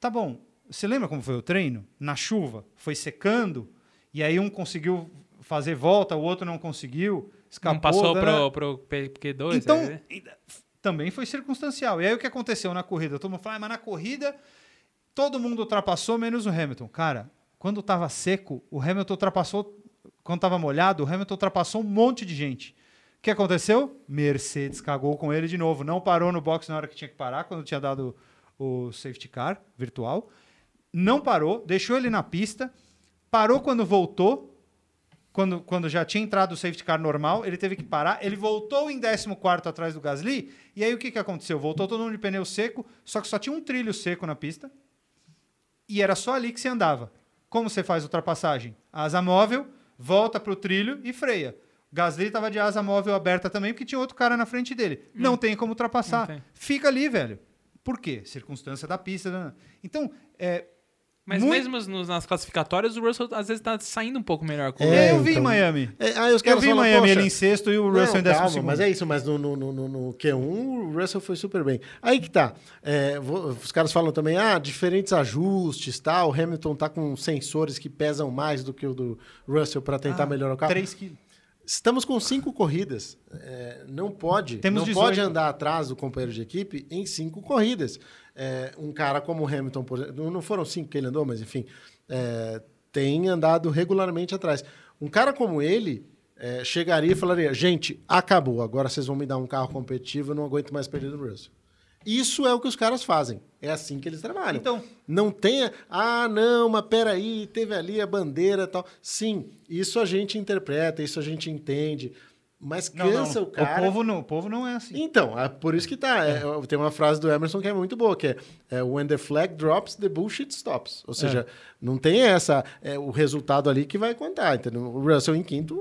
Tá bom. Você lembra como foi o treino? Na chuva, foi secando, e aí um conseguiu fazer volta, o outro não conseguiu, escapou. Não passou né? pro, pro P- Q2? Então, é? também foi circunstancial. E aí o que aconteceu na corrida? Todo mundo fala, ah, mas na corrida todo mundo ultrapassou, menos o Hamilton. Cara, quando estava seco, o Hamilton ultrapassou. Quando estava molhado, o Hamilton ultrapassou um monte de gente. O que aconteceu? Mercedes cagou com ele de novo. Não parou no box na hora que tinha que parar, quando tinha dado o safety car virtual. Não parou, deixou ele na pista. Parou quando voltou, quando, quando já tinha entrado o safety car normal, ele teve que parar. Ele voltou em 14 atrás do Gasly. E aí o que, que aconteceu? Voltou todo mundo de pneu seco, só que só tinha um trilho seco na pista. E era só ali que você andava. Como você faz ultrapassagem? Asa móvel, volta para o trilho e freia. Gasly estava de asa móvel aberta também, porque tinha outro cara na frente dele. Não tem como ultrapassar. Tem. Fica ali, velho. Por quê? Circunstância da pista. né? Então, é, Mas muito- mesmo nos- nas classificatórias, o Russell às vezes tá saindo um pouco melhor. Com É, eu vi em então. Miami. É, os Eu vi falam, Miami "Poxa, ele em sexto e o Russell Não, em décimo calma, mas é isso, mas no, no, no, no Q1 o Russell foi super bem. Aí que tá. é, vou- os caras falam também, ah, diferentes ajustes, tá? O Hamilton tá com sensores que pesam mais do que o do Russell para tentar Ah, melhorar o carro. 3 quilos. Estamos com cinco corridas. É, não pode, Temos não 18. pode andar atrás do companheiro de equipe em cinco corridas. É, um cara como o Hamilton, por exemplo, não foram cinco que ele andou, mas enfim, é, tem andado regularmente atrás. Um cara como ele é, chegaria e falaria: gente, acabou, agora vocês vão me dar um carro competitivo, eu não aguento mais perder do Russell. Isso é o que os caras fazem. É assim que eles trabalham. Então, Não tenha, ah, não, mas peraí, teve ali a bandeira tal. Sim, isso a gente interpreta, isso a gente entende. Mas não, não, cansa o cara. O povo não, o povo não é assim. Então, é por isso que tá. é, tem uma frase do Emerson que é muito boa, que é, é When the flag drops, the bullshit stops. Ou seja, não tem essa, é, o resultado ali que vai contar. Entendeu? O Russell em quinto,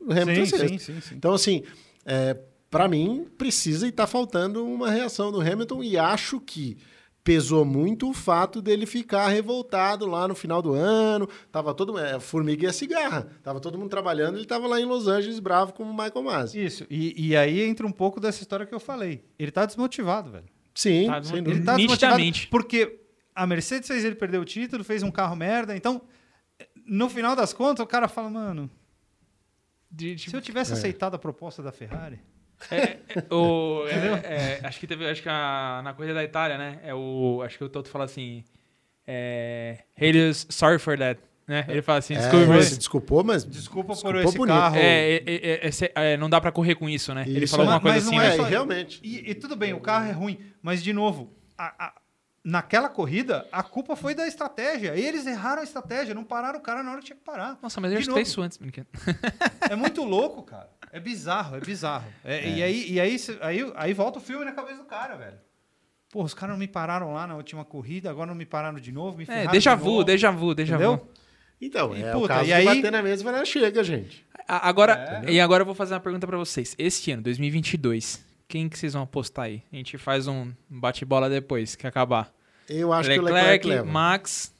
o Hamilton em sim, sexto. sim, sim, sim. Então, assim, é, para mim, precisa e está faltando uma reação do Hamilton e acho que pesou muito o fato dele ficar revoltado lá no final do ano. Tava todo é, formiga e a cigarra. Tava todo mundo trabalhando, ele tava lá em Los Angeles bravo com o Michael Masi. Isso. E, e aí entra um pouco dessa história que eu falei. Ele tá desmotivado, velho. Sim, Tá sem dúvida. Ele tá desmotivado Nitidamente. porque a Mercedes fez ele perder o título, fez um carro merda. Então, no final das contas, o cara fala, mano, De, tipo, se eu tivesse É. aceitado a proposta da Ferrari... É, é, o, <laughs> é, é, acho que teve, acho que a- na corrida da Itália, né? É o, acho que o Toto fala assim, é, Helios, sorry for that, né? Ele fala assim, É, desculpa, ele mas desculpou, mas Desculpa por Desculpou esse bonito. carro... é, é, é, é, é, não dá pra correr com isso, né? Ele Isso, falou mas- uma coisa mas não assim, é né? é, só- realmente. E, e tudo bem, o carro é ruim, mas de novo, a- a- naquela corrida, a culpa foi da estratégia. Eles erraram a estratégia, não pararam o cara na hora que tinha que parar. Nossa, mas eu já isso antes, brinquedo. É muito louco, cara. É bizarro, é bizarro. É, E, aí, e aí, aí, aí volta o filme na cabeça do cara, velho. Pô, os caras não me pararam lá na última corrida, agora não me pararam de novo, me É, déjà de vu, novo. déjà vu, déjà vu. Então, E, é puta, o caso e de aí- bater na mesa falar, chega, gente. A- Agora, É. e agora eu vou fazer uma pergunta pra vocês. Este ano, 2022, quem que vocês vão apostar aí? A gente faz um bate-bola depois que acabar. Eu acho que o Leclerc, Leclerc leva. Max.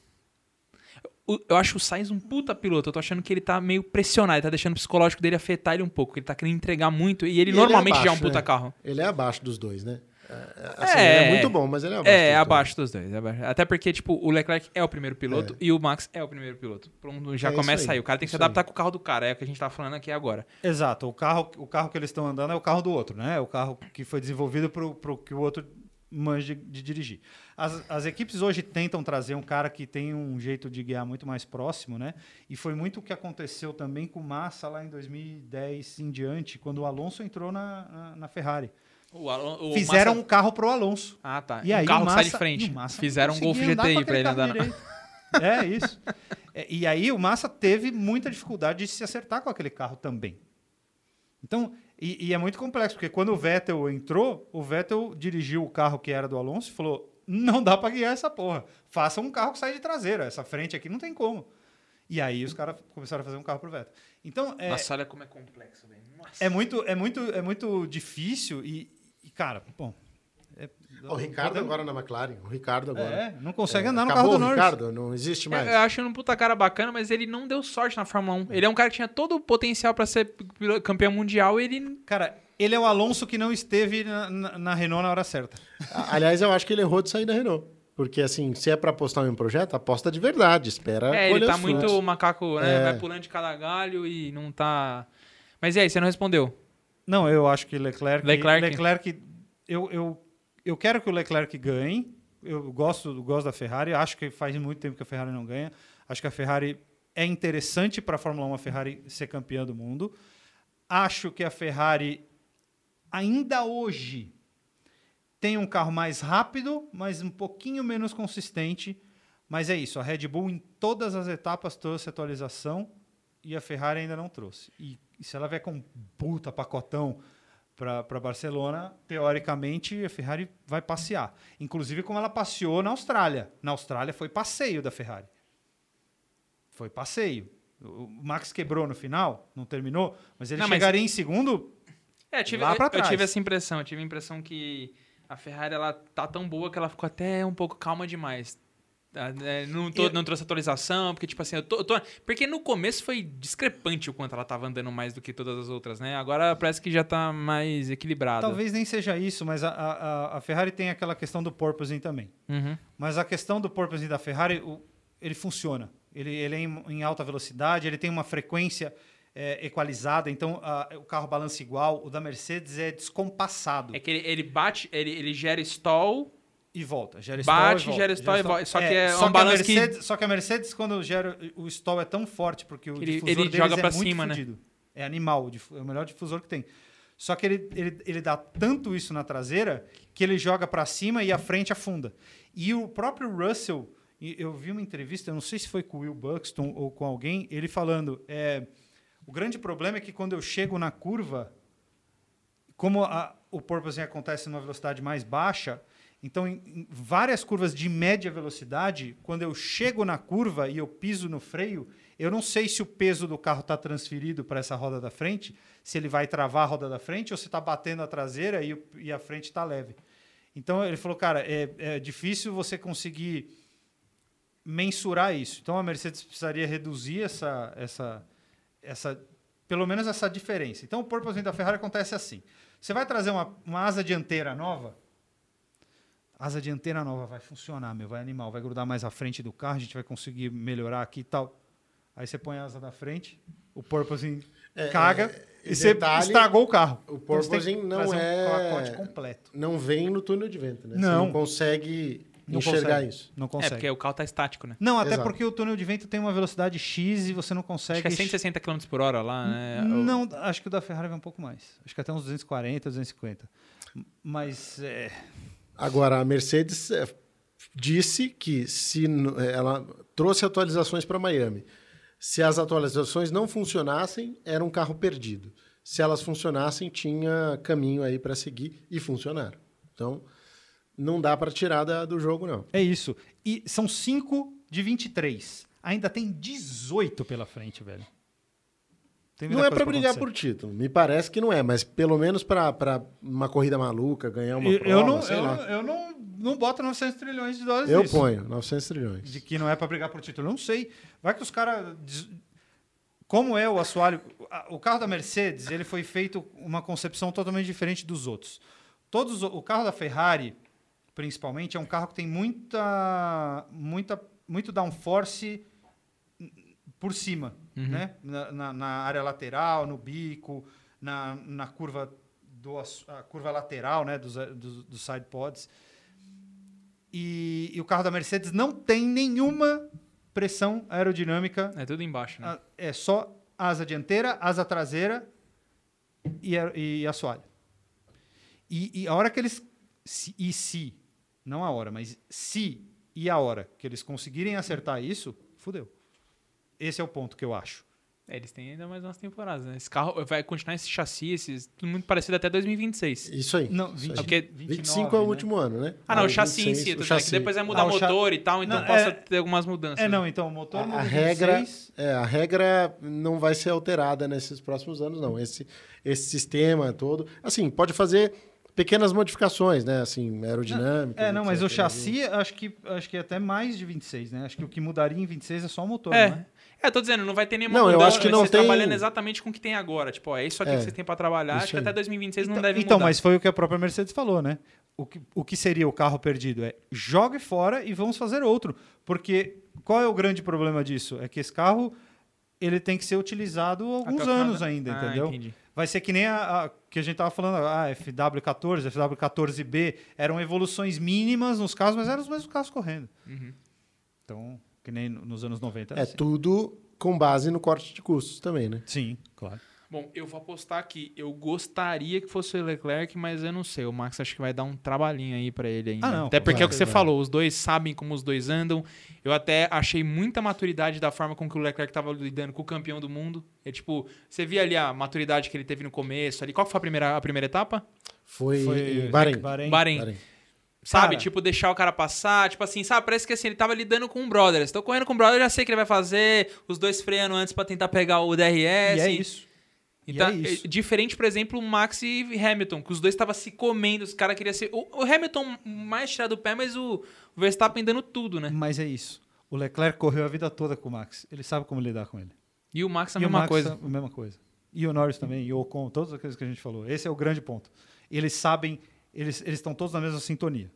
Eu acho o Sainz um puta piloto. Eu tô achando que ele tá meio pressionado. Ele tá deixando o psicológico dele afetar ele um pouco. Ele tá querendo entregar muito. E ele E ele é normalmente já é um abaixo, puta né? carro. Ele é abaixo dos dois, né? É, assim, É. ele é muito bom, mas ele é abaixo. É, dos dois. abaixo dos dois. é abaixo. Até porque, tipo, o Leclerc é o primeiro piloto e o Max é o primeiro piloto. Pronto, já É começa aí, aí. O cara tem que se adaptar com o carro do cara. É o que a gente tá falando aqui agora. Exato. O carro, o carro que eles estão andando é o carro do outro, né? É o carro que foi desenvolvido para o que o outro manja de, de dirigir. As, as equipes hoje tentam trazer um cara que tem um jeito de guiar muito mais próximo, né? E foi muito o que aconteceu também com Massa lá em 2010 em diante, quando o Alonso entrou na, na, na Ferrari. O Alon- o Fizeram Massa- um carro pro Alonso. Ah, tá. E um aí carro Massa, sai de frente. Fizeram um Golf GTI aquele ele andar. na-. É isso. É, e aí o Massa teve muita dificuldade de se acertar com aquele carro também. Então, E, e, é muito complexo, porque quando o Vettel entrou, o Vettel dirigiu o carro que era do Alonso e falou: não dá para guiar essa porra. Faça um carro que sai de traseira. Essa frente aqui não tem como. E aí os caras começaram a fazer um carro pro Vettel. Então, é, Nossa, olha como é complexo, velho. É muito, é, muito, é muito difícil e, e cara, bom. É, o Ricardo podemos... agora na McLaren. O Ricardo agora. É, não consegue é, andar no carro do Norris. Ricardo, não existe mais. Eu, eu acho um puta cara bacana, mas ele não deu sorte na Fórmula 1. Ele é um cara que tinha todo o potencial para ser campeão mundial e ele. Cara, ele é o Alonso que não esteve na, na, na Renault na hora certa. Aliás, eu acho que ele errou de sair da Renault. Porque, assim, se é para apostar em um projeto, aposta de verdade. Espera. É, ele tá muito macaco, né? É. Vai pulando de cada galho e não tá. Mas e aí, você não respondeu? Não, eu acho que Leclerc. Leclerc. Leclerc eu, eu, eu quero que o Leclerc ganhe. Eu gosto, gosto da Ferrari. Acho que faz muito tempo que a Ferrari não ganha. Acho que a Ferrari é interessante para a Fórmula 1 a Ferrari ser campeã do mundo. Acho que a Ferrari, ainda hoje, tem um carro mais rápido, mas um pouquinho menos consistente. Mas é isso, a Red Bull em todas as etapas trouxe atualização e a Ferrari ainda não trouxe. E, e se ela vier com um puta pacotão para Barcelona, teoricamente a Ferrari vai passear. Inclusive como ela passeou na Austrália. Na Austrália foi passeio da Ferrari. Foi passeio. O Max quebrou no final, não terminou, mas ele não, chegaria mas... em segundo é, tive, lá para trás. Eu tive essa impressão, eu tive a impressão que a Ferrari ela tá tão boa que ela ficou até um pouco calma demais. Tá, é, não, tô, não trouxe atualização, porque, tipo assim, eu tô, eu tô, Porque no começo foi discrepante o quanto ela tava andando mais do que todas as outras, né? Agora parece que já tá mais equilibrado. Talvez nem seja isso, mas a, a, a Ferrari tem aquela questão do porpoising também. Uhum. Mas a questão do porpoising da Ferrari, o, ele funciona. Ele, ele é em, em alta velocidade, ele tem uma frequência é, equalizada, então a, o carro balança igual. O da Mercedes é descompassado. É que ele, ele bate, ele, ele gera stall e volta. Gera bate, stall gera stall e volta. Só que é, é um balanço que... Só que a Mercedes, quando gera o stall é tão forte, porque o ele, difusor ele joga para é cima, né? É animal, é o melhor difusor que tem. Só que ele, ele, ele dá tanto isso na traseira que ele joga para cima e a frente afunda. E o próprio Russell, eu vi uma entrevista, eu não sei se foi com o Will Buxton ou com alguém, ele falando... É, o grande problema é que quando eu chego na curva, como a, o porpoising acontece numa velocidade mais baixa, então em, várias curvas de média velocidade, quando eu chego na curva e eu piso no freio, eu não sei se o peso do carro está transferido para essa roda da frente, se ele vai travar a roda da frente ou se está batendo a traseira e, e a frente está leve. Então ele falou, cara, é, é difícil você conseguir mensurar isso. Então a Mercedes precisaria reduzir essa, essa, essa, pelo menos essa diferença. Então, o porpoising da Ferrari acontece assim. Você vai trazer uma, uma asa dianteira nova, asa dianteira nova vai funcionar, meu, vai animal, vai grudar mais à frente do carro, a gente vai conseguir melhorar aqui e tal. Aí você põe a asa da frente, o porpoising é, caga é, e você detalhe, estragou o carro. O porpoising então, não é um completo. Não vem no túnel de vento, né? Não, você não consegue não enxergar consegue. isso. Não consegue. É, porque o carro está estático, né? Não, até Exato. porque o túnel de vento tem uma velocidade X e você não consegue... Acho que é 160 km por hora lá, né? Não, acho que o da Ferrari vai um pouco mais. Acho que até uns 240, 250. Mas... É... Agora, a Mercedes é, disse que se é, ela trouxe atualizações para Miami. Se as atualizações não funcionassem, era um carro perdido. Se elas funcionassem, tinha caminho aí para seguir e funcionaram. Então, não dá para tirar da, do jogo, não. É isso. E são 5 de 23. Ainda tem 18 pela frente, velho. Não é para brigar por título. Me parece que não é, mas pelo menos para uma corrida maluca, ganhar uma eu, prova, eu não, sei eu, lá. Eu não, não boto 900 trilhões de dólares Eu nisso. ponho 900 trilhões. De que não é para brigar por título. Eu não sei. Vai que os caras... Como é o assoalho... O carro da Mercedes, ele foi feito uma concepção totalmente diferente dos outros. Todos, o carro da Ferrari principalmente, é um carro que tem muita, muita, muito downforce por cima, uhum. né? Na, na, na, área lateral, no bico, na, na curva do a curva lateral, né? Dos, dos, dos side pods. E, e, o carro da Mercedes não tem nenhuma pressão aerodinâmica. É tudo embaixo, né? É só asa dianteira, asa traseira e, e assoalho. E, e a hora que eles e se não a hora, mas se e a hora que eles conseguirem acertar isso, fudeu. Esse é o ponto que eu acho. É, eles têm ainda mais umas temporadas, né? Esse carro vai continuar esse chassi, esse, tudo muito parecido até 2026. Isso aí. Não, isso 20, aí. Porque 29, 25 é o né? último ano, né? Ah, não, o Aí chassi em 26, si, o tudo bem, chassi. que depois vai mudar Ah, o o motor e tal, então Não, possa é- ter algumas mudanças. É, né? não, então o motor A, muda a em regra, 26. é, a regra não vai ser alterada nesses próximos anos, não. Esse, esse sistema todo. Assim, pode fazer pequenas modificações, né? Assim, aerodinâmica. É, não, mas o etc. chassi acho que, acho que é até mais de 26, né? Acho que o que mudaria em 26 é só o motor, É. né? É, tô dizendo, não vai ter nenhuma Não, eu mudança, acho que não vocês tem- trabalhando exatamente com o que tem agora. Tipo, ó, é isso aqui É, que vocês têm pra trabalhar, acho que aí. até 2026 não então, deve então, mudar. mas foi o que a própria Mercedes falou, né? O que, o que seria o carro perdido? É jogue fora e vamos fazer outro. Porque qual é o grande problema disso? É que esse carro ele tem que ser utilizado alguns anos da- ainda, Ah, entendeu? entendi. Vai ser que nem a, a- que a gente tava falando, a FW14, a FW14B, eram evoluções mínimas nos carros, mas eram os mesmos carros correndo. Uhum. Então, que nem no- nos anos 90 era É assim. tudo com base no corte de custos também, né? Sim, claro. Bom, eu vou apostar aqui. Eu gostaria que fosse o Leclerc, mas eu não sei. O Max acho que vai dar um trabalhinho aí pra ele ainda. Ah, não, até porque é o que você falou, os dois sabem como os dois andam. Eu até achei muita maturidade da forma com que o Leclerc tava lidando com o campeão do mundo. É tipo, você via ali a maturidade que ele teve no começo ali. Qual que foi a primeira, a primeira etapa? Foi, Foi Bahrein. Bahrein. Bahrein. Bahrein. Sabe? Cara. Tipo, deixar o cara passar. Tipo assim, sabe? Parece que assim, ele tava lidando com um brother. Estou correndo com um brother, já sei o que ele vai fazer. Os dois freando antes pra tentar pegar o DRS. E é isso. E Então, é isso. é diferente, por exemplo, o Max e Hamilton, que os dois estavam se comendo, os caras queriam ser. O, o Hamilton mais tirado do pé, mas o, o Verstappen dando tudo, né? Mas é isso. O Leclerc correu a vida toda com o Max. Ele sabe como lidar com ele. E o Max a e o mesma Max coisa. a mesma coisa. E o Norris também, e o Ocon, todas as coisas que a gente falou. Esse é o grande ponto. Eles sabem, eles eles estão todos na mesma sintonia.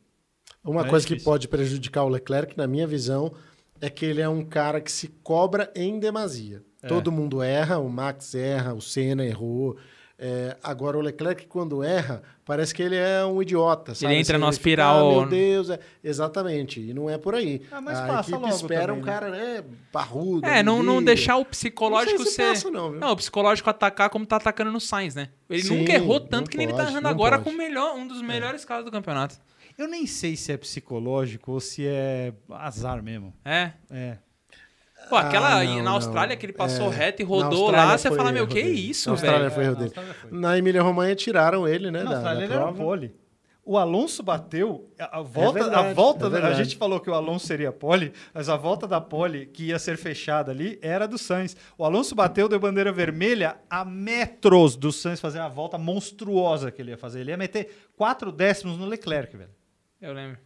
Uma É coisa que difícil. pode prejudicar o Leclerc, na minha visão, é que ele é um cara que se cobra em demasia. É. Todo mundo erra, o Max erra, o Senna errou. É, agora, o Leclerc, quando erra, parece que ele é um idiota. Sabe? entra Assim, numa fica, espiral- "Ah, meu Deus, é." exatamente. E não é por aí. Ah, mas a passa equipe logo espera também, um né? cara né, parrudo. É, não, não deixar o psicológico Não sei se ser. passa, não, viu? Não, o psicológico atacar como tá atacando no Sainz, né? Ele Sim, nunca errou não tanto que nem ele pode, tá errando agora pode. com o melhor, um dos melhores carros do campeonato. Eu nem sei se é psicológico ou se é azar mesmo. É. É. Pô, aquela Ah, não, na Austrália não. que ele passou É, reto e rodou lá, você fala, meu, que dele. isso, Na Austrália velho? foi erro na dele. Austrália foi. Na Emília-Romanha tiraram ele, né? Na da, Austrália da ele era prova. pole. O Alonso bateu. A, a volta, verdade, a volta é a gente falou que o Alonso seria pole, mas a volta da pole que ia ser fechada ali era do Sainz. O Alonso bateu, deu bandeira vermelha a metros do Sainz fazer a volta monstruosa que ele ia fazer. Ele ia meter quatro décimos no Leclerc, velho. Eu lembro.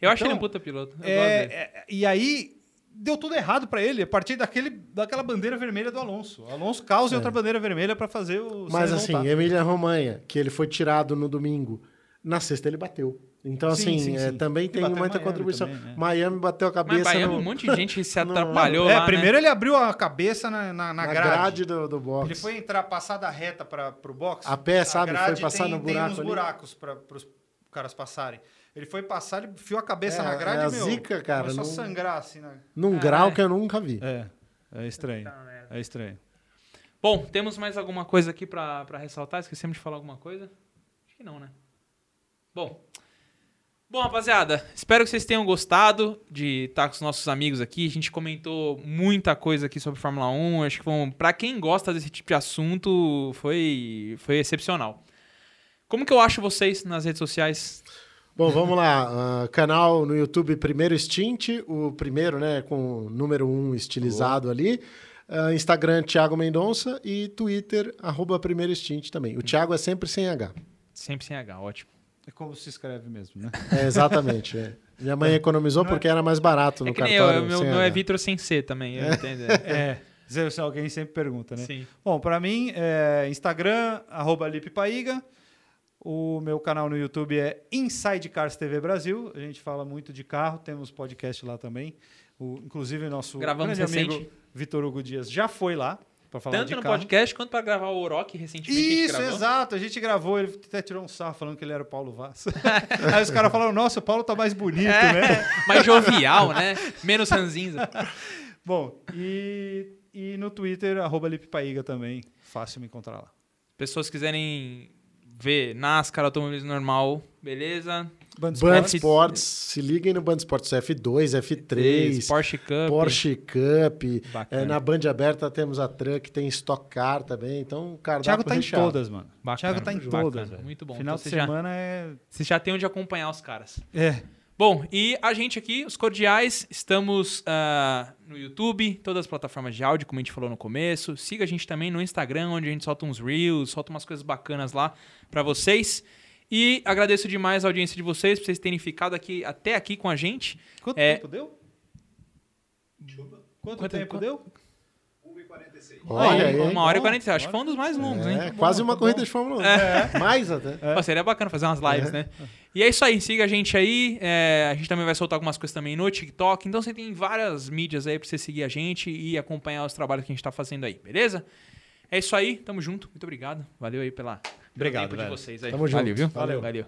Eu acho Então, ele um puta piloto. Eu É, gosto dele. é, e aí deu tudo errado pra ele a partir daquele, daquela bandeira vermelha do Alonso. O Alonso causa outra bandeira vermelha pra fazer o Mas assim, voltar. Emília-Romanha, que ele foi tirado no domingo, na sexta ele bateu. Então, Sim, assim, sim, é, sim. também tem muita Miami contribuição. também, né? Miami bateu a Mas cabeça Miami, no- um monte de gente se <laughs> atrapalhou É, lá, primeiro né? ele abriu a cabeça na, na, na na grade. grade, do, do box. Ele foi entrar, passar da reta para o box. A pé, sabe? grade Foi passar tem, no tem buraco uns ali. buracos para os caras passarem. Ele foi passar, ele enfiou a cabeça É, na grade é a meu. zica, cara, Começou não- a sangrar assim. Na... Num Ah, grau é. que eu nunca vi. É, é estranho. É estranho. Bom, temos mais alguma coisa aqui pra, pra ressaltar? Esquecemos de falar alguma coisa? Acho que não, né? Bom. Bom, rapaziada, espero que vocês tenham gostado de estar com os nossos amigos aqui. A gente comentou muita coisa aqui sobre Fórmula 1. Acho que um, pra quem gosta desse tipo de assunto, foi, foi excepcional. Como que eu acho vocês nas redes sociais? Bom, vamos lá. ah, canal no YouTube Primeiro Stint, o primeiro, né, com o número um estilizado ali. Ah, Instagram Thiago Mendonça e Twitter, arroba Primeiro Stint também. O Thiago é sempre sem H. Sempre sem H, ótimo. É como se escreve mesmo, né? É, exatamente. é. Minha mãe economizou porque era mais barato no É nem eu, cartório. meu, meu é H. Vitor sem C também, eu entendo. é. Se se alguém sempre pergunta, né? Sim. Bom, para mim, é Instagram, arroba Lipepaiga. O meu canal no YouTube é Inside Cars TV Brasil. A gente fala muito de carro, temos podcast lá também. O, inclusive, nosso Gravamos grande amigo recente. Vitor Hugo Dias já foi lá para falar Tanto de no carro. podcast quanto pra gravar o Orochi recentemente. a Isso, gravou. exato. A gente gravou, ele até tirou um sarro falando que ele era o Paulo Vaz. <laughs> Aí os caras falaram, nossa, o Paulo tá mais bonito, né? É, <laughs> mais jovial, né? Menos ranzinza. <laughs> Bom, e, e no Twitter, arroba Lipepaiga também. Fácil me encontrar lá. Pessoas quiserem ver NASCAR, automobilismo normal, beleza? Band Band Sports. Sports, se liguem no Band Sports F2, F3, Porsche Cup. Porsche Cup. Bacana. É, na Band aberta temos a Truck, tem Stock Car também. Então, O cardápio Thiago tá em recheado. todas, mano. O Bacana, Thiago tá em bacana, todas, velho. muito bom. Final Então de você já- semana é... Você já tem onde acompanhar os caras. É. Bom, e a gente aqui, os Cordiais, estamos ah, no YouTube, todas as plataformas de áudio, como a gente falou no começo. Siga a gente também no Instagram, onde a gente solta uns reels, solta umas coisas bacanas lá pra vocês. E agradeço demais a audiência de vocês, por vocês terem ficado aqui até aqui com a gente. Quanto É. tempo deu? Quanto, Quanto- tempo quanto- deu? Olha Aí, aí. uma hora e quarenta. Acho que foi um dos mais longos, hein? É, quase uma corrida de Fórmula 1. Mais até. Pô, seria bacana fazer umas lives, né? E é isso aí, siga a gente aí. é, a gente também vai soltar algumas coisas também no TikTok. Então você tem várias mídias aí pra você seguir a gente e acompanhar os trabalhos que a gente tá fazendo aí, beleza? É isso aí, tamo junto. Muito obrigado. Valeu aí pela, pelo Obrigado, tempo de velho. vocês aí. Tamo junto. Valeu, viu? Valeu. Valeu.